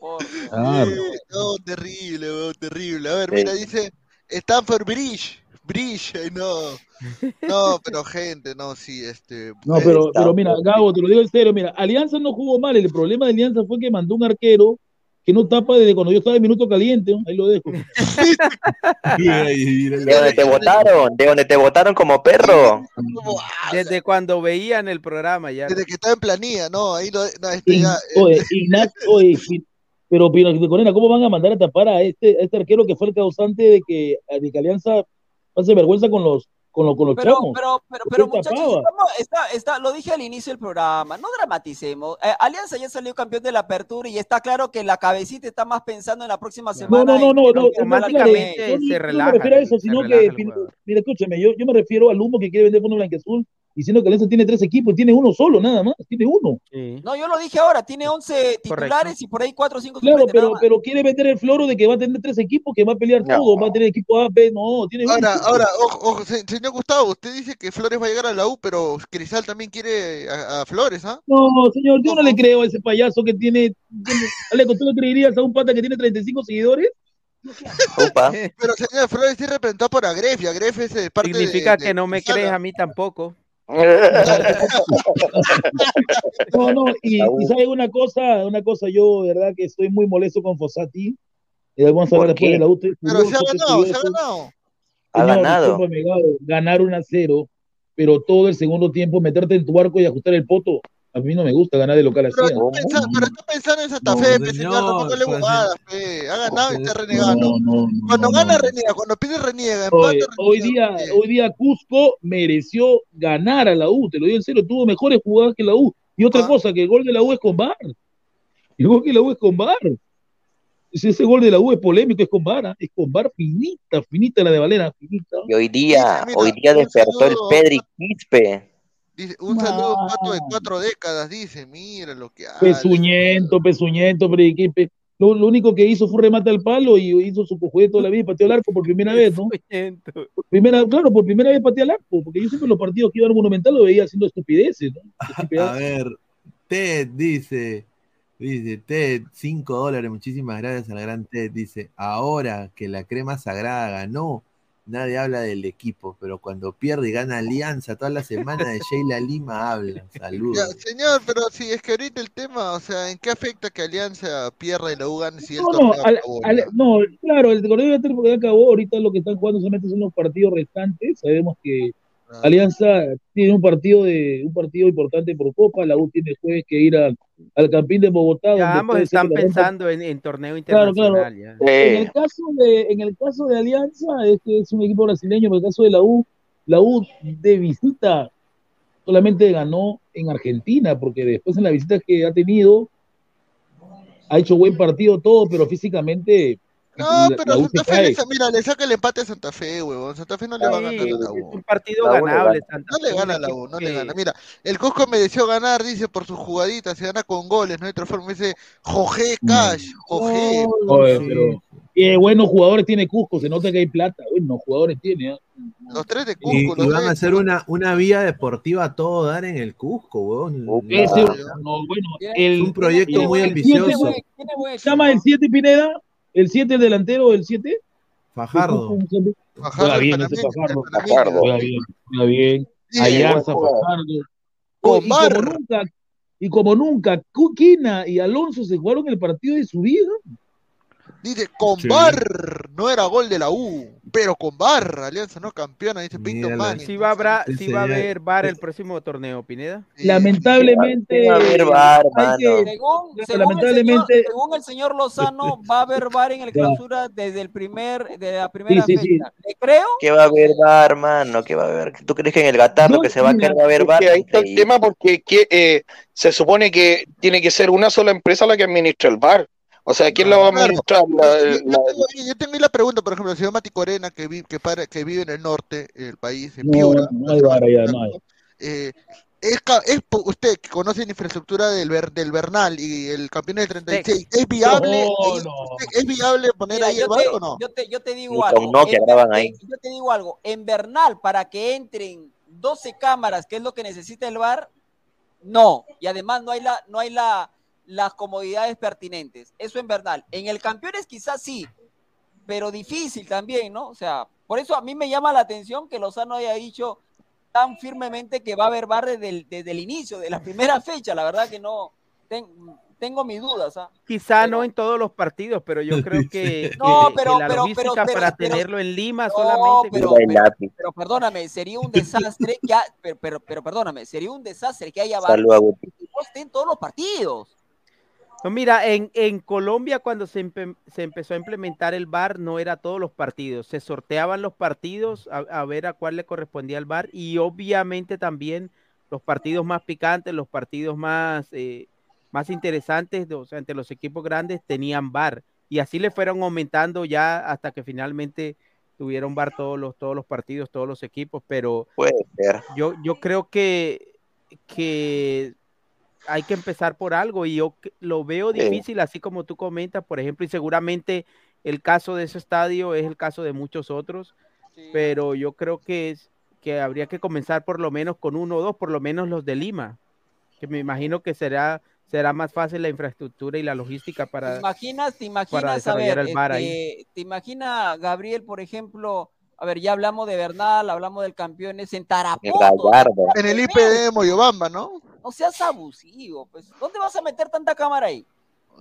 Por-. Eh, No, terrible, weón, terrible. A ver, mira, dice Stanford Bridge. Bridge, ay, no. No, pero gente, no, sí, este. No, pero, pero mira, Gabo, te lo digo en serio, mira, Alianza no jugó mal, el problema de Alianza fue que mandó un arquero que no tapa desde cuando yo estaba en minuto caliente, ¿no? ahí lo dejo. De donde te votaron, de donde te votaron como perro. ah, Desde cuando veían el programa ya. Desde que está en planilla, no, ahí lo, no, este ya, eh, Oye, Ignacio, oye, pero Pino Corena, ¿cómo van a mandar a tapar a este, a este arquero que fue el causante de que, de que Alianza pase vergüenza con los con, lo, con los Pero, chamos. pero, pero, ¿Por pero muchachos, estamos- está, está, lo dije al inicio del programa, no dramaticemos. Eh, Alianza ya salió campeón de la apertura y está claro que la cabecita está más pensando en la próxima No, semana. no, no, no, no, en- automáticamente yo no- se yo relaja, No me refiero a eso, se sino que, mira, escúchame, yo, yo me refiero al humo que quiere vender Fondo Blanqueazul diciendo que Alianza tiene tres equipos, tiene uno solo, nada más, tiene uno. No, yo lo dije ahora, tiene 11 titulares y por ahí 4 o 5 Claro, pero, pero quiere vender el floro de que va a tener tres equipos, que va a pelear todo, va a tener equipo A, B, no, tiene uno. Ahora, ahora, ojo, ojo, se- señor Gustavo, usted dice que Flores va a llegar a la U, pero Cristal también quiere a, a Flores, ¿ah? No, señor, yo no le creo a ese payaso que tiene. tiene- Aleco, ¿tú le creerías a un pata que tiene 35 seguidores? Pero señor Flores sí representado por Agref, y Agref es eh, parte de- Significa de que no me crees ¿ah? a mí tampoco. No, no, y, y sabe una cosa, una cosa, yo, de verdad, que estoy muy molesto con Fossati. Y vamos a hablar ¿Por después qué? de la U. Pero se ha ganado, se ha ganado. Ha ganado. ganar 1 a 0, pero todo el segundo tiempo meterte en tu arco y ajustar el poto. A mí no me gusta ganar de local así. Pero ¿ah? pero está pensando en Santa No, Fe, señor, tampoco le pues, bobadas, pe. Ha ganado y está renegando. No, no, no, Cuando no, gana, no. reniega, cuando pierde, reniega. Oye, empata, hoy día, hoy día Cusco mereció ganar a la U, te lo digo en serio, tuvo mejores jugadas que la U. Y otra cosa, que el gol de la U es con VAR. El gol de la U es con VAR. Ese, ese gol de la U es polémico, es con VAR, ¿ah? es con VAR finita, finita la de Valera, finita. Y hoy día, mira, hoy día despertó el Pedri Quispe. Dice, un saludo un pato de cuatro décadas, dice, mira lo que hace. Pezuñento, pezuñento, pero ¿qué pe- Lo, lo único que hizo fue remate al palo y hizo su cojude toda la vida y pateó al arco por primera vez, ¿no? Por primera, claro, por primera vez pateó al arco, porque yo siempre los partidos que iba al Monumental lo veía haciendo estupideces, ¿no? A ver, Ted dice, dice, Ted, 5 dólares, muchísimas gracias al gran Ted, dice, ahora que la crema sagrada ganó, nadie habla del equipo, pero cuando pierde y gana Alianza toda la semana de Sheila Lima habla. Ya, Saludos. señor, pero si es que ahorita el tema, o sea, ¿en qué afecta que Alianza pierda y la U gane si el No, no, torneo al- acabó? al- no, claro, el torneo ya acabó, ahorita lo que están jugando solamente son los partidos restantes, sabemos que Alianza tiene un partido de un partido importante por Copa, la U tiene jueves que ir al, al Campín de Bogotá, Ya ambos están pensando en, en torneo Claro, claro. internacional. ya. En el caso de, en el caso de Alianza, es que es un equipo brasileño, pero en el caso de la U, la U de visita solamente ganó en Argentina, porque después en las visitas que ha tenido, ha hecho buen partido todo, pero físicamente No, pero Santa Fe, mira, le saca el empate a Santa Fe, huevón. Santa Fe no le va a ganar a la U. un partido ganable. gana. Santa No le Fe, gana a la U, no le gana. Mira, el Cusco mereció ganar, dice, por sus jugaditas, se gana con goles, ¿no? De otra forma dice, Jorge Cash, Jorge. Oye, pero qué buenos jugadores tiene Cusco, se nota que hay plata, buenos jugadores tiene. ¿ah? Los tres de Y, Cusco, y los van a tres. hacer una, una vía deportiva a todo dar en el Cusco, weón. Ese- no, bueno, el, es un proyecto muy el ambicioso. siete, ¿Se llama el 7 Pineda? ¿El 7 el delantero del 7? Fajardo. Juega bien ese Fajardo. Juega bien, juega bien. Ayarza. Fajardo. Con y como nunca, y como nunca, Cuquina y Alonso se jugaron el partido de su vida. Dice, con Sí. Bar no era gol de la U, pero con Bar, Alianza no campeona, dice Pinto. Mani. Sí va, a sí va a haber VAR el próximo torneo, Pineda. Lamentablemente, Va a haber VAR, hay mano. que- Según, el señor, según el señor Lozano, va a haber VAR en el clausura desde el primer, de la primera Sí, sí, sí. fecha. ¿Le creo? ¿Qué va a haber VAR, mano? ¿Qué va a haber? ¿Tú crees que en el Gatardo que se va a caer va a haber? Porque ahí está el tema porque que, eh, se supone que tiene que ser una sola empresa la que administra el bar. O sea, ¿quién la va a administrar? La- Yo, yo la- tengo, ahí- yo tengo ahí la pregunta, por ejemplo, el señor Mati Corena, que, vi- que, para- que vive en el norte del país, en No, Piura. no hay VAR allá, no hay. eh, es, es usted que conoce la infraestructura del, del Bernal y el campeón del 36, ¿es viable, No, ahí- no. ¿es viable poner Mira, ahí el yo bar o no? yo te- yo te digo algo. con Nokia en graban ahí. yo te digo algo. En Bernal, para que entren 12 cámaras, que es lo que necesita el bar, no. Y además no hay la, no hay la, las comodidades pertinentes. Eso en Bernal. En el Campeones quizás sí, pero difícil también, ¿no? O sea, por eso a mí me llama la atención que Lozano haya dicho tan firmemente que va a haber bar desde el, desde el inicio, de la primera fecha. La verdad que no, ten- tengo mis dudas. ¿ah? Quizá no en todos los partidos, pero yo creo que, No, pero- que la pero- logística pero- pero- para pero- tenerlo en Lima No, solamente. pero, pero- pero perdóname, sería un desastre que ha- pero, pero, pero perdóname, sería un desastre que haya bar Salud a Guti. que no esté en todos los partidos. No, mira, en, en Colombia cuando se, empe- se empezó a implementar el VAR no era todos los partidos, se sorteaban los partidos a, a ver a cuál le correspondía el VAR y obviamente también los partidos más picantes, los partidos más, eh, más interesantes, o sea, entre los equipos grandes tenían VAR y así le fueron aumentando ya hasta que finalmente tuvieron VAR todos los, todos los partidos, todos los equipos, pero Puede ser. yo, yo creo que, que hay que empezar por algo y yo lo veo Sí. difícil, así como tú comentas, por ejemplo, y seguramente el caso de ese estadio es el caso de muchos otros, pero yo creo que es que habría que comenzar por lo menos con uno o dos, por lo menos los de Lima, que me imagino que será será más fácil la infraestructura y la logística ¿Te para imaginas, te para imaginas, a desarrollar ver, el VAR ahí. este, te imagina Gabriel, por ejemplo, a ver, ya hablamos de Bernal, hablamos del campeón, es en Tarapoto. En el IPD de Moyobamba, ¿no? No seas abusivo, pues. ¿Dónde vas a meter tanta cámara ahí?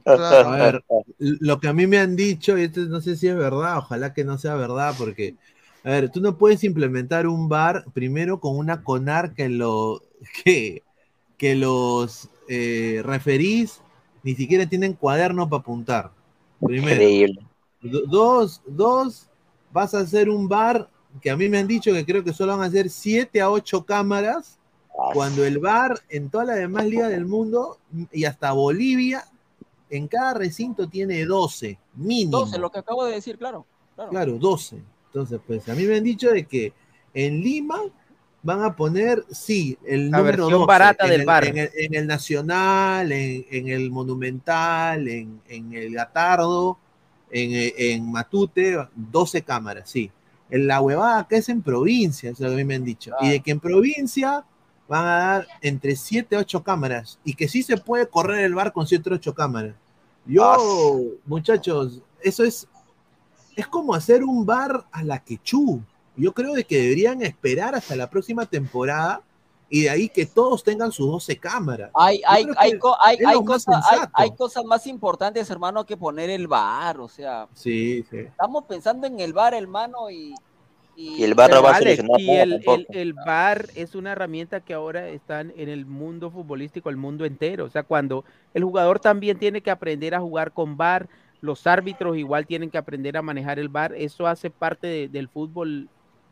A ver, lo que a mí me han dicho, y esto no sé si es verdad, ojalá que no sea verdad, porque, a ver, tú no puedes implementar un bar primero con una CONAR que lo que, que los eh, referís ni siquiera tienen cuaderno para apuntar. Primero. Increíble. Do- Dos, dos, vas a hacer un bar que a mí me han dicho que creo que solo van a ser siete a ocho cámaras, cuando el bar en todas las demás ligas del mundo y hasta Bolivia, en cada recinto tiene 12, mínimo. 12, lo que acabo de decir, claro. Claro. Claro, 12. Entonces, pues a mí me han dicho de que en Lima van a poner, sí, el La número versión 12, barata en del el, bar. En el, en el Nacional, en, en el Monumental, en, en el Gatardo, en, en Matute, 12 cámaras, sí. En la huevada acá es en provincia, eso es lo que a mí me han dicho. Y de que en provincia van a dar entre 7 y 8 cámaras. Y que sí se puede correr el bar con 7 o 8 cámaras. Yo, muchachos, eso es es como hacer un bar a la quechú. Yo creo de que deberían esperar hasta la próxima temporada y de ahí que todos tengan sus 12 cámaras. Hay, hay, hay, co- hay, hay cosas, hay más importantes, hermano, que poner el bar. O sea, Sí, sí. estamos pensando en el bar, hermano, y. Y el VAR no Pero, va a Alex, solucionar y nada el, tampoco. el, el VAR es una herramienta que ahora está en el mundo futbolístico, el mundo entero. O sea, cuando el jugador también tiene que aprender a jugar con VAR, los árbitros igual tienen que aprender a manejar el VAR. Eso hace parte de- del fútbol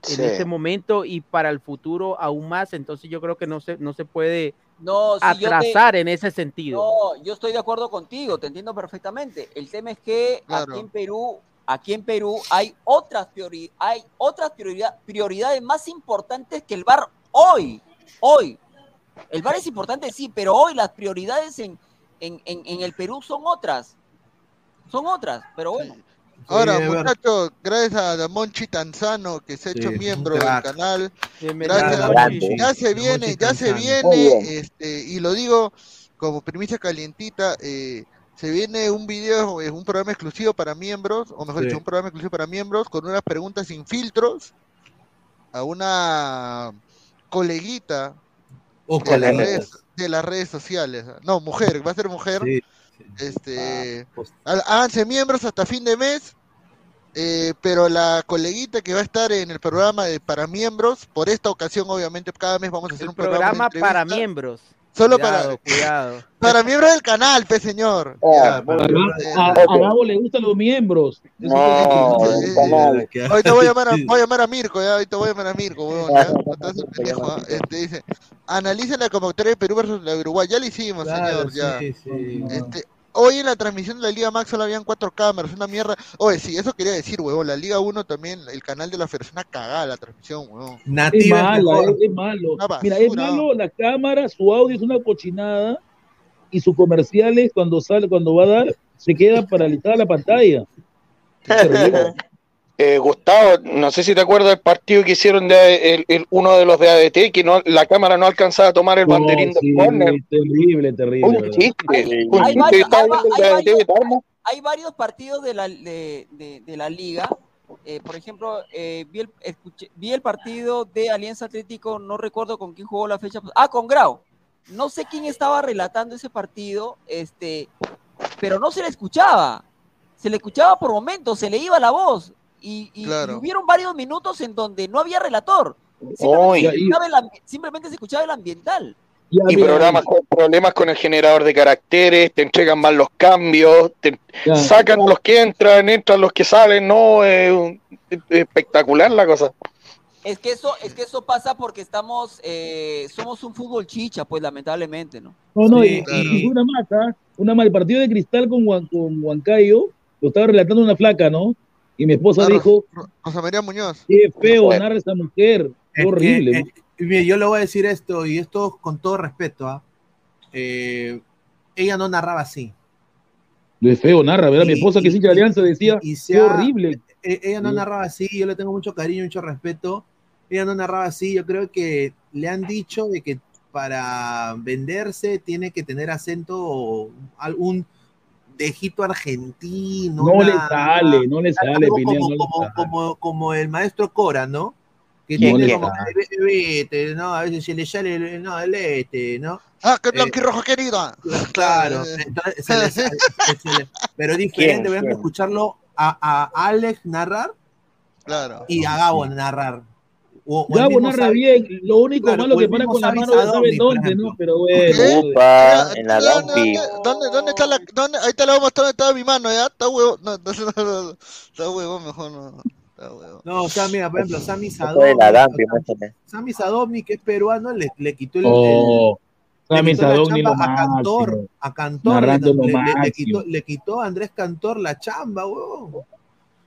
en Sí. este momento y para el futuro aún más. Entonces yo creo que no se, no se puede No, si yo te- atrasar en ese sentido. No, yo estoy de acuerdo contigo, te entiendo perfectamente. El tema es que aquí en Perú, aquí en Perú hay otras priori- hay otras prioridad- prioridades más importantes que el bar hoy. Hoy. El bar es importante, sí, pero hoy las prioridades en, en, en, en el Perú son otras. Son otras, pero bueno. Ahora, Sí, muchachos, gracias a Damon Chitanzano que se ha hecho miembro del canal. Gracias. Grande. Ya se viene, ya se viene, este, y lo digo como primicia calientita, eh, se viene un video, eh, un programa exclusivo para miembros, o mejor Sí. dicho, un programa exclusivo para miembros con unas preguntas sin filtros a una coleguita O de las redes, de las redes sociales. No, mujer, va a ser mujer. Sí, Este, pues. há- háganse miembros hasta fin de mes. eh, pero la coleguita que va a estar en el programa de para miembros, por esta ocasión, obviamente, cada mes vamos a hacer El un programa, programa para miembros. Solo Cuidado, para, cuidado. para miembros del canal, pe señor. Ah, Ya, pero- A, a- a Gabo le gustan los miembros. No, que- Ahorita voy a llamar a, voy a llamar a Mirko, ya, ahorita voy a llamar a Mirko, weón, ya. Te el pendejo, ah. Este dice, analicen la convocatoria de Perú versus la Uruguay. Ya lo hicimos, Claro, señor, ya. sí, sí. Este, hoy en la transmisión de la Liga Max solo habían cuatro cámaras, una mierda. Oye, sí, eso quería decir, huevón. La Liga 1 también, el canal de la Federación, una cagada la transmisión, huevón. Es Nativa es mala, es, es malo. Mira, es malo la cámara, su audio es una cochinada y sus comerciales cuando sale, cuando va a dar, se queda paralizada la pantalla. Eh, Gustavo, no sé si te acuerdas del partido que hicieron de el, el- uno de los de ADT, que no, la cámara no alcanzaba a tomar el No, banderín sí, del córner. terrible, terrible. Un chiste, Hay- un hay chiste. varios- hay. Hay partidos de la, de, de- de la liga. eh, por ejemplo, eh, vi, el, escuché- vi el partido de Alianza Atlético, no recuerdo con quién jugó la fecha. Ah, con Grau. No sé quién estaba relatando ese partido, este, pero no se le escuchaba. Se le escuchaba por momentos, se le iba la voz. Y, y- y Claro. hubieron varios minutos en donde no había relator. Simplemente, se escuchaba el ambi- simplemente se escuchaba el ambiental. Ya, y mira, programas con problemas con el generador de caracteres, te entregan mal los cambios, te Ya. sacan a los que entran, entran los que salen, no, es un- es espectacular la cosa. Es que eso, es que eso pasa porque estamos, eh, somos un fútbol chicha, pues lamentablemente, ¿no? No, no, Sí, y, una más, ¿ah? Una más. El partido de Cristal con, Huan- con Huancayo lo estaba relatando una flaca, ¿no? Y mi esposa Ah, Ro- dijo, Ro- Rosa María Muñoz. qué feo narra esa mujer, qué Es que, horrible. eh, y mire, yo le voy a decir esto, y esto con todo respeto, ¿ah? Eh, ella no narraba así. Lo feo narra, ¿verdad? Mi Y- esposa que es hincha de Alianza decía, y se qué horrible. E- ella no Sí. narraba así, yo le tengo mucho cariño, mucho respeto. Ella no narraba así, yo creo que le han dicho de que para venderse tiene que tener acento o algún dejito argentino. No le sale, no le sale, Pineda, como, no le como, sale. como, como el maestro Cora, ¿no? Que No tiene como, sale. "Ve- vete, ¿no? A veces se le sale, el- no, el este, ¿no? Ah, que Eh, blanquirrojo querida. Claro, Eh, entonces se le sale- se le- pero diferente, voy a escucharlo a, a Alex narrar Claro. y a Gabo narrar. O, o Gabo narra bien, lo único claro, malo que para con la mano Sadovnik, por dónde, ¿no? Pero bueno. Upa, en la ¿Dónde, dónde, dónde, está la, dónde, ahí te la voy a mostrar dónde estaba mi mano, ¿ya? Está huevo, no, no, no, no, no, está huevo, mejor no, está. No, o sea, mira, por ejemplo, Lampi, muéstrame. Sami Sadovnik, que es peruano, le, le quitó el, Oh, el- le la Sadovnik lo a Cantor, máximo. a Cantor, le, le- le- quitó, le quitó a Andrés Cantor la chamba, huevón.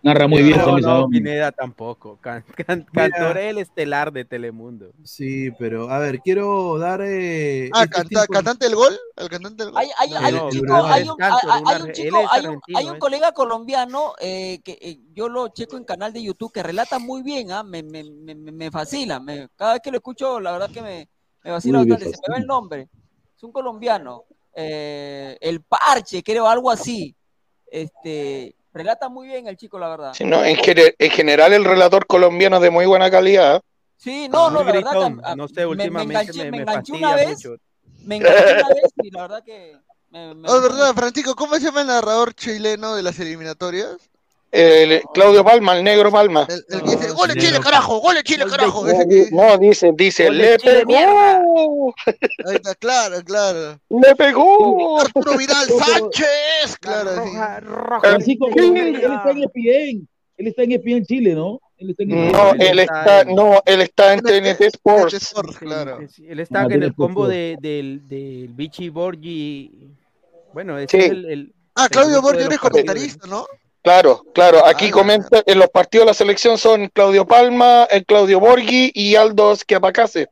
Narra muy bien No, no. Pineda tampoco. Can. Cantor el estelar de Telemundo. Sí, pero a ver, quiero dar. Eh, Ah, este canta- tipo- cantante del gol, el cantante del gol. Hay, hay, No, hay un chico, hay un, Cantor, hay- un hay arge- un él chico, hay un, argentino, hay un ¿eh? colega colombiano eh, que eh, yo lo checo en canal de YouTube que relata muy bien, ¿ah? me, me, me, me- fascina. me- cada vez que lo escucho, la verdad que me, me bastante. Se me va el fascina. nombre. Es un colombiano. eh, el Parche, creo, algo así. Este, relata muy bien el chico, la verdad. Sí, no, en, en general el relator colombiano es de muy buena calidad. Sí, no, no, la verdad que ah, No sé, me- me, últimamente enganché, me, me me enganché una vez, mucho. me enganché una vez y la verdad que me, me Oh. Francisco, ¿cómo se llama el narrador chileno de las eliminatorias? El, Claudio Palma, el negro Palma. El, el que dice, gol de Chile, carajo, gol de Chile, carajo. Que, No, dice, dice, le Chile, mierda. pegó, ahí está, claro, claro. le pegó. Arturo Vidal Sánchez, claro. Roja, roja. Él, está en ESPN. Él está en ESPN Chile, ¿no? Él está en ESPN No, él está, no, él está en TNT Este Sports. Sports, claro. Sí, Él está en el combo de, del, del Vichy Borgi. Bueno, ese Sí. es el, el- Ah, Claudio grupo de Borges los es partidos, comentarista, ¿no? Claro, claro. Aquí Ah, comenta, en los partidos de la selección son Claudio Palma, el Claudio Borghi y Aldo Schiapacase.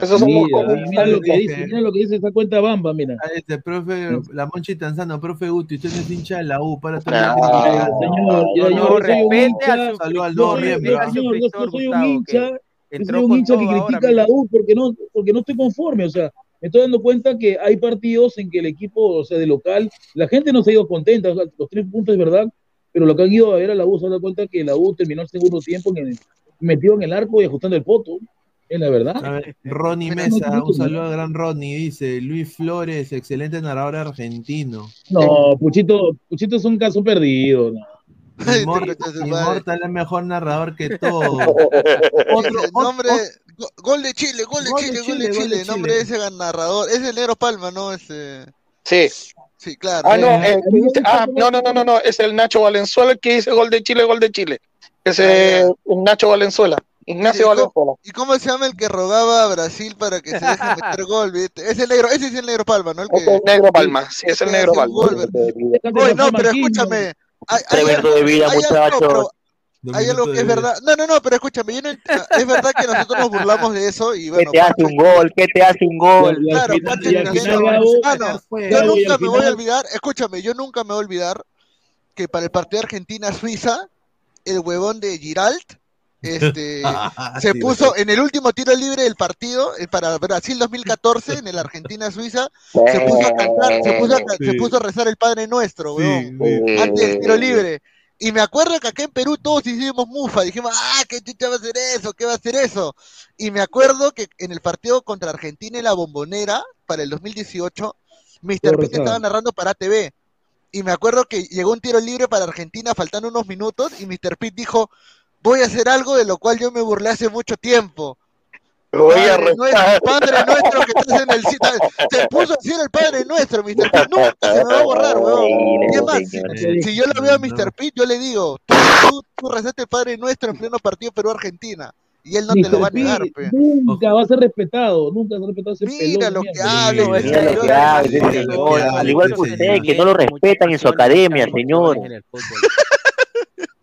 Esos son Mira, mira lo que dice, mira lo que dice esa cuenta Bamba, mira. Ah, Este, profe, la Monchi Tanzano, profe Guti, usted no es hincha de la U, para todo No. el mundo. señor, No, yo no, soy un respete hincha, al Saludo al yo soy, miembro. yo, señor, yo, yo suscriptor, soy un hincha, que yo entró soy un hincha que critica a la U porque no, porque no estoy conforme, o sea, me estoy dando cuenta que hay partidos en que el equipo, o sea, de local, la gente no se ha ido contenta, o sea, los tres puntos es verdad, pero lo que han ido a ver a la U se han dado cuenta que la U terminó el segundo tiempo en el- metido en el arco y ajustando el poto, es la verdad. A ver, Ronnie Pero- Mesa, un saludo al gran Ronnie, dice Luis Flores, excelente narrador argentino. No, Puchito, Puchito es un caso perdido. Immortal es mejor narrador que todo. Otro, otro- gol de Chile, gol de Gol de Chile, gol Chile, de gol de Chile, nombre Chile. de ese narrador, es el negro Palma, ¿no? Ese, Sí. sí, claro. Ah, no, Eh, eh, gusta ah, no, no, no, no, no, es el Nacho Valenzuela el que dice gol de Chile, gol de Chile. Ese Ah, es Nacho Valenzuela, Ignacio Sí, Valenzuela. ¿Y cómo se llama el que rogaba a Brasil para que se deje meter gol, viste? Es el negro, ese es el negro Palma, ¿no? El que, Es el negro Palma, sí, es el negro Palma. gol, no, pero escúchame. Hay, hay algo- de vida, hay algo, muchachos. pero hay algo que es verdad. No, no, no, pero escúchame, yo no ent- es verdad que nosotros nos burlamos de eso y ¿Qué bueno, te hace un gol? ¿Qué te hace un gol? Claro, Ah, yo nunca me voy a olvidar, escúchame, yo nunca me voy a olvidar que para el partido Argentina-Suiza, el huevón de Giralt este, Ah, se sí, puso en el último tiro libre del partido eh, para Brasil 2014 en el Argentina-Suiza, se puso a cantar, se puso a, ca- se Sí. puso a rezar el Padre Nuestro, sí. antes del tiro libre. Y me acuerdo que acá en Perú todos hicimos mufa, dijimos, ah, ¿qué chucha va a hacer eso? ¿Qué va a hacer eso? Y me acuerdo que en el partido contra Argentina en la bombonera, para el 2018, Mr. Pitt Correcto. estaba narrando para TV. Y me acuerdo que llegó un tiro libre para Argentina faltando unos minutos y Mr. Pitt dijo, voy a hacer algo de lo cual yo me burlé hace mucho tiempo. Voy a Padre nuestro, Padre nuestro que estás en el cielo. Se puso a decir el Padre nuestro, Mr. P. Nunca se me va a borrar, weón. Y más, si, si yo lo veo a Mr. P, yo le digo, tú, tú, tú rezaste el Padre nuestro en pleno partido Perú-Argentina. Y él no te lo va a negar, pe. Nunca va a ser respetado, nunca va a ser respetado ese Mira pelón lo que habla, Mira lo que señor, al igual que usted, que no lo respetan en su academia, señor.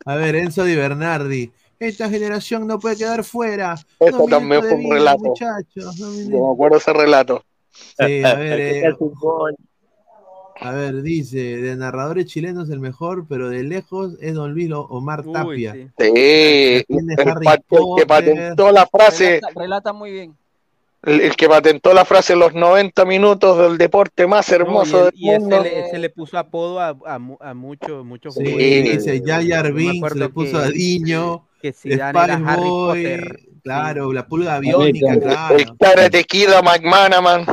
A ver, Enzo Di Bernardi. Esta generación no puede quedar fuera. Eso No también fue un vida, relato. muchachos, no me acuerdo ese relato. Sí, a ver, eh, a ver, dice, de narradores chilenos el mejor, pero de lejos es Don Luis Omar Tapia. Sí, Tiene el, el que patentó la frase, Relata, relata muy bien. el, el que patentó la frase los 90 minutos del deporte más hermoso No, del y, él- y mundo. ese le, se le puso apodo a, a, a muchos muchos Sí, dice Yayar Binks, acuerdo le puso que- a Diño, que Zidane era Spice Harry Boy, Potter. claro, la pulga aviónica, El claro. Karate Kid a McManaman.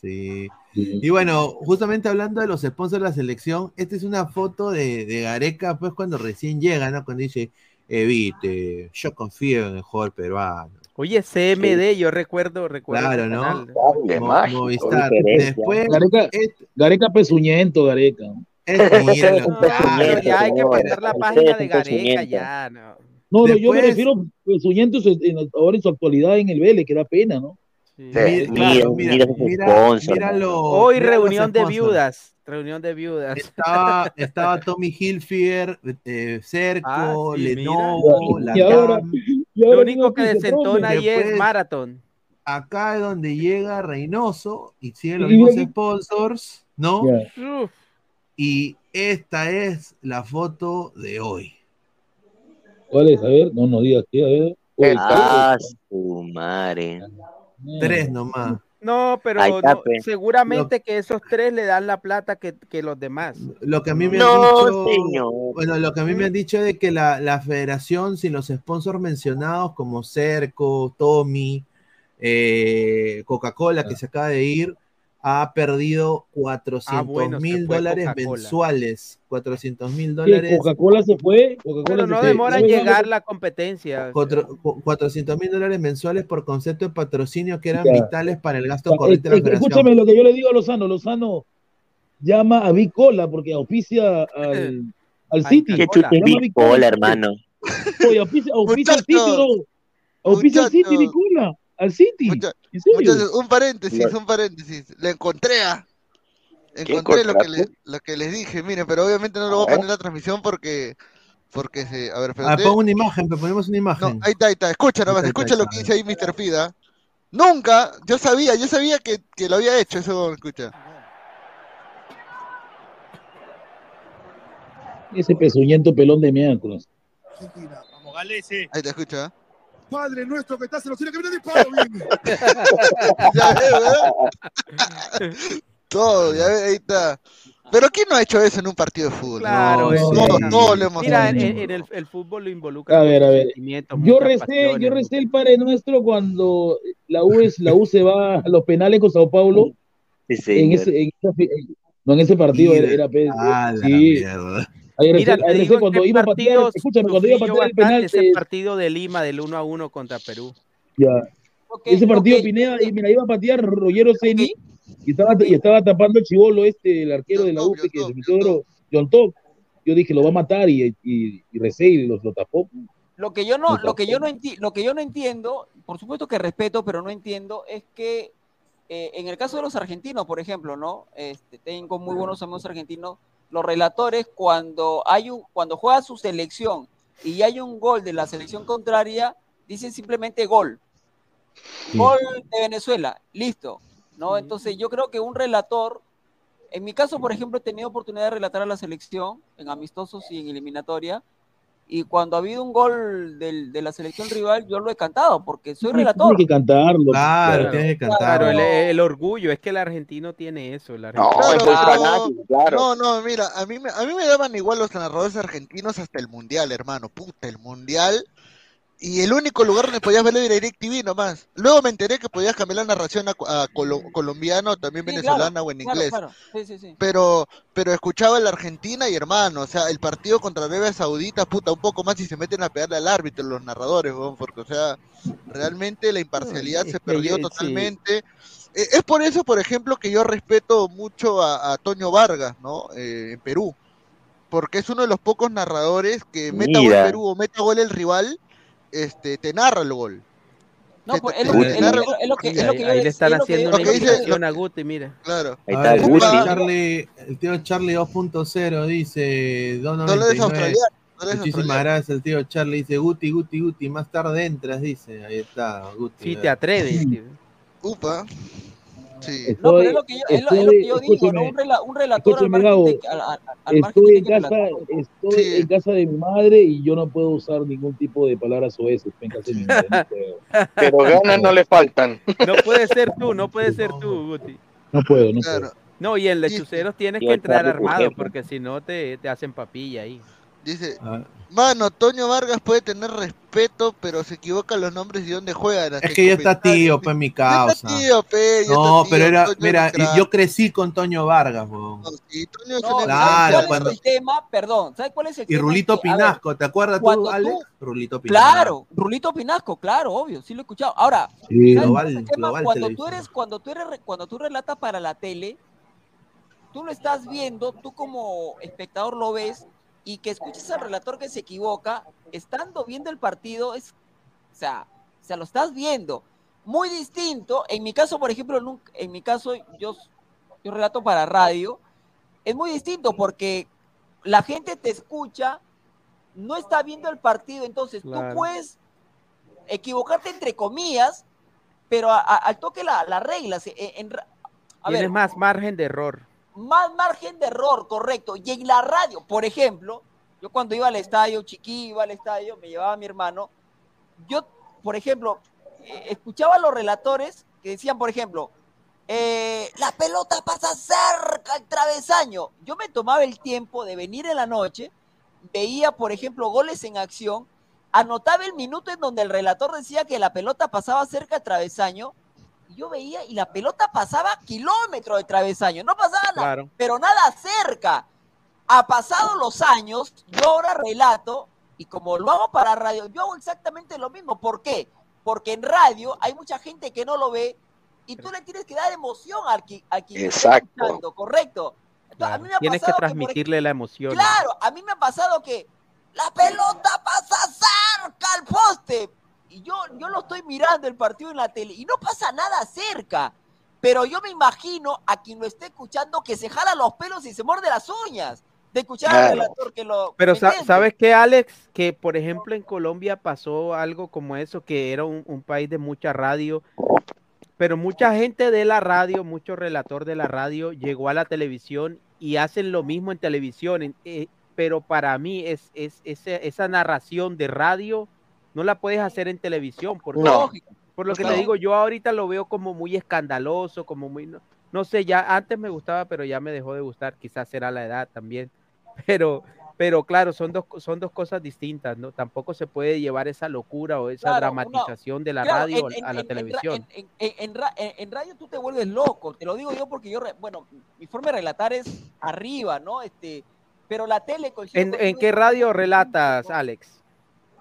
Sí. Y bueno, justamente hablando de los sponsors de la selección, esta es una foto de, de Gareca, pues cuando recién llega, ¿no? Cuando dice, evite, yo confío en el jugador peruano. Oye, CMD, yo recuerdo, recuerdo. Claro, ¿no? Mo- mágico, Movistar. Después, Gareca, Gareca pezuñento, Gareca. este, míralo, No, claro. ya hay que pasar la página es de Gareca, ya, no. No, no, yo me Después- refiero pezuñento en- en- ahora en su actualidad en el Vélez, que da pena, ¿no? Sí. Mira, Mira, claro, mira, mira míralo, Hoy reunión de viudas. Reunión de viudas. Estaba, estaba Tommy Hilfiger, eh, Cerco, Ah, sí, Lenovo, mira. Y ahora- Latam. Y ahora Lo único que se desentona ahí es Después- Marathon. Acá es donde llega Reynoso y siguen los mismos sponsors, ¿no? Uf, Y esta es la foto de hoy. ¿Cuál es? A ver, no nos digas qué, a ver. Oye, Ah, su madre. Tres nomás. No, pero no, pe. seguramente que esos tres le dan la plata que, que los demás. Lo que a mí me han No, dicho, señor. bueno, lo que a mí me han dicho es de que la, la federación, sin los sponsors mencionados como Cerco, Tommy, eh, Coca-Cola, que se acaba de ir, ha perdido 400 Ah, bueno, se mil dólares mensuales. 400 mil dólares. Coca-Cola se fue. Coca-Cola Pero se no fue. demora en ¿Sabes llegar la competencia. 400 mil dólares mensuales por concepto de patrocinio que eran Ya. vitales para el gasto Eh, corriente de la eh, federación. Escúchame lo que yo le digo a Lozano. Lozano llama a Bicola porque auspicia al, al City. Llama a Bicola. hermano. Oye, auspicia, auspicia al City, bro. Auspicia al City. Bicola. Al City. Mucha- ¿En serio? Muchachos, un paréntesis, un paréntesis. Le encontré a. Encontré lo que, le- lo que les dije, miren, pero obviamente no lo voy a poner en la transmisión porque. Porque se. A ver, Ah, espérate. pon una imagen, pe, ponemos una No, imagen. ahí está, ahí está. Escucha Ahí nomás, está, escucha ahí lo que dice ahí Mr. Pida. Nunca, yo sabía, yo sabía que, que lo había hecho, eso, escucha. Ese pezuñento pelón de miércoles. Vamos, Galese. Ahí te escucha. Padre nuestro que estás en los cielos, que viene disparo, viene. Ya ves, ¿verdad? Todo, ya ves, ahí está. Pero ¿quién no ha hecho eso en un partido de fútbol? Claro, No, sí. Lo hemos Mira, en, hecho. en el, el fútbol lo involucra A ver, a ver. Yo recé, yo recé el Padre Nuestro cuando la U, es, la U se va a los penales con Sao Paulo. Sí, En señor. ese, en esa en- no, en ese partido Mira. era, era Ah, la sí. Recé, Mira, en cuando iba a patear, escúchame, cuando iba a patear el penal, ese eh, partido de Lima del 1 a 1 contra Perú. ya. Lo que- ese lo partido que- Pineda, y mira, iba a patear Rogero Ceni y estaba, y estaba tapando el chivolo este, el arquero de la U, que se metió oro, John Top. Yo dije, lo va a matar y, y, y recé y lo, lo tapó. Lo que yo no, Me lo que yo no enti- lo que yo no entiendo, por supuesto que respeto, pero no entiendo, es que eh, en el caso de los argentinos, por ejemplo, ¿no? Este, tengo muy buenos amigos argentinos, los relatores cuando hay un, cuando juega su selección y hay un gol de la selección contraria, dicen simplemente gol. Gol de Venezuela, listo. ¿No? Entonces yo creo que un relator, en mi caso, por ejemplo, he tenido oportunidad de relatar a la selección en amistosos y en eliminatoria, y cuando ha habido un gol del- de la selección rival, yo lo he cantado, porque soy relator. Tiene que cantarlo. Claro, tienes que cantar. Claro, el, el orgullo, es que el argentino tiene eso. El No, argentino- Claro, claro. No, no, mira, a mí, me, a mí me daban igual los narradores argentinos hasta el mundial, hermano. Puta, el mundial. Y el único lugar donde podías verlo era DirecTV nomás. Luego me enteré que podías cambiar la narración a, a colo- colombiano, también Sí, venezolana claro, o en inglés. claro. Sí, sí, sí. Pero, pero escuchaba la Argentina y hermano, o sea, el partido contra Arabia Saudita, puta, un poco más y se meten a pegarle al árbitro los narradores, porque, o sea, realmente la imparcialidad se perdió totalmente. Eh, Es por eso, por ejemplo, que yo respeto mucho a, a Toño Vargas, ¿no? Eh, en Perú. Porque es uno de los pocos narradores que meta gol Mira. Perú o meta gol el rival, este, te narra el gol. No, Te- pues te- es lo que- es lo es lo que- Y es lo ahí, que yo ahí le están es lo que haciendo yo una invitación a Guti, mira. Claro. Ahí está ver, el Guti. tío Charlie, el tío Charlie 2.0 dice, No lo es 299. australiano. no lo es Muchísimas gracias, el tío Charlie dice, Guti, Guti, Guti, más tarde entras, dice. Ahí está, Guti. Si a te atreves. tío. Upa. Sí. No, pero Estoy, es lo que yo, es lo, es lo estoy, que yo digo, Un, rela- un relator al margen Gabo, de, al, al- estoy en casa, estoy Sí. en casa de mi madre y yo no puedo usar ningún tipo de palabras oeces en casa de mi madre. No puedo, Pero ganas no le faltan. No puede ser tú, no puede ser tú, Guti. no puedo. No Claro. puedo. No, y en lechuceros tienes que entrar armado, porque si no te, te hacen papilla ahí. Dice, Ah, mano, Toño Vargas puede tener respeto, pero se equivocan los nombres y dónde juegan. Es que ya está comentarios. tío, pues mi Ya causa. tío, pe, ya No, está pero era, Toño mira, yo crecí con Toño Vargas. No, sí, Toño es No, un ¿sabes Claro, cuál cuando- es el tema? Perdón, ¿sabes cuál es el Y tema? Rulito a ver, Pinasco, ¿te acuerdas tú, cuando Alex? tú- Rulito Pinasco. Claro, Rulito Pinasco, claro, obvio, sí lo he escuchado. Ahora, Cuando tú eres, cuando tú eres, cuando tú relatas para la tele, tú lo estás viendo, tú como espectador lo ves y que escuches al relator que se equivoca, estando viendo el partido, es, o sea, o sea, lo estás viendo. Muy distinto, en mi caso, por ejemplo, en mi caso, yo, yo relato para radio, es muy distinto porque la gente te escucha, no está viendo el partido, entonces Claro. tú puedes equivocarte entre comillas, pero a- a- al toque la, las reglas. En, en ra- a Tienes ver, más margen de error. Más margen de error, correcto. Y en la radio, por ejemplo, yo cuando iba al estadio, chiqui iba al estadio, me llevaba a mi hermano, yo, por ejemplo, eh, escuchaba a los relatores que decían, por ejemplo, eh, la pelota pasa cerca al travesaño. Yo me tomaba el tiempo de venir en la noche, veía, por ejemplo, goles en acción, anotaba el minuto en donde el relator decía que la pelota pasaba cerca al travesaño, y yo veía y la pelota pasaba kilómetros de travesaño, no pasaba nada, Claro. pero nada cerca. Ha pasado los años, yo ahora relato, y como lo hago para radio, yo hago exactamente lo mismo. ¿Por qué? Porque en radio hay mucha gente que no lo ve y tú le tienes que dar emoción al que, está Exacto. escuchando, ¿correcto? Entonces, a mí me ha Tienes que transmitirle la emoción. Claro, a mí me ha pasado que la pelota pasa cerca al poste. Y yo, yo lo estoy mirando el partido en la tele y no pasa nada cerca. Pero yo me imagino a quien lo esté escuchando que se jala los pelos y se muerde las uñas de escuchar al Claro. relator que lo. Pero ¿me sa-? ¿sabes qué, Alex? Que por ejemplo en Colombia pasó algo como eso, que era un, un país de mucha radio, pero mucha gente de la radio, mucho relator de la radio llegó a la televisión y hacen lo mismo en televisión, en- eh, pero para mí es, es, esa narración de radio no la puedes hacer en televisión, No. Por lo que te digo, yo ahorita lo veo como muy escandaloso, como muy, no, no sé, ya antes me gustaba, pero ya me dejó de gustar, quizás será la edad también, pero, pero claro, son dos, son dos cosas distintas, ¿no? Tampoco se puede llevar esa locura o esa Claro, dramatización de la Claro, radio en- en- a la en- televisión. En, en- en- en ra- en- en radio tú te vuelves loco, te lo digo yo porque yo, bueno, mi forma de relatar es arriba, ¿no? Este, pero la tele ¿En, en qué radio relatas. Alex?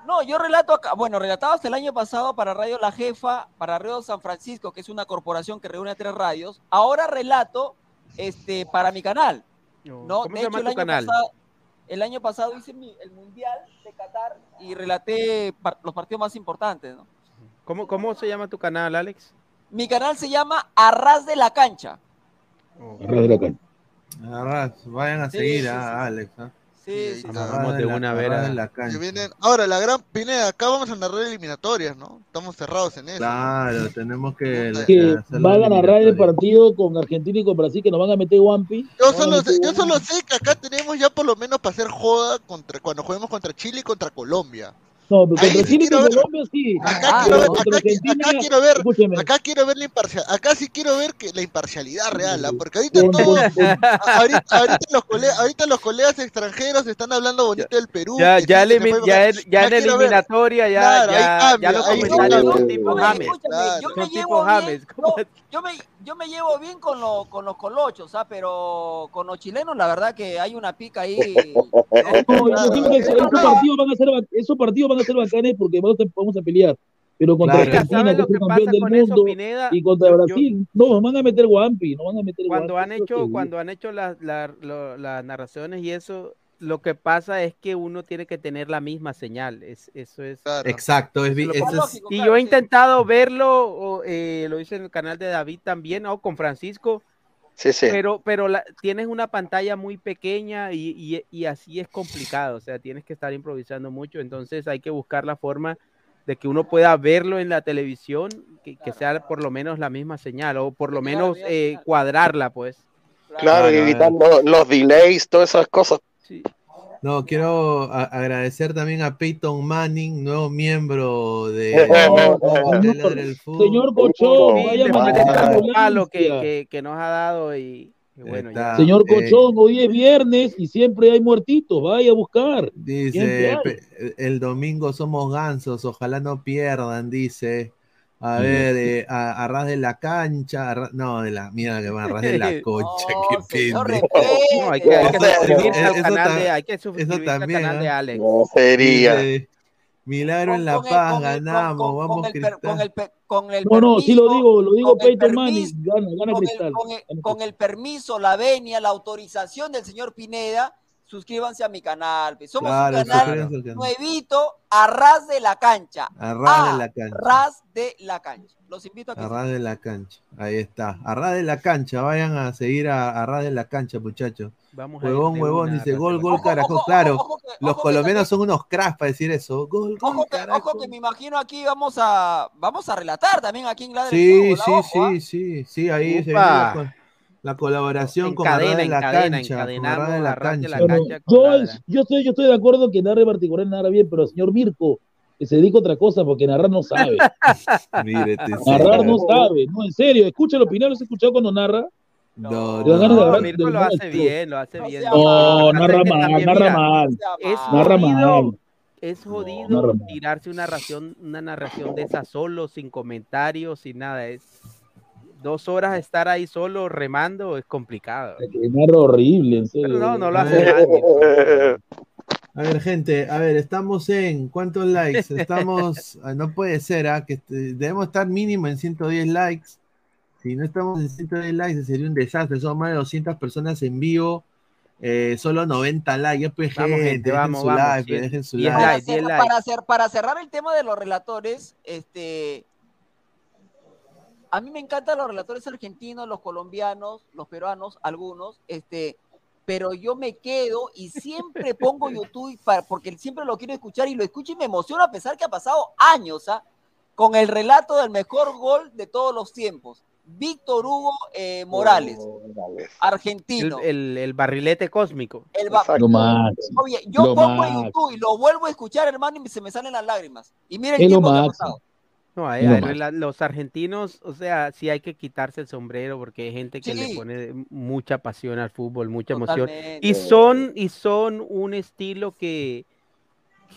No, yo relato acá, bueno, relataba hasta el año pasado para Radio La Jefa, para Radio San Francisco, que es una corporación que reúne a tres radios. Ahora relato este, para mi canal. ¿no? ¿Cómo De se llama hecho, el tu año canal? pasado- el año pasado hice mi- el Mundial de Qatar y relaté par- los partidos más importantes. ¿no? ¿Cómo, ¿Cómo se llama tu canal, Alex? Mi canal se llama Arras de la Cancha. Arras de la cancha. Arras, vayan a Sí, seguir sí, a sí. Alex. ¿ah? Sí, sí, de la- una la Que cancha. vienen- Ahora, la gran Pineda, acá vamos a narrar eliminatorias, ¿no? Estamos cerrados en eso. Claro, tenemos que. Que hacer van a la narrar el partido con Argentina y con Brasil, que nos van a meter Wampi. Yo solo, sé, yo solo sé que acá tenemos ya por lo menos para hacer joda contra, cuando juguemos contra Chile y contra Colombia. No, pero Ahí contra sí Chile y quiero ver. Colombia sí. Acá Ah, quiero ver, acá, quiero ver, escúcheme. acá quiero ver la imparcialidad, acá sí quiero ver que la imparcialidad real, ¿ah? porque ahorita todos, ahorita, ahorita los colegas, ahorita los colegas extranjeros están hablando bonito del Perú. Ya, que ya, fue- ya, en- ya en eliminatoria, ya, Claro, ahí ya, cambia, ya los comentarios son tipo James. yo me llevo James. bien, ¿cómo yo, me, yo me llevo bien con, lo- con los colochos, ¿ah? pero con los chilenos la verdad que hay una pica ahí. No, yo creo que esos partidos van a ser ba- esos partidos van a ser bacanes porque vamos a, vamos a pelear. Pero contra Claro. Argentina, ¿Sabes que es campeón del con eso, mundo, Pineda? y contra Yo- yo- Brasil, no, van a meter guampi, no van a meter cuando guampi, han hecho cuando han hecho las la- lo- las narraciones y eso lo que pasa es que uno tiene que tener la misma señal es, eso es Exacto, es, eso es- y yo he intentado verlo o, eh, lo hice en el canal de David también o con Francisco Sí, sí. pero pero la- tienes una pantalla muy pequeña y, y- y así es complicado o sea tienes que estar improvisando mucho entonces hay que buscar la forma de que uno pueda verlo en la televisión que, que sea por lo menos la misma señal o por lo menos eh, cuadrarla pues. Claro, y evitando los delays, todas esas cosas. No, quiero a- agradecer también a Peyton Manning, nuevo miembro de, de Ladra el Fútbol. Señor Cochón, Sí, vaya ambulancia. palo que, que, que nos ha dado y, y bueno, ya. Señor eh, Cochón, hoy es viernes y siempre hay muertitos, vaya a buscar. Dice, el domingo somos gansos, ojalá no pierdan, dice. A Sí. ver, eh, a, a ras de la cancha, a ra- no, de la mierda que va a ras de la concha, qué pendejo. No, hay que, hay que suscribirse al canal de, hay que eso suscribirse al también, canal ¿ah? de Alex. sería. Dice, Milagro en La con Paz, con el- ganamos, con- con vamos el per- con el con el No, no, sí lo permiso- digo, lo digo con el Peyton Manning, permiso- gana, gana con el- Cristal. con el- con el permiso, la venia, la autorización del señor Pineda, suscríbanse a mi canal. pe. Somos Claro, un canal nuevito a ras de la cancha. A ras de la cancha. ras de la cancha. Los invito a que A ras de la cancha, ahí está. A ras de la cancha, vayan a seguir a, a ras de la cancha, muchachos. Vamos Huevón, huevón, dice gol, gol, carajo. Claro, los colombianos son unos cracks para decir eso. Gol, gol, Ojo que, ojo que me imagino aquí vamos a vamos a relatar también aquí en el Sí, Fútbol, sí, ojo, ¿ah? sí, sí, sí, ahí se viene Upa. la, co- la colaboración En con cadena, de en la cadena, cancha, de la cancha. cancha. Yo, yo, estoy, yo estoy de acuerdo que narre particular narra bien, pero el señor Mirko, que se dedica a otra cosa porque narrar no sabe. Mírete, narrar no sabe, no, en serio, escúchalo, Pinero, ¿has escuchado cuando narra? No, No, agarrar- Mirko lo hace bien, lo hace bien. No, Lo narra mal, narra mal. Es Narra jodido, mal. es jodido tirarse una narración, una narración de esa solo, sin comentarios, sin nada. Es dos horas de estar ahí solo remando, es complicado. Narra horrible, en serio. Pero no, no lo hace. Mirko. A ver, gente, a ver, estamos en ¿cuántos likes? Estamos, ah, no puede ser, ¿ah? que este, debemos estar mínimo en 110 likes. Si no estamos en 110 likes, sería un desastre. Son más de 200 personas en vivo. eh, solo 90 likes. Ya, pues, Vamos, gente, gente, dejen vamos, su vamos, like, dejen su like. Para cerrar el tema de los relatores, este a mí me encantan los relatores argentinos, los colombianos, los peruanos, algunos, este, pero yo me quedo y siempre pongo YouTube para, porque siempre lo quiero escuchar y lo escucho y me emociona a pesar que ha pasado años, ¿ah? con el relato del mejor gol de todos los tiempos. Víctor Hugo eh, Morales, argentino. El, el- el barrilete cósmico. El ba- Lo máximo. Oye, yo Lo pongo en. YouTube y lo vuelvo a escuchar, hermano, y se me salen las lágrimas. Y mira el tiempo que ha pasado. No, los argentinos, o sea, sí hay que quitarse el sombrero porque hay gente que le pone mucha pasión al fútbol, mucha emoción. Totalmente. Y son, y son un estilo que,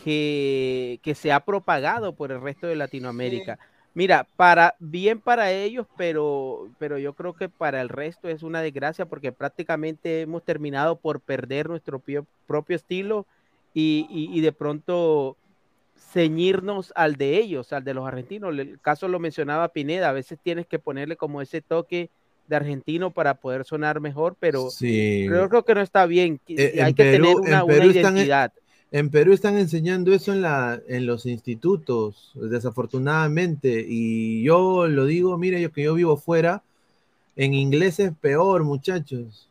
que, que se ha propagado por el resto de Latinoamérica. Mira, para bien para ellos, pero, pero yo creo que para el resto es una desgracia porque prácticamente hemos terminado por perder nuestro pio- propio estilo y, y- y de pronto ceñirnos al de ellos, al de los argentinos. El caso lo mencionaba Pineda, a veces tienes que ponerle como ese toque de argentino para poder sonar mejor, pero Sí. yo creo que no está bien. Eh, hay en que Perú- tener en una, una identidad. En Perú están enseñando eso en, la, en los institutos, desafortunadamente. Y yo lo digo, mire, yo que yo vivo fuera, en inglés es peor, muchachos.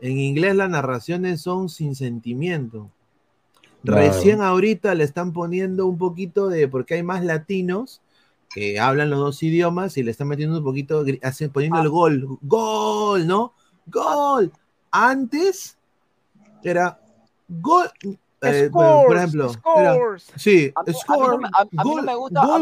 En inglés las narraciones son sin sentimiento. Claro. Recién ahorita le están poniendo un poquito de, porque hay más latinos que hablan los dos idiomas y le están metiendo un poquito, hacen- poniendo el gol, gol, ¿no? Gol. Antes era gol, eh, por- por ejemplo, sí, A mí, a mí score, no, me- a- a mí no goal- me gusta, no, of a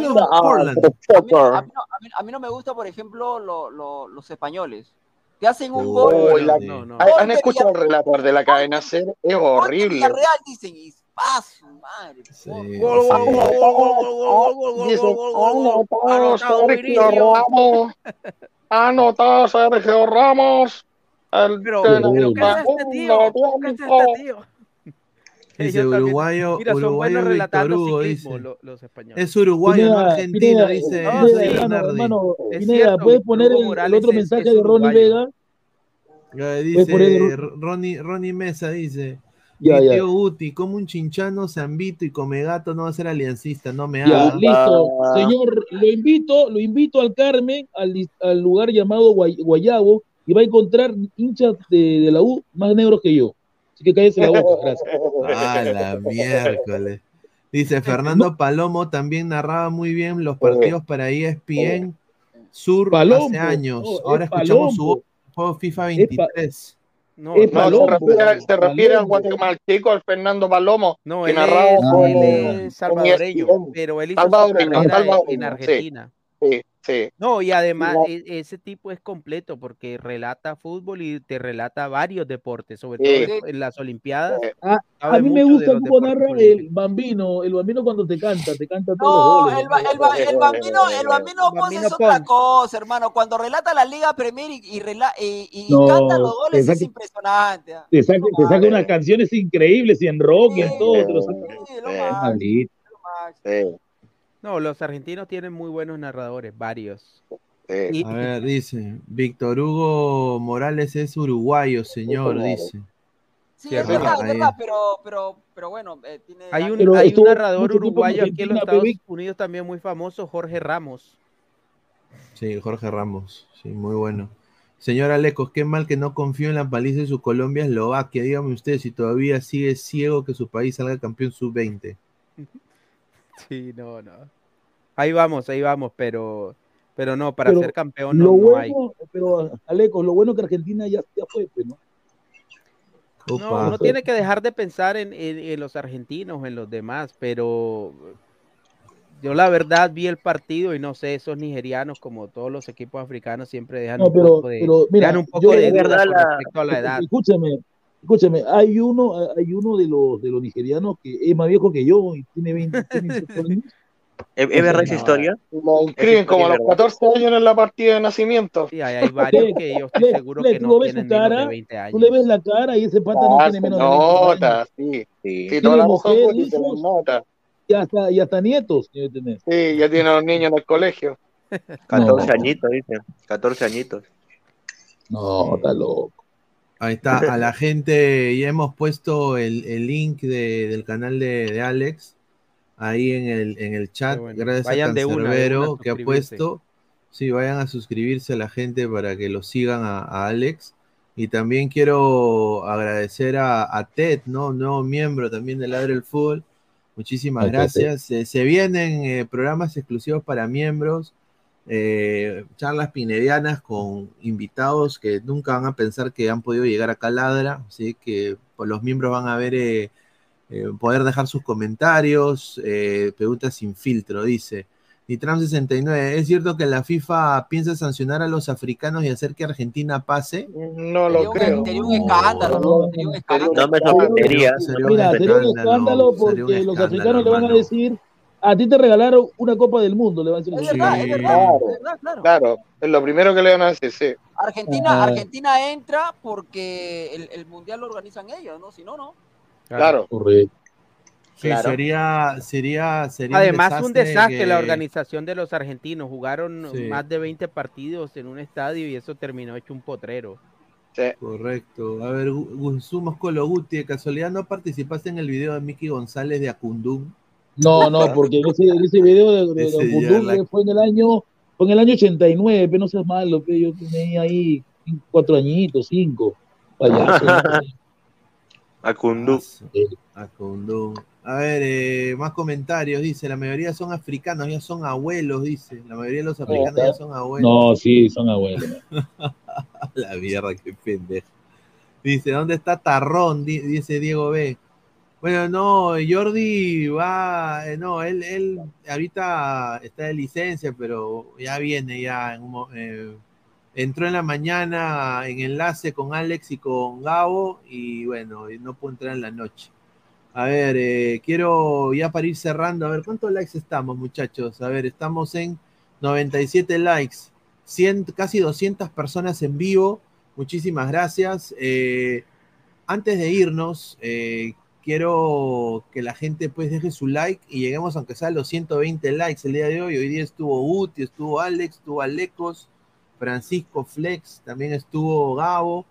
mí- Portland. no- a mí me gusta, por ejemplo, lo- lo- los españoles, que hacen un gol. Uy, la- no, no. ¿Han- ¿Han escuchado el relator de la cadena SER? Es horrible. Villarreal dicen, y ¡ah, su madre! Sí, Gol, sí. gol, gol, gol, gol, gol, gol, Dice, anotado Sergio Ramos. Anotado Sergio Ramos. El Pero, pero ¿qué es este tío? ¿Qué es este tío? Dice uruguayo, Mira, uruguayo Víctor Hugo, ciclismo dice. lo- los españoles. Es uruguayo, no Pineda, argentino, Pineda, dice Pineda, José hermano, Bernardi. hermano, Es cierto, ¿puedes poner el, el otro es- mensaje es de Ronnie. Vega? Poner dice Ronnie, Ronnie Mesa, dice. Ya, ya. Guti, como un chinchano, Zambito y Comegato no va a ser aliancista, no me Ya, haga. listo. Ah. Señor, lo invito, lo invito al Carmen, al, al lugar llamado Guay- Guayabo, y va a encontrar hinchas de, de la U más negros que yo. Así que cállese la boca, gracias. Ah, la miércoles. Dice Fernando Palomo también narraba muy bien los partidos para ESPN Sur Palombo, hace años. no, es Ahora escuchamos su voz en el juego FIFA Es pa- 23. No, Es No, se refiere, se refiere al guatemalteco, al Fernando Palomo, No, que él narraba es, con, él es salvadoreño, pero él hizo su Salvadoreño, carrera en- en salvadoreño, sí. Argentina. Sí, sí. No, y además No. e- ese tipo es completo porque relata fútbol y te relata varios deportes, sobre Sí. todo en las Olimpiadas. Ah, a mí me gusta cómo narra el bambino, el bambino cuando te canta, te canta No, todos los goles. el, el, ba- el bambino, el bambino Pons es otra cosa, hermano. Cuando relata la Liga Premier y, y, rela- y- y No, canta los goles es impresionante. ah. Te saca, te saca unas canciones increíbles y en rock y en todo. Te lo saca. Sí, lo No, los argentinos tienen muy buenos narradores, varios. sí. Y- A ver, dice, Víctor Hugo Morales es uruguayo, señor, dice. Sí, es verdad, es verdad, pero, pero, pero bueno, eh, tiene hay un, Pero hay un narrador uruguayo aquí en los Estados. Unidos también muy famoso, Jorge Ramos. Sí, Jorge Ramos, sí, muy bueno. Señor Alecos, qué mal que no confío en la paliza de su Colombia Eslovaquia. Dígame usted si todavía sigue ciego que su país salga campeón sub-20. Sí, no, no. Ahí vamos, ahí vamos, pero, pero no, para Pero ser campeón Lo no, no hay. pero Aleco, lo bueno que Argentina ya, ya fue, pues, ¿no? No, uno tiene que dejar de pensar en, en- en los argentinos, en los demás, pero yo la verdad vi el partido y no sé, esos nigerianos, como todos los equipos africanos, siempre dejan No, un poco de, pero mira, un poco yo- de verdad la- respecto a la edad. Escúchame, escúchame, hay uno, hay uno de los de los nigerianos que es más viejo que yo y tiene 20, tiene 18 años. ¿Es, es verdad esa No, historia? Lo inscriben como a los 14 años en la partida de nacimiento. Sí, hay, hay varios que yo estoy Le- seguro le- que tú no tienen menos de cara, 20 Tú años. le ves la cara y ese pata no Ah, tiene se menos de 20 años. nota, sí. Sí. Sí, Tiene toda la razón, mujer, Guti, se hijos. nota. Y hasta, y hasta nietos debe tener. Sí, ya tiene a los niños en el colegio. 14 No. añitos, dice. 14 añitos. No, está loco. Ahí está, a la gente ya hemos puesto el, el link de- del canal de, de Alex ahí en el, en el chat, bueno. gracias Vayan a de una, de Cancerbero una a que ha puesto. Sí, vayan a suscribirse a la gente para que lo sigan a, a Alex. Y también quiero agradecer a, a Ted, ¿no? Nuevo miembro también de Ladre el Fútbol. Muchísimas gracias. Se, se vienen eh, programas exclusivos para miembros, eh, charlas pinedianas con invitados que nunca van a pensar que han podido llegar acá a Ladra. Así que pues, los miembros van a ver, eh, eh, poder dejar sus comentarios, eh, preguntas sin filtro, dice. Nitram 69, ¿es cierto que la FIFA piensa sancionar a los africanos y hacer que Argentina pase? No lo Sería un, creo. sería un escándalo, ¿no? Sería un escándalo. No me sorprendería. Sería un Mira, sería un escándalo, porque los africanos le van a hermano. decir, a ti te regalaron una Copa del Mundo, le van a decir. Es verdad, es verdad, Claro. es verdad, claro. Claro, es lo primero que le van a decir, sí. Argentina, Ah. Argentina entra porque el, el mundial lo organizan ellos, ¿no? Si no, no. Claro. Correcto. Sí, Claro. sería, sería, sería Además, un desastre que- la organización de los argentinos. Jugaron Sí. más de 20 partidos en un estadio y eso terminó hecho un potrero. sí. Correcto. A ver, Sumos Colo Guti, de casualidad no participaste en el video de Miki González de Acundum. No, no, porque en ese, en ese video de, de, Ese Don la- que fue en el año, fue en el año 89, pero no seas malo, pe, yo tenía ahí cuatro añitos, cinco. Payaso. ¿no? Acundú. Acundum. A ver, eh, más comentarios. Dice, la mayoría son africanos, ya son abuelos, dice. La mayoría de los africanos ya son abuelos. No, sí, son abuelos. La mierda, qué pendejo. Dice, ¿dónde está Tarrón? Di- Dice Diego B. Bueno, no, Jordi va, eh, no, él, él ahorita está de licencia, pero ya viene, ya eh, entró en la mañana en enlace con Alex y con Gabo y bueno, no pudo entrar en la noche. A ver, eh, quiero ya para ir cerrando, a ver, ¿cuántos likes estamos, muchachos? A ver, estamos en 97 likes, 100, casi 200 personas en vivo. Muchísimas gracias. Antes de irnos, eh, quiero que la gente pues deje su like y lleguemos aunque sea a los 120 likes el día de hoy. Hoy día estuvo Uti, estuvo Alex, estuvo Alecos, Francisco Flex, también estuvo Gabo.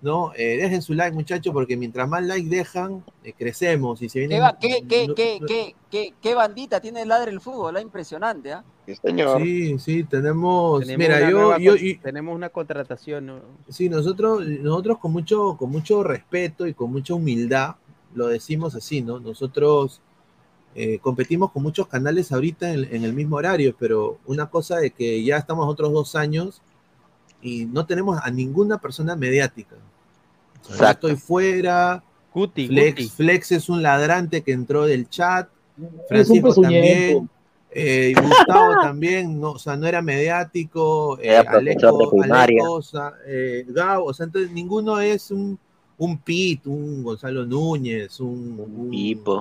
¿no? Eh, dejen su like, muchachos, porque mientras más like dejan, eh, crecemos y se ¿Qué, vienen. va- qué, qué, no- qué, qué, qué, qué bandita tiene el ladre el fútbol? ¿ah? Impresionante, ¿ah? Sí, sí, tenemos. Tenemos mira, una yo, y- tenemos una contratación. ¿no? Sí, nosotros, nosotros con mucho, con mucho respeto y con mucha humildad, lo decimos así, ¿no? Nosotros eh, competimos con muchos canales ahorita en, en el mismo horario, pero una cosa de que ya estamos otros dos años y no tenemos a ninguna persona mediática. O sea, estoy fuera. Guti, Flex. Flex es un ladrante que entró del chat. Francisco también. eh, Gustavo también, no, o sea, no era mediático. eh, Aleco, eh, Gabo, o sea, entonces ninguno es un, un Pit, un Gonzalo Núñez, un, un,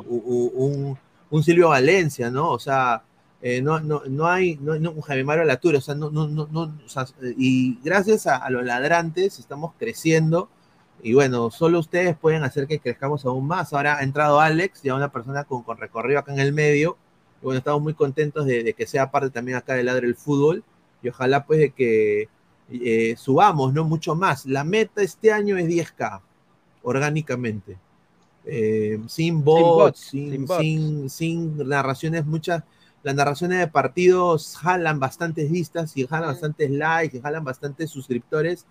un, un- un Silvio Valencia, ¿no? O sea, eh, no, no, no hay no, no, un Javier Mario Latura, o sea, no, no, no, no, o sea, y gracias a, a los ladrantes estamos creciendo. Y bueno, solo ustedes pueden hacer que crezcamos aún más. Ahora ha entrado Alex, ya una persona con, con recorrido acá en el medio. Y bueno, estamos muy contentos de, de que sea parte también acá de Ladre el Fútbol. Y ojalá pues de que eh, subamos, ¿no? Mucho más. La meta este año es 10K, orgánicamente. Eh, sin bots, bots, sin, sin bots. sin, sin narraciones, muchas. Las narraciones de partidos jalan bastantes vistas y jalan bastantes likes, y jalan bastantes suscriptores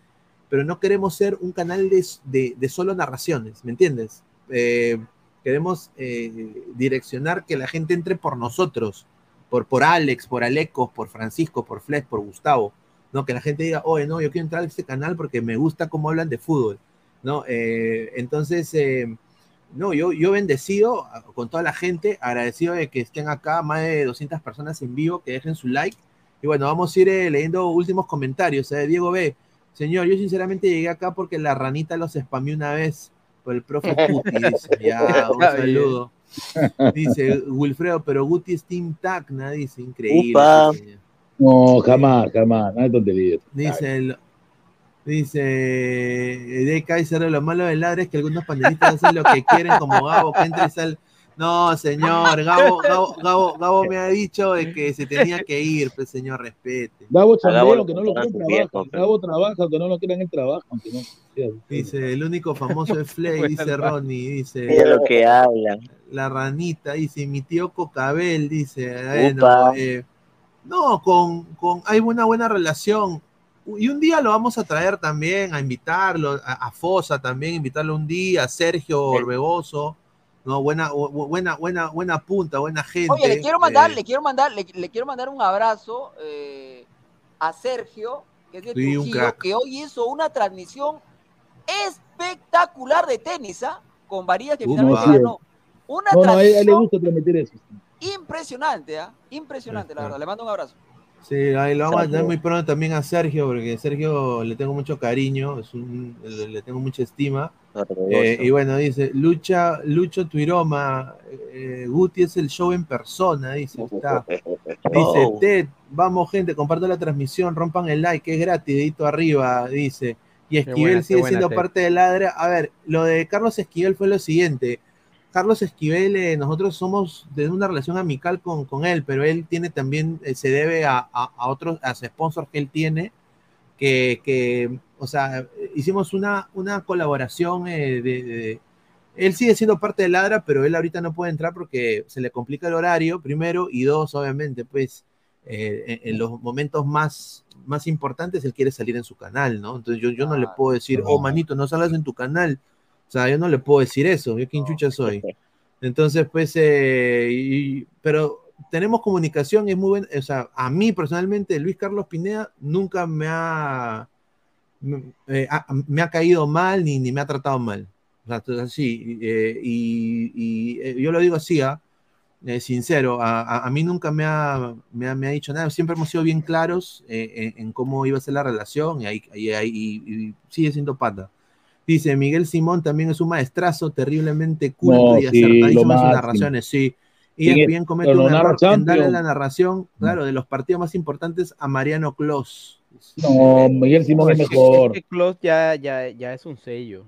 pero no queremos ser un canal de, de- de solo narraciones, ¿me entiendes? Eh, queremos eh, direccionar que la gente entre por nosotros, por, por Alex, por Alecos, por Francisco, por Flex, por Gustavo, ¿no? Que la gente diga, oye, no, yo quiero entrar a este canal porque me gusta cómo hablan de fútbol, ¿no? Eh, entonces, eh, no, yo, yo bendecido a- con toda la gente, agradecido de que estén acá, más de 200 personas en vivo, que dejen su like. Y bueno, vamos a ir eh, leyendo últimos comentarios. ¿eh? Diego B. Señor, yo sinceramente llegué acá porque la ranita los spameó una vez por el profe Guti. Dice, ya, un saludo. Dice Wilfredo, pero Guti es Team Tacna, dice, increíble. Upa. No, jamás, jamás, nada de tonterías. Dice el, dice de Kaiser, lo malo del ladre es que algunos panelistas hacen lo que quieren, como Gabo, que entra y sale. No, señor, Gabo, Gabo, Gabo, Gabo me ha dicho de que se tenía que ir, pues señor, respete. Gabo A chambea, Gabo lo aunque no lo quieran, trabaja. viejo, pero- Gabo trabaja, aunque no lo quieran, él trabaja. No, Dice, el único famoso es Flay, dice. Ronnie, dice. Mira lo que hablan. La ranita, dice, mi tío Cocabel, dice, bueno, eh, no, con, con, hay una buena relación. Y un día lo vamos a traer también, a invitarlo, a, a Fosa también, invitarlo un día, a Sergio Orbegoso, no, buena, bu- bu- buena, buena, buena punta, buena gente. Oye, le quiero mandar, eh, le quiero mandar, le, le quiero mandar un abrazo eh, a Sergio, que es de Sí, Trujillo, que hoy hizo una transmisión espectacular de tenis, ¿ah? Con varillas que Uh, finalmente no, sí. ganó. Una No, no, a él, a él le transmisión gusta transmitir eso. impresionante, ¿ah? Impresionante, la verdad. Le mando un abrazo. Sí, ahí lo vamos a tener muy pronto también a Sergio, porque Sergio le tengo mucho cariño, es un- le, le tengo mucha estima. Eh, y bueno, dice, Lucha, Lucho Tuiroma, eh, Guti es el show en persona, dice, está. Dice, Oh. Ted, vamos gente, compartan la transmisión, rompan el like, que es gratis, dedito arriba, dice. Y Esquivel buena, sigue buena, siendo Ted. parte de Ladra. A ver, lo de Carlos Esquivel fue lo siguiente. Carlos Esquivel, eh, nosotros somos de una relación amical con, con él, pero él tiene también, eh, se debe a, a- a otros, a sponsors que él tiene, que, que, o sea, hicimos una, una colaboración eh, de, de- él sigue siendo parte de Ladra, pero él ahorita no puede entrar porque se le complica el horario, primero, y dos, obviamente, pues, eh, en, en los momentos más, más importantes él quiere salir en su canal, ¿no? Entonces yo, yo no le puedo decir, oh, manito, no salgas en tu canal. O sea, yo no le puedo decir eso, yo quién chucha soy. Entonces, pues, eh, y- pero tenemos comunicación, es muy buena, o sea, a mí personalmente, Luis Carlos Pineda nunca me ha, me, eh, ha- me ha caído mal ni, ni me ha tratado mal. O sea, así. eh, y y, eh, yo lo digo así, ¿ah? Eh, sincero, a, a- a mí nunca me ha, me, ha, me ha dicho nada. Siempre hemos sido bien claros eh, en, en cómo iba a ser la relación y, ahí, y, ahí- y- y sigue siendo pata. Dice, Miguel Simón también es un maestrazo terriblemente culto No, y sí, acertadísimo en sus narraciones, sí. Y Bien, bien comete un error en darle la narración, claro, de los partidos más importantes a Mariano Clos. No, Miguel Simón es es que- mejor. es que ya, ya, ya es un sello.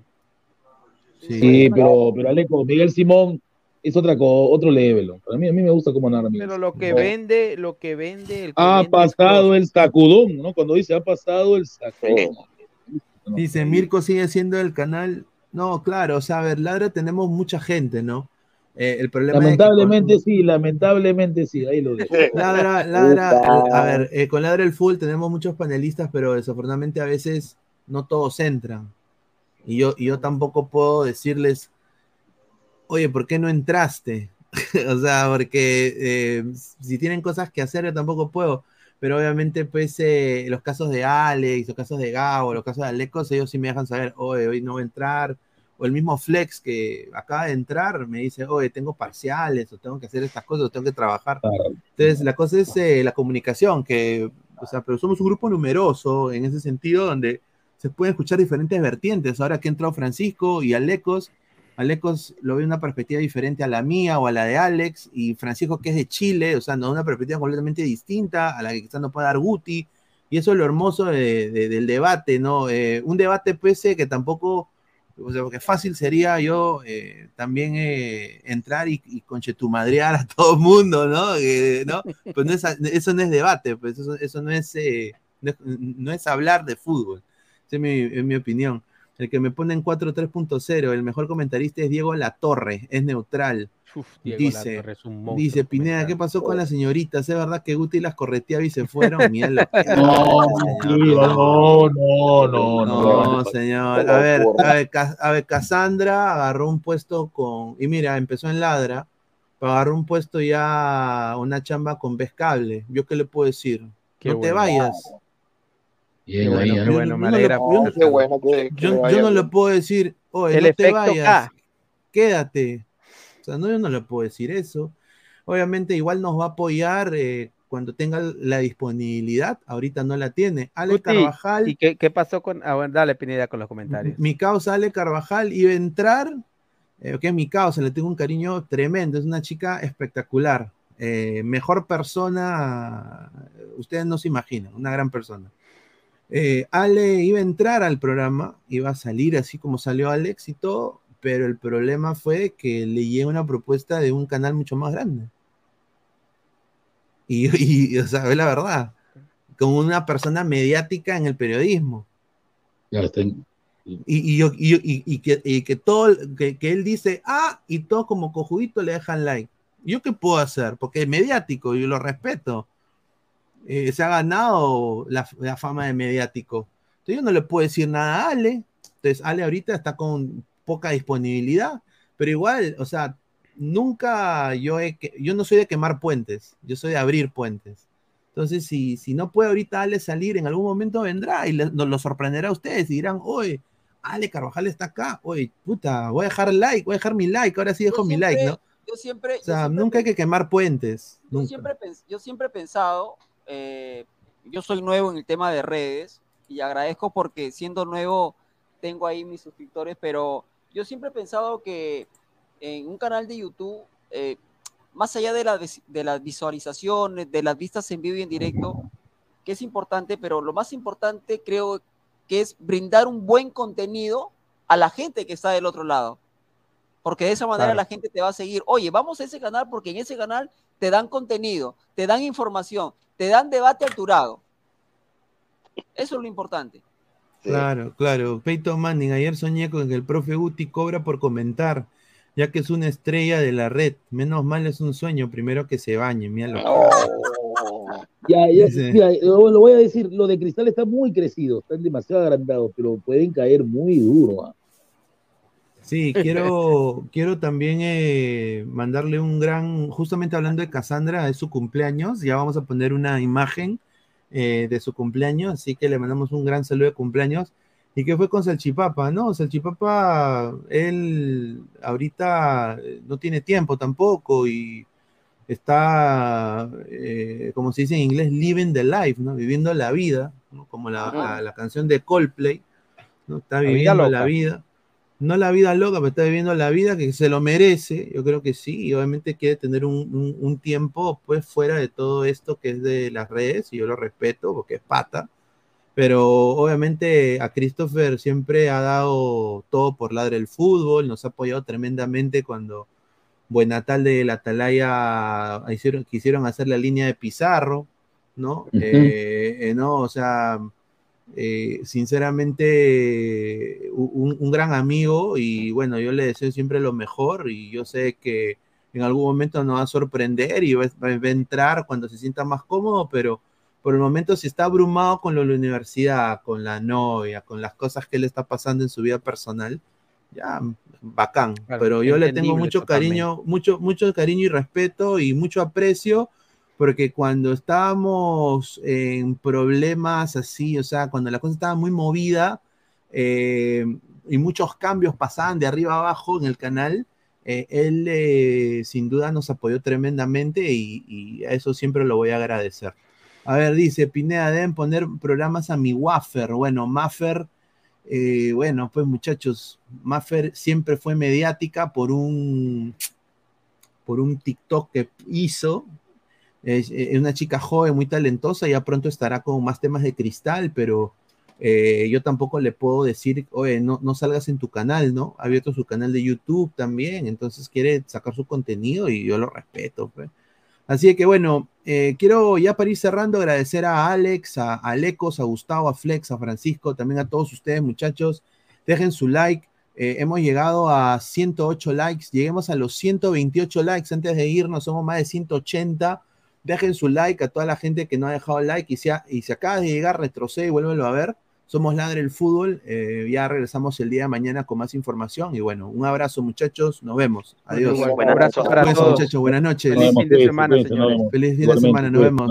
Sí, pero, pero Aleco, Miguel Simón es otra otro level. Para mí, a mí me gusta cómo narra Pero lo que vende, lo que vende el que Ha vende pasado el sacudón, ¿no? Cuando dice ha pasado el sacudón. Dice, Mirko sigue siendo el canal. No, claro, o sea, a ver, Ladra tenemos mucha gente, ¿no? Eh, el problema es que con- Lamentablemente sí, lamentablemente sí, ahí lo dejo. Ladra, ladra, a ver, eh, con Ladra el Full tenemos muchos panelistas, pero desafortunadamente a veces no todos entran. Y yo, y yo tampoco puedo decirles, oye, ¿por qué no entraste? o sea, porque eh, si tienen cosas que hacer, yo tampoco puedo. Pero obviamente, pues, eh, los casos de Alex, los casos de Gabo, los casos de Alecos, ellos sí me dejan saber, oye, hoy no voy a entrar. O el mismo Flex que acaba de entrar me dice, oye, tengo parciales, o tengo que hacer estas cosas, o tengo que trabajar. Entonces, la cosa es eh, la comunicación, que, o sea, pero somos un grupo numeroso en ese sentido, donde se pueden escuchar diferentes vertientes. Ahora que ha entrado Francisco y Alecos, Alecos lo ve una perspectiva diferente a la mía o a la de Alex, y Francisco, que es de Chile, o sea, no una perspectiva completamente distinta a la que quizás no puede dar Guti, y eso es lo hermoso de- de- del debate, ¿no? Eh, un debate, pues, eh, que tampoco, o sea, porque fácil sería yo eh, también eh, entrar y, y conchetumadrear a todo el mundo, ¿no? Eh, ¿no? Pues no es, eso no es debate, pues eso, eso no, es, eh, no, es, no es hablar de fútbol, es mi, es mi opinión. El que me pone en 4.3.0, el mejor comentarista es Diego Latorre, es neutral. Diego dice, Latorre es un monstruo dice Pineda, ¿qué pasó con las señoritas? ¿Es verdad que Guti las correteaba y se fueron? Mira lo que No, no, no, no, no. No, señor. A ver, a ver, a ver, Cassandra agarró un puesto con. Y mira, empezó en Ladra, pero agarró un puesto ya, una chamba con Vez Cable. ¿Yo qué le puedo decir? Qué no te bueno. vayas. Bien, Qué ahí, bueno, ¿eh? qué bueno, me Yo no alegra. le- yo- por- Qué bueno que, que Yo, le yo vaya no le bien. puedo decir, oye, El no te efecto vayas, K. quédate. O sea, no, yo no le puedo decir eso. Obviamente, igual nos va a apoyar eh, cuando tenga la disponibilidad. Ahorita no la tiene. Ale Carvajal. ¿Y qué, qué pasó con.? Ah, bueno, dale, Pineda, con los comentarios. Mi causa Ale Carvajal iba a entrar, eh, que es mi causa, le tengo un cariño tremendo, es una chica espectacular, eh, mejor persona, ustedes no se imaginan, una gran persona. Eh, Ale iba a entrar al programa, iba a salir así como salió Alex y todo, pero el problema fue que le llegó una propuesta de un canal mucho más grande. Y, y, o sea, es la verdad, como una persona mediática en el periodismo. Y, y, yo- y yo- y- y que, y que todo, que, que él dice, ah, y todos como cojudito le dejan like. ¿Yo qué puedo hacer? Porque es mediático, yo lo respeto. Eh, se ha ganado la, la fama de mediático. Entonces yo no le puedo decir nada a Ale. Entonces Ale ahorita está con poca disponibilidad, pero igual, o sea, nunca yo he, que- yo no soy de quemar puentes, yo soy de abrir puentes. Entonces, si, si no puede ahorita Ale salir, en algún momento vendrá y le- nos lo sorprenderá a ustedes y dirán, oye, Ale Carvajal está acá, oye, puta, voy a dejar like, voy a dejar mi like, ahora sí dejo Yo mi siempre- like, ¿no? Yo siempre, O sea, nunca hay que quemar puentes. yo nunca. siempre, yo siempre he pensado, eh, yo soy nuevo en el tema de redes y agradezco porque siendo nuevo tengo ahí mis suscriptores, pero yo siempre he pensado que en un canal de YouTube, eh, más allá de, la de las visualizaciones, de las vistas en vivo y en directo, que es importante, pero lo más importante creo que es brindar un buen contenido a la gente que está del otro lado. Porque de esa manera Claro. la gente te va a seguir. Oye, vamos a ese canal porque en ese canal te dan contenido, te dan información, te dan debate alturado. Eso es lo importante. Claro, claro. Peyton Manning, ayer soñé con que el profe Guti cobra por comentar, ya que es una estrella de la red. Menos mal es un sueño, primero que se bañe, mira lo que- Ya, ya, lo voy a decir, lo de Cristal está muy crecido, están demasiado agrandados, pero pueden caer muy duro. ¿ah? Sí, quiero, quiero también eh, mandarle un gran, justamente hablando de Cassandra, es su cumpleaños, ya vamos a poner una imagen eh, de su cumpleaños, así que le mandamos un gran saludo de cumpleaños. ¿Y qué fue con Salchipapa? No, Salchipapa, él ahorita eh, no tiene tiempo tampoco y está, eh, como se dice en inglés, living the life, ¿no? Viviendo la vida, ¿no? Como la, la- la canción de Coldplay, ¿no? Está La vida viviendo la vida. No la vida loca, pero está viviendo la vida que se lo merece, yo creo que sí, y obviamente quiere tener un, un- un tiempo pues fuera de todo esto que es de las redes, y yo lo respeto porque es pata, pero obviamente a Christopher siempre ha dado todo por ladre el fútbol, nos ha apoyado tremendamente cuando Buenatal de la Atalaya hicieron, quisieron hacer la línea de Pizarro, ¿no? Eh, eh, no, o sea, eh, sinceramente, un, un gran amigo y bueno, yo le deseo siempre lo mejor y yo sé que en algún momento nos va a sorprender y va, va a entrar cuando se sienta más cómodo, pero por el momento si está abrumado con lo de la universidad, con la novia, con las cosas que le está pasando en su vida personal, ya bacán. Claro, pero yo le tengo mucho cariño, mucho, mucho cariño y respeto y mucho aprecio, porque cuando estábamos en problemas así, o sea, cuando la cosa estaba muy movida eh, y muchos cambios pasaban de arriba abajo en el canal, eh, él eh, sin duda nos apoyó tremendamente y, a eso siempre lo voy a agradecer. A ver, dice Pineda, deben poner programas a mi Waffer. Bueno, Maffer, bueno, pues muchachos, Maffer siempre fue mediática por un, por un TikTok que hizo. Es, es una chica joven, muy talentosa, ya pronto estará con más temas de cristal, pero eh, yo tampoco le puedo decir, oye, no, no salgas en tu canal, ¿no? Ha abierto su canal de YouTube también, entonces quiere sacar su contenido y yo lo respeto, pues. Así que bueno, eh, quiero ya para ir cerrando agradecer a Alex, a, a Lecos, a Gustavo, a Flex, a Francisco, también a todos ustedes muchachos. Dejen su like. Eh, hemos llegado a 108 likes. Lleguemos a los 128 likes antes de irnos. Somos más de 180. Dejen su like a toda la gente que no ha dejado like y si, ha- y si acaba de llegar, retrocede y vuélvelo a ver. Somos Ladre el Fútbol. eh, ya regresamos el día de mañana con más información. Y bueno, un abrazo muchachos. Nos vemos. Adiós. Igual, un abrazo para Cuídense, todos. muchachos. Buenas noches. Feliz fin de semana, señores. Feliz fin de semana. Nos vemos.